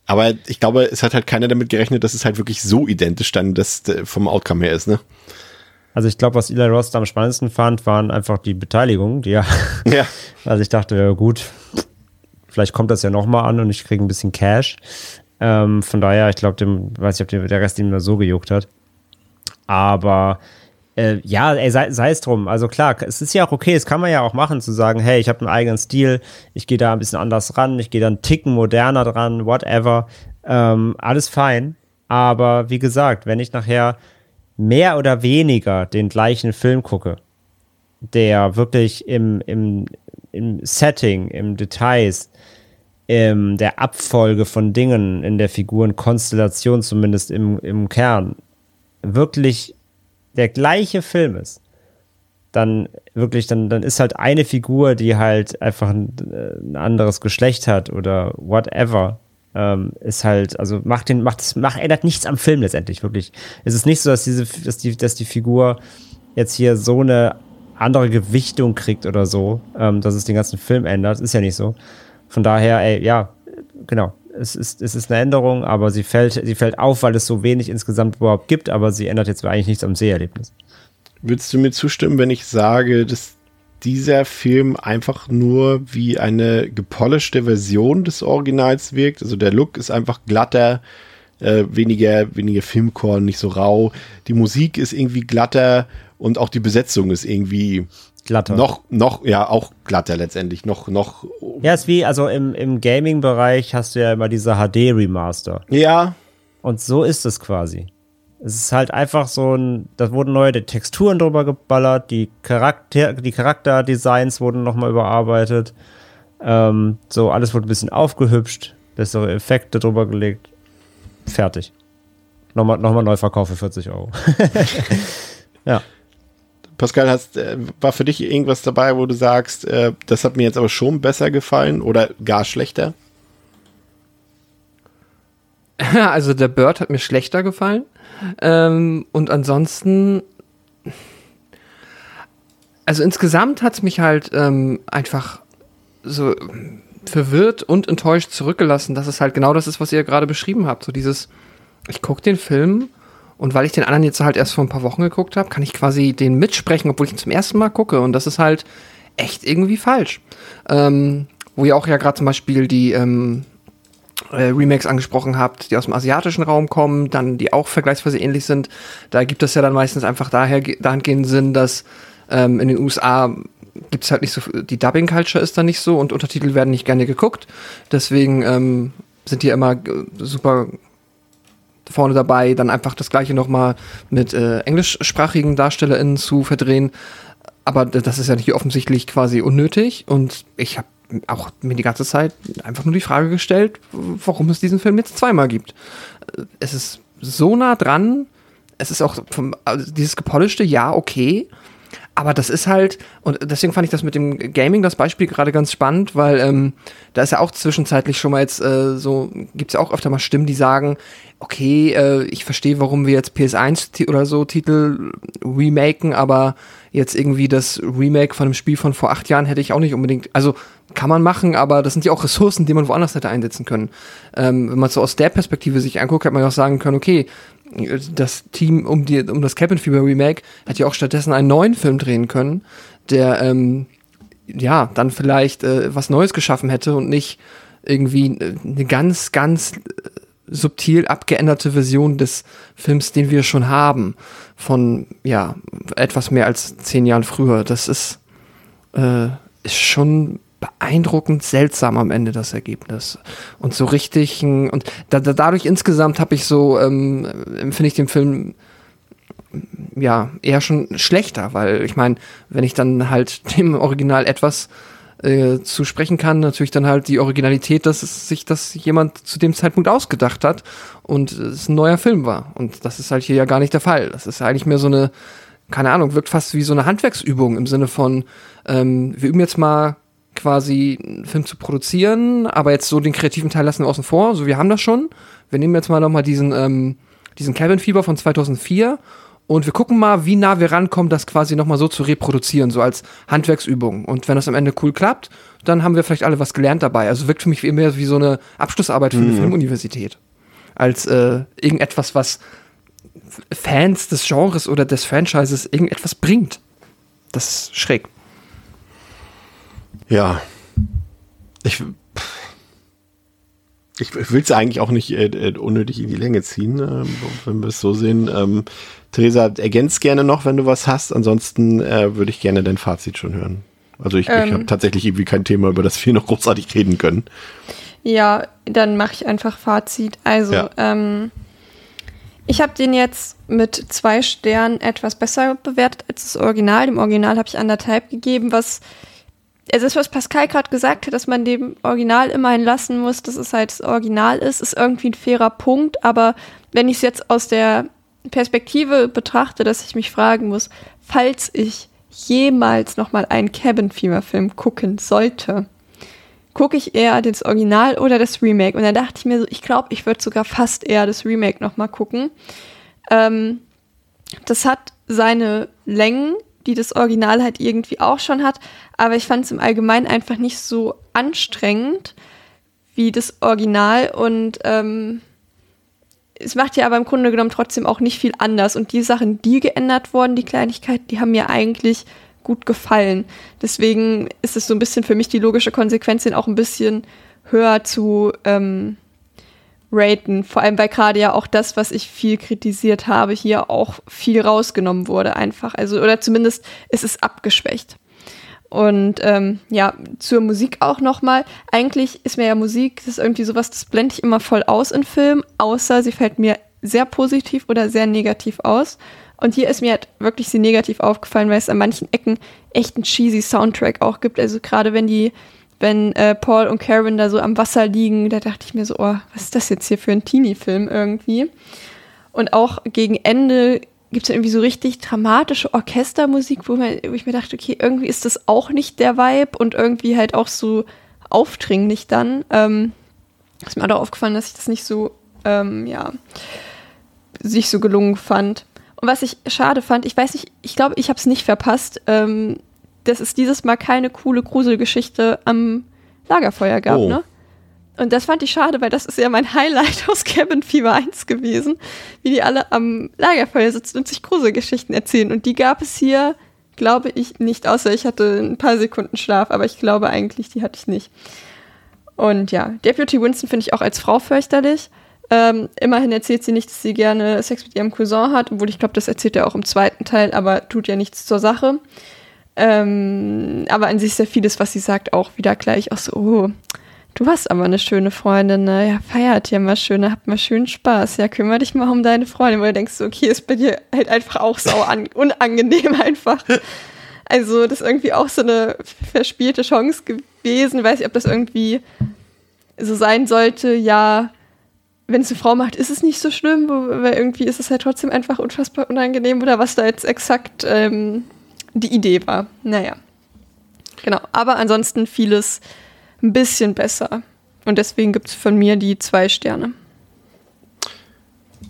Aber ich glaube, es hat halt keiner damit gerechnet, dass es halt wirklich so identisch dann das äh, vom Outcome her ist, ne? Also ich glaube, was Eli Ross da am spannendsten fand, waren einfach die Beteiligungen, die ja. ja. Also ich dachte, ja gut, vielleicht kommt das ja nochmal an und ich kriege ein bisschen Cash. Ähm, von daher, ich glaube, dem, weiß ich, ob der Rest ihm nur so gejuckt hat. Aber Äh, ja, ey, sei, sei es drum. Also klar, es ist ja auch okay, es kann man ja auch machen, zu sagen, hey, ich habe einen eigenen Stil, ich gehe da ein bisschen anders ran, ich gehe da einen Ticken moderner dran, whatever. Ähm, alles fein. Aber wie gesagt, wenn ich nachher mehr oder weniger den gleichen Film gucke, der wirklich im, im, im Setting, im Details, in der Abfolge von Dingen, in der Figurenkonstellation zumindest im, im Kern, wirklich der gleiche Film ist, dann wirklich, dann, dann ist halt eine Figur, die halt einfach ein, ein anderes Geschlecht hat oder whatever, ähm, ist halt, also macht den, macht, macht, ändert nichts am Film letztendlich, wirklich. Es ist nicht so, dass diese, dass die, dass die Figur jetzt hier so eine andere Gewichtung kriegt oder so, ähm, dass es den ganzen Film ändert. Ist ja nicht so. Von daher, ey, ja, genau. Es ist, es ist eine Änderung, aber sie fällt, sie fällt auf, weil es so wenig insgesamt überhaupt gibt, aber sie ändert jetzt eigentlich nichts am Seherlebnis. Würdest du mir zustimmen, wenn ich sage, dass dieser Film einfach nur wie eine gepolischte Version des Originals wirkt? Also der Look ist einfach glatter, äh, weniger, weniger Filmkorn, nicht so rau. Die Musik ist irgendwie glatter und auch die Besetzung ist irgendwie Glatter. noch, noch, ja, auch glatter letztendlich, noch, noch. Ja, ist wie, also im, im Gaming-Bereich hast du ja immer diese HD-Remaster. Ja. Und so ist es quasi. Es ist halt einfach so ein, da wurden neue Texturen drüber geballert, die Charakter, die Charakterdesigns wurden nochmal überarbeitet. Ähm, so, alles wurde ein bisschen aufgehübscht, bessere Effekte drüber gelegt. Fertig. Nochmal, nochmal Neuverkauf für 40 Euro. ja. Pascal, hast, äh, war für dich irgendwas dabei, wo du sagst, äh, das hat mir jetzt aber schon besser gefallen oder gar schlechter? Also der Bird hat mir schlechter gefallen. Ähm, und ansonsten, also insgesamt hat es mich halt ähm, einfach so verwirrt und enttäuscht zurückgelassen, dass es halt genau das ist, was ihr gerade beschrieben habt. So dieses, ich gucke den Film und weil ich den anderen jetzt halt erst vor ein paar Wochen geguckt habe, kann ich quasi den mitsprechen, obwohl ich ihn zum ersten Mal gucke. Und das ist halt echt irgendwie falsch. Ähm, wo ihr auch ja gerade zum Beispiel die ähm, äh, Remakes angesprochen habt, die aus dem asiatischen Raum kommen, dann die auch vergleichsweise ähnlich sind. Da gibt es ja dann meistens einfach daher dahingehend Sinn, dass ähm, in den USA gibt es halt nicht so, die Dubbing-Culture ist da nicht so und Untertitel werden nicht gerne geguckt. Deswegen ähm, sind die immer äh, super vorne dabei, dann einfach das gleiche nochmal mit äh, englischsprachigen DarstellerInnen zu verdrehen. Aber das ist ja hier offensichtlich quasi unnötig und ich habe auch mir die ganze Zeit einfach nur die Frage gestellt, warum es diesen Film jetzt zweimal gibt. Es ist so nah dran, es ist auch vom, also dieses gepolischte, ja, okay, aber das ist halt, und deswegen fand ich das mit dem Gaming, das Beispiel gerade ganz spannend, weil ähm, da ist ja auch zwischenzeitlich schon mal jetzt äh, so, gibt es ja auch öfter mal Stimmen, die sagen, okay, äh, ich verstehe, warum wir jetzt PS1 oder so Titel remaken, aber jetzt irgendwie das Remake von einem Spiel von vor acht Jahren hätte ich auch nicht unbedingt, also kann man machen, aber das sind ja auch Ressourcen, die man woanders hätte einsetzen können. Ähm, wenn man so aus der Perspektive sich anguckt, hätte man ja auch sagen können, okay, das Team um, die, um das Cabin Fever Remake hätte ja auch stattdessen einen neuen Film drehen können, der ähm, ja dann vielleicht äh, was Neues geschaffen hätte und nicht irgendwie äh, eine ganz, ganz äh, subtil abgeänderte Version des Films, den wir schon haben, von ja etwas mehr als zehn Jahren früher. Das ist, äh, ist schon beeindruckend seltsam am Ende das Ergebnis und so richtig und da, da, dadurch insgesamt habe ich so ähm, empfinde ich den Film ja eher schon schlechter, weil ich meine, wenn ich dann halt dem Original etwas äh, zu sprechen kann, natürlich dann halt die Originalität, dass es sich das jemand zu dem Zeitpunkt ausgedacht hat und es ein neuer Film war und das ist halt hier ja gar nicht der Fall. Das ist eigentlich mehr so eine keine Ahnung, wirkt fast wie so eine Handwerksübung im Sinne von, ähm, wir üben jetzt mal quasi einen Film zu produzieren, aber jetzt so den kreativen Teil lassen wir außen vor. So, wir haben das schon. Wir nehmen jetzt mal nochmal diesen, ähm, diesen Cabin Fever von 2004 und wir gucken mal, wie nah wir rankommen, das quasi nochmal so zu reproduzieren, so als Handwerksübung. Und wenn das am Ende cool klappt, dann haben wir vielleicht alle was gelernt dabei. Also wirkt für mich mehr wie so eine Abschlussarbeit für eine mhm. Filmuniversität. Als äh, irgendetwas, was Fans des Genres oder des Franchises irgendetwas bringt. Das ist schräg. Ja. Ich. Ich will es eigentlich auch nicht äh, äh, unnötig in die Länge ziehen, äh, wenn wir es so sehen. Ähm, Theresa, ergänzt gerne noch, wenn du was hast. Ansonsten äh, würde ich gerne dein Fazit schon hören. Also ich, ähm, ich habe tatsächlich irgendwie kein Thema, über das wir noch großartig reden können. Ja, dann mache ich einfach Fazit. Also, ja. ähm, ich habe den jetzt mit zwei Sternen etwas besser bewertet als das Original. Dem Original habe ich anderthalb gegeben, was es ist, was Pascal gerade gesagt hat, dass man dem Original immerhin lassen muss, dass es halt das Original ist, ist irgendwie ein fairer Punkt. Aber wenn ich es jetzt aus der Perspektive betrachte, dass ich mich fragen muss, falls ich jemals nochmal einen Cabin Fever Film gucken sollte, gucke ich eher das Original oder das Remake. Und dann dachte ich mir so, ich glaube, ich würde sogar fast eher das Remake nochmal gucken. Ähm, das hat seine Längen, die das Original halt irgendwie auch schon hat, aber ich fand es im Allgemeinen einfach nicht so anstrengend wie das Original. Und ähm, es macht ja aber im Grunde genommen trotzdem auch nicht viel anders. Und die Sachen, die geändert wurden, die Kleinigkeiten, die haben mir eigentlich gut gefallen. Deswegen ist es so ein bisschen für mich die logische Konsequenz, den auch ein bisschen höher zu ähm, raten. Vor allem, weil gerade ja auch das, was ich viel kritisiert habe, hier auch viel rausgenommen wurde einfach. Also, oder zumindest ist es abgeschwächt. Und ähm, ja, zur Musik auch nochmal. Eigentlich ist mir ja Musik, das ist irgendwie sowas, das blende ich immer voll aus in Filmen, außer sie fällt mir sehr positiv oder sehr negativ aus. Und hier ist mir halt wirklich sie negativ aufgefallen, weil es an manchen Ecken echt einen cheesy Soundtrack auch gibt. Also gerade wenn die wenn äh, Paul und Karen da so am Wasser liegen, da dachte ich mir so, oh, was ist das jetzt hier für ein Teenie-Film irgendwie? Und auch gegen Ende gibt es irgendwie so richtig dramatische Orchestermusik, wo, man, wo ich mir dachte, okay, irgendwie ist das auch nicht der Vibe und irgendwie halt auch so aufdringlich dann. Ähm, ist mir auch aufgefallen, dass ich das nicht so, ähm, ja, sich so gelungen fand. Und was ich schade fand, ich weiß nicht, ich glaube, ich habe es nicht verpasst, ähm, dass es dieses Mal keine coole Gruselgeschichte am Lagerfeuer gab, oh. ne? Und das fand ich schade, weil das ist ja mein Highlight aus Cabin Fever 1 gewesen, wie die alle am Lagerfeuer sitzen und sich Gruselgeschichten erzählen. Und die gab es hier, glaube ich, nicht, außer ich hatte ein paar Sekunden Schlaf, aber ich glaube eigentlich, die hatte ich nicht. Und ja, Deputy Winston finde ich auch als Frau fürchterlich. Ähm, immerhin erzählt sie nicht, dass sie gerne Sex mit ihrem Cousin hat, obwohl ich glaube, das erzählt er auch im zweiten Teil, aber tut ja nichts zur Sache. Ähm, aber an sich ja vieles, was sie sagt, auch wieder gleich auch so, oh, du hast aber eine schöne Freundin, ne? Ja, feiert ja mal schön, habt mal schön Spaß. Ja, kümmere dich mal um deine Freundin, weil du denkst, okay, ist bei dir halt einfach auch sau unangenehm einfach. Also, das ist irgendwie auch so eine verspielte Chance gewesen. Weiß ich, ob das irgendwie so sein sollte, ja, wenn es eine Frau macht, ist es nicht so schlimm, weil irgendwie ist es halt trotzdem einfach unfassbar unangenehm oder was da jetzt exakt ähm, die Idee war. Naja. Genau. Aber ansonsten vieles ein bisschen besser. Und deswegen gibt es von mir die zwei Sterne.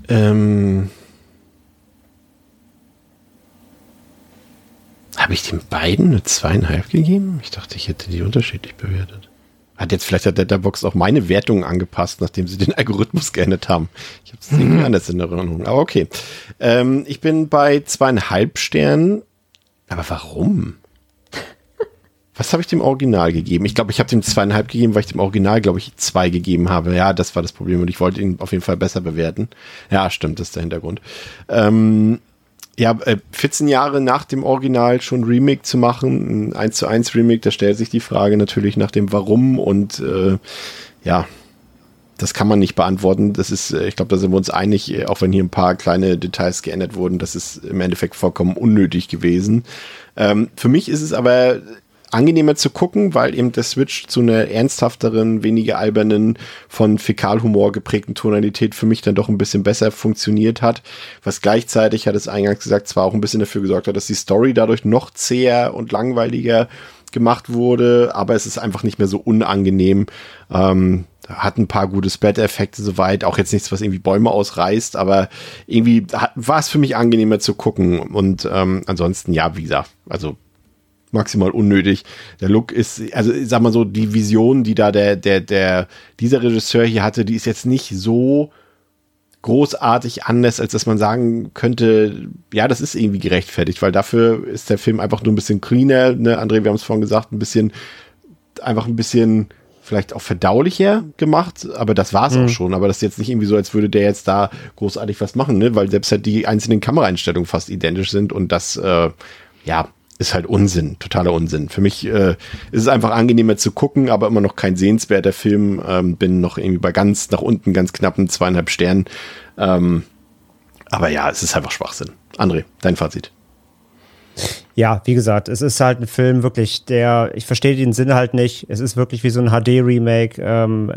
Ähm. Habe ich den beiden eine zweieinhalb gegeben? Ich dachte, ich hätte die unterschiedlich bewertet. Hat jetzt vielleicht hat Letterbox auch meine Wertungen angepasst, nachdem sie den Algorithmus geändert haben. Ich habe es irgendwie anders in Erinnerung. Aber okay. Ähm, ich bin bei zweieinhalb Sternen aber warum? Was habe ich dem Original gegeben? Ich glaube, ich habe dem zweieinhalb gegeben, weil ich dem Original, glaube ich, zwei gegeben habe. Ja, das war das Problem und ich wollte ihn auf jeden Fall besser bewerten. Ja, stimmt, das ist der Hintergrund. Ähm, ja, 14 äh, Jahre nach dem Original schon Remake zu machen, ein 1 zu 1 Remake, da stellt sich die Frage natürlich nach dem Warum und äh, ja, das kann man nicht beantworten. Das ist, äh, ich glaube, da sind wir uns einig, äh, auch wenn hier ein paar kleine Details geändert wurden, das ist im Endeffekt vollkommen unnötig gewesen. Ähm, für mich ist es aber angenehmer zu gucken, weil eben der Switch zu einer ernsthafteren, weniger albernen, von Fäkalhumor geprägten Tonalität für mich dann doch ein bisschen besser funktioniert hat, was gleichzeitig, hat es eingangs gesagt, zwar auch ein bisschen dafür gesorgt hat, dass die Story dadurch noch zäher und langweiliger gemacht wurde, aber es ist einfach nicht mehr so unangenehm. Ähm, hat ein paar gute Spat-Effekte soweit, auch jetzt nichts, was irgendwie Bäume ausreißt, aber irgendwie war es für mich angenehmer zu gucken. Und ähm, ansonsten, ja, wie gesagt, also maximal unnötig. Der Look ist, also ich sag mal so, die Vision, die da der, der, der, dieser Regisseur hier hatte, die ist jetzt nicht so großartig anders, als dass man sagen könnte, ja, das ist irgendwie gerechtfertigt, weil dafür ist der Film einfach nur ein bisschen cleaner, ne, André, wir haben es vorhin gesagt, ein bisschen, einfach ein bisschen vielleicht auch verdaulicher gemacht, aber das war's mhm. auch schon. Aber das ist jetzt nicht irgendwie so, als würde der jetzt da großartig was machen, ne? weil selbst halt die einzelnen Kameraeinstellungen fast identisch sind und das, äh, ja, ist halt Unsinn, totaler Unsinn. Für mich äh, ist es einfach angenehmer zu gucken, aber immer noch kein sehenswerter Film. Ähm, bin noch irgendwie bei ganz nach unten, ganz knappen zweieinhalb Sternen. Ähm, aber ja, es ist einfach Schwachsinn. André, dein Fazit. Ja, wie gesagt, es ist halt ein Film wirklich, der, ich verstehe den Sinn halt nicht. Es ist wirklich wie so ein HD-Remake. Ähm,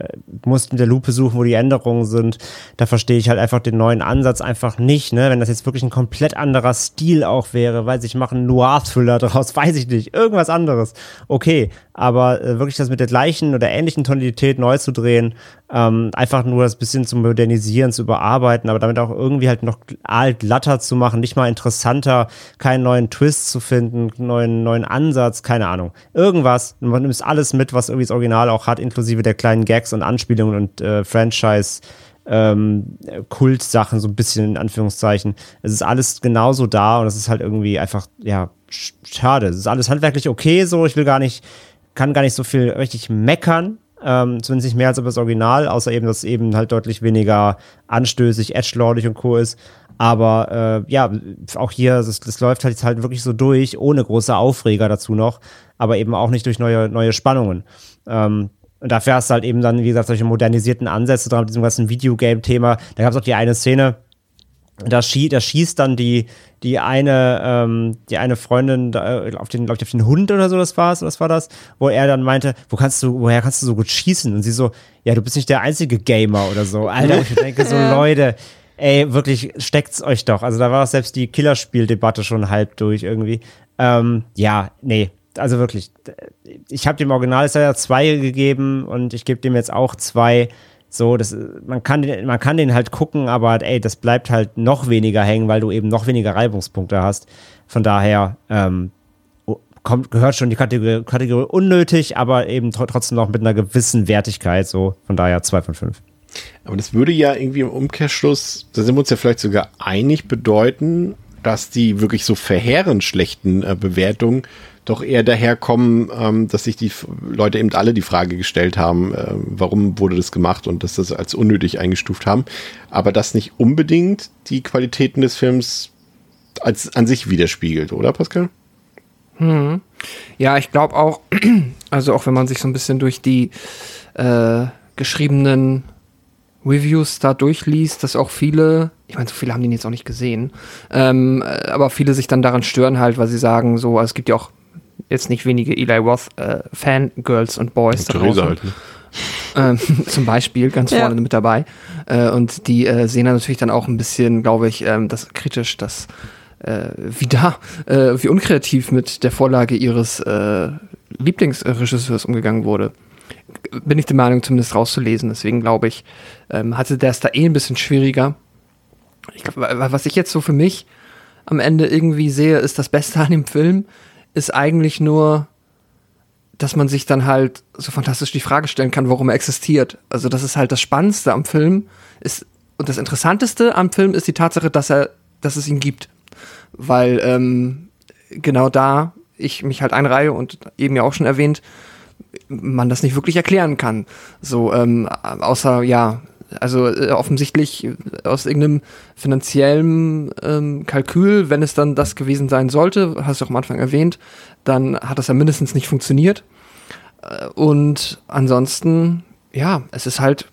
musst in der Lupe suchen, wo die Änderungen sind. Da verstehe ich halt einfach den neuen Ansatz einfach nicht, ne? Wenn das jetzt wirklich ein komplett anderer Stil auch wäre, weil ich mache einen Noir-Thriller draus, weiß ich nicht. Irgendwas anderes. Okay, aber äh, wirklich das mit der gleichen oder ähnlichen Tonalität neu zu drehen, ähm, einfach nur das bisschen zu modernisieren, zu überarbeiten, aber damit auch irgendwie halt noch alt glatter zu machen, nicht mal interessanter, keinen neuen Twist zu finden, neuen, neuen Ansatz, keine Ahnung. Irgendwas, man nimmt alles mit, was irgendwie das Original auch hat, inklusive der kleinen Gags und Anspielungen und äh, Franchise- ähm, Kultsachen, so ein bisschen in Anführungszeichen. Es ist alles genauso da und es ist halt irgendwie einfach, ja, schade. Es ist alles handwerklich okay so. Ich will gar nicht kann gar nicht so viel richtig meckern. Ähm, zumindest nicht mehr als über das Original, außer eben, dass es eben halt deutlich weniger anstößig, edgelordig und co. ist. Aber äh, ja, auch hier, das, das läuft halt, halt wirklich so durch, ohne große Aufreger dazu noch, aber eben auch nicht durch neue, neue Spannungen. Ähm, und dafür hast du halt eben dann, wie gesagt, solche modernisierten Ansätze dran mit diesem ganzen Videogame-Thema. Da gab es auch die eine Szene, da, schie da schießt dann die, die eine, ähm, die eine Freundin da, äh, auf den, glaube ich, auf den Hund oder so, das war's, was war das? Wo er dann meinte, wo kannst du, woher kannst du so gut schießen? Und sie so, ja, du bist nicht der einzige Gamer oder so. Alter, ich denke so, Leute, ey, wirklich, steckt's euch doch. Also da war selbst die Killerspieldebatte schon halb durch irgendwie. Ähm, ja, nee, also wirklich, ich habe dem Original ja zwei gegeben und ich gebe dem jetzt auch zwei. So, das, man kann den, man kann den halt gucken, aber ey, das bleibt halt noch weniger hängen, weil du eben noch weniger Reibungspunkte hast. Von daher, ähm, kommt, gehört schon die Kategorie, Kategorie unnötig, aber eben tr trotzdem noch mit einer gewissen Wertigkeit. So, von daher zwei von fünf. Aber das würde ja irgendwie im Umkehrschluss, da sind wir uns ja vielleicht sogar einig, bedeuten, dass die wirklich so verheerend schlechten äh, Bewertungen doch eher daherkommen, ähm, dass sich die Leute eben alle die Frage gestellt haben, äh, warum wurde das gemacht und dass das als unnötig eingestuft haben. Aber das nicht unbedingt die Qualitäten des Films als an sich widerspiegelt, oder Pascal? Hm. Ja, ich glaube auch, also auch wenn man sich so ein bisschen durch die äh, geschriebenen Reviews da durchliest, dass auch viele, ich meine, so viele haben den jetzt auch nicht gesehen, ähm, äh, aber viele sich dann daran stören halt, weil sie sagen, so, also es gibt ja auch jetzt nicht wenige Eli Roth äh, Fangirls und Boys. Und Theresa halt, ne? ähm, zum Beispiel ganz ja. vorne mit dabei. Äh, und die äh, sehen dann natürlich dann auch ein bisschen, glaube ich, ähm, das kritisch, dass äh, wie da, äh, wie unkreativ mit der Vorlage ihres äh, Lieblingsregisseurs umgegangen wurde. Bin ich der Meinung, zumindest rauszulesen. Deswegen glaube ich, ähm, hatte der es da eh ein bisschen schwieriger. Ich glaub, was ich jetzt so für mich am Ende irgendwie sehe, ist das Beste an dem Film, ist eigentlich nur, dass man sich dann halt so fantastisch die Frage stellen kann, warum er existiert. Also das ist halt das Spannendste am Film ist und das Interessanteste am Film ist die Tatsache, dass er, dass es ihn gibt, weil ähm, genau da ich mich halt einreihe und eben ja auch schon erwähnt, man das nicht wirklich erklären kann. So ähm, außer ja also äh, offensichtlich aus irgendeinem finanziellen ähm, Kalkül, wenn es dann das gewesen sein sollte, hast du auch am Anfang erwähnt, dann hat das ja mindestens nicht funktioniert. Äh, und ansonsten, ja, es ist halt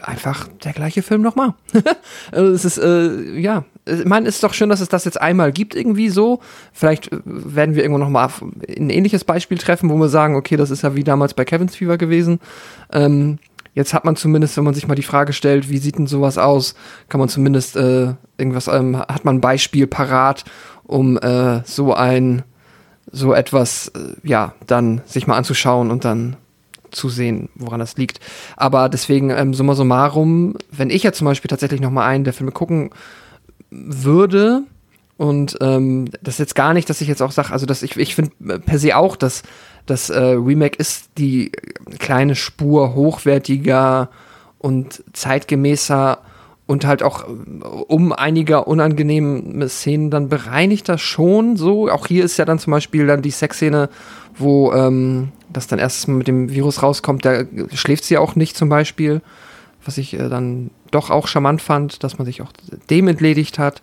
einfach der gleiche Film nochmal. also es ist, äh, ja, ich meine, es ist doch schön, dass es das jetzt einmal gibt, irgendwie so. Vielleicht äh, werden wir irgendwo nochmal ein ähnliches Beispiel treffen, wo wir sagen, okay, das ist ja wie damals bei Kevin's Fever gewesen. Ähm, Jetzt hat man zumindest, wenn man sich mal die Frage stellt, wie sieht denn sowas aus, kann man zumindest äh, irgendwas, ähm, hat man ein Beispiel parat, um äh, so ein, so etwas, äh, ja, dann sich mal anzuschauen und dann zu sehen, woran das liegt. Aber deswegen, ähm, summa summarum, wenn ich jetzt zum Beispiel tatsächlich noch mal einen der Filme gucken würde, und ähm, das ist jetzt gar nicht, dass ich jetzt auch sage, also dass ich, ich finde per se auch, dass das äh, Remake ist die kleine Spur hochwertiger und zeitgemäßer und halt auch äh, um einiger unangenehme Szenen dann bereinigt das schon so. Auch hier ist ja dann zum Beispiel dann die Sexszene, wo ähm, das dann erst mit dem Virus rauskommt, da schläft sie auch nicht zum Beispiel, was ich äh, dann doch auch charmant fand, dass man sich auch dem entledigt hat.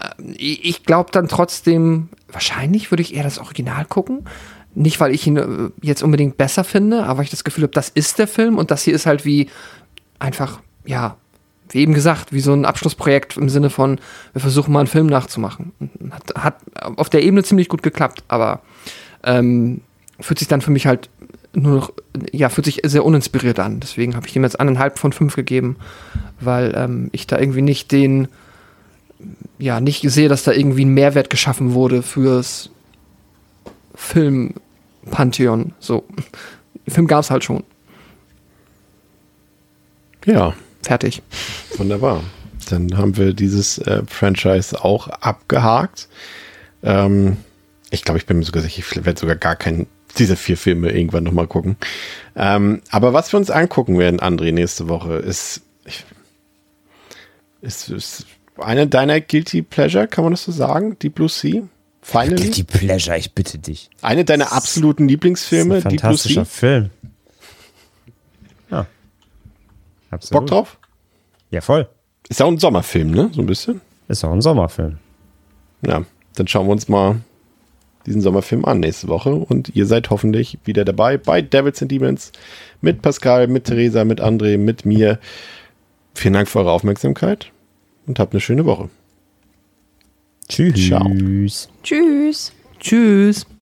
Äh, ich glaube dann trotzdem, wahrscheinlich würde ich eher das Original gucken. Nicht, weil ich ihn äh, jetzt unbedingt besser finde, aber weil ich das Gefühl habe, das ist der Film und das hier ist halt wie einfach, ja, wie eben gesagt, wie so ein Abschlussprojekt im Sinne von, wir versuchen mal einen Film nachzumachen. Hat, hat auf der Ebene ziemlich gut geklappt, aber ähm, fühlt sich dann für mich halt nur noch, ja, fühlt sich sehr uninspiriert an. Deswegen habe ich ihm jetzt eineinhalb von fünf gegeben, weil ähm, ich da irgendwie nicht den, ja, nicht sehe, dass da irgendwie ein Mehrwert geschaffen wurde fürs Film-Pantheon. So. Film gab es halt schon. Ja. Fertig. Wunderbar. Dann haben wir dieses äh, Franchise auch abgehakt. Ähm, ich glaube, ich bin mir sogar sicher, ich werde sogar gar keinen dieser vier Filme irgendwann nochmal gucken. Ähm, aber was wir uns angucken werden, André, nächste Woche, ist, ich, ist, ist eine deiner Guilty Pleasure, kann man das so sagen? Deep Blue Sea? Finally? Guilty Pleasure, ich bitte dich. Eine deiner absoluten Lieblingsfilme, Deep Blue Sea? Fantastischer Film. Ja. Absolut. Bock drauf? Ja, voll. Ist ja auch ein Sommerfilm, ne? So ein bisschen. Ist auch ein Sommerfilm. Ja, dann schauen wir uns mal diesen Sommerfilm an nächste Woche und ihr seid hoffentlich wieder dabei bei Devils and Demons mit Pascal, mit Theresa, mit André, mit mir. Vielen Dank für eure Aufmerksamkeit und habt eine schöne Woche. Tschüss. Ciao. Tschüss. Tschüss.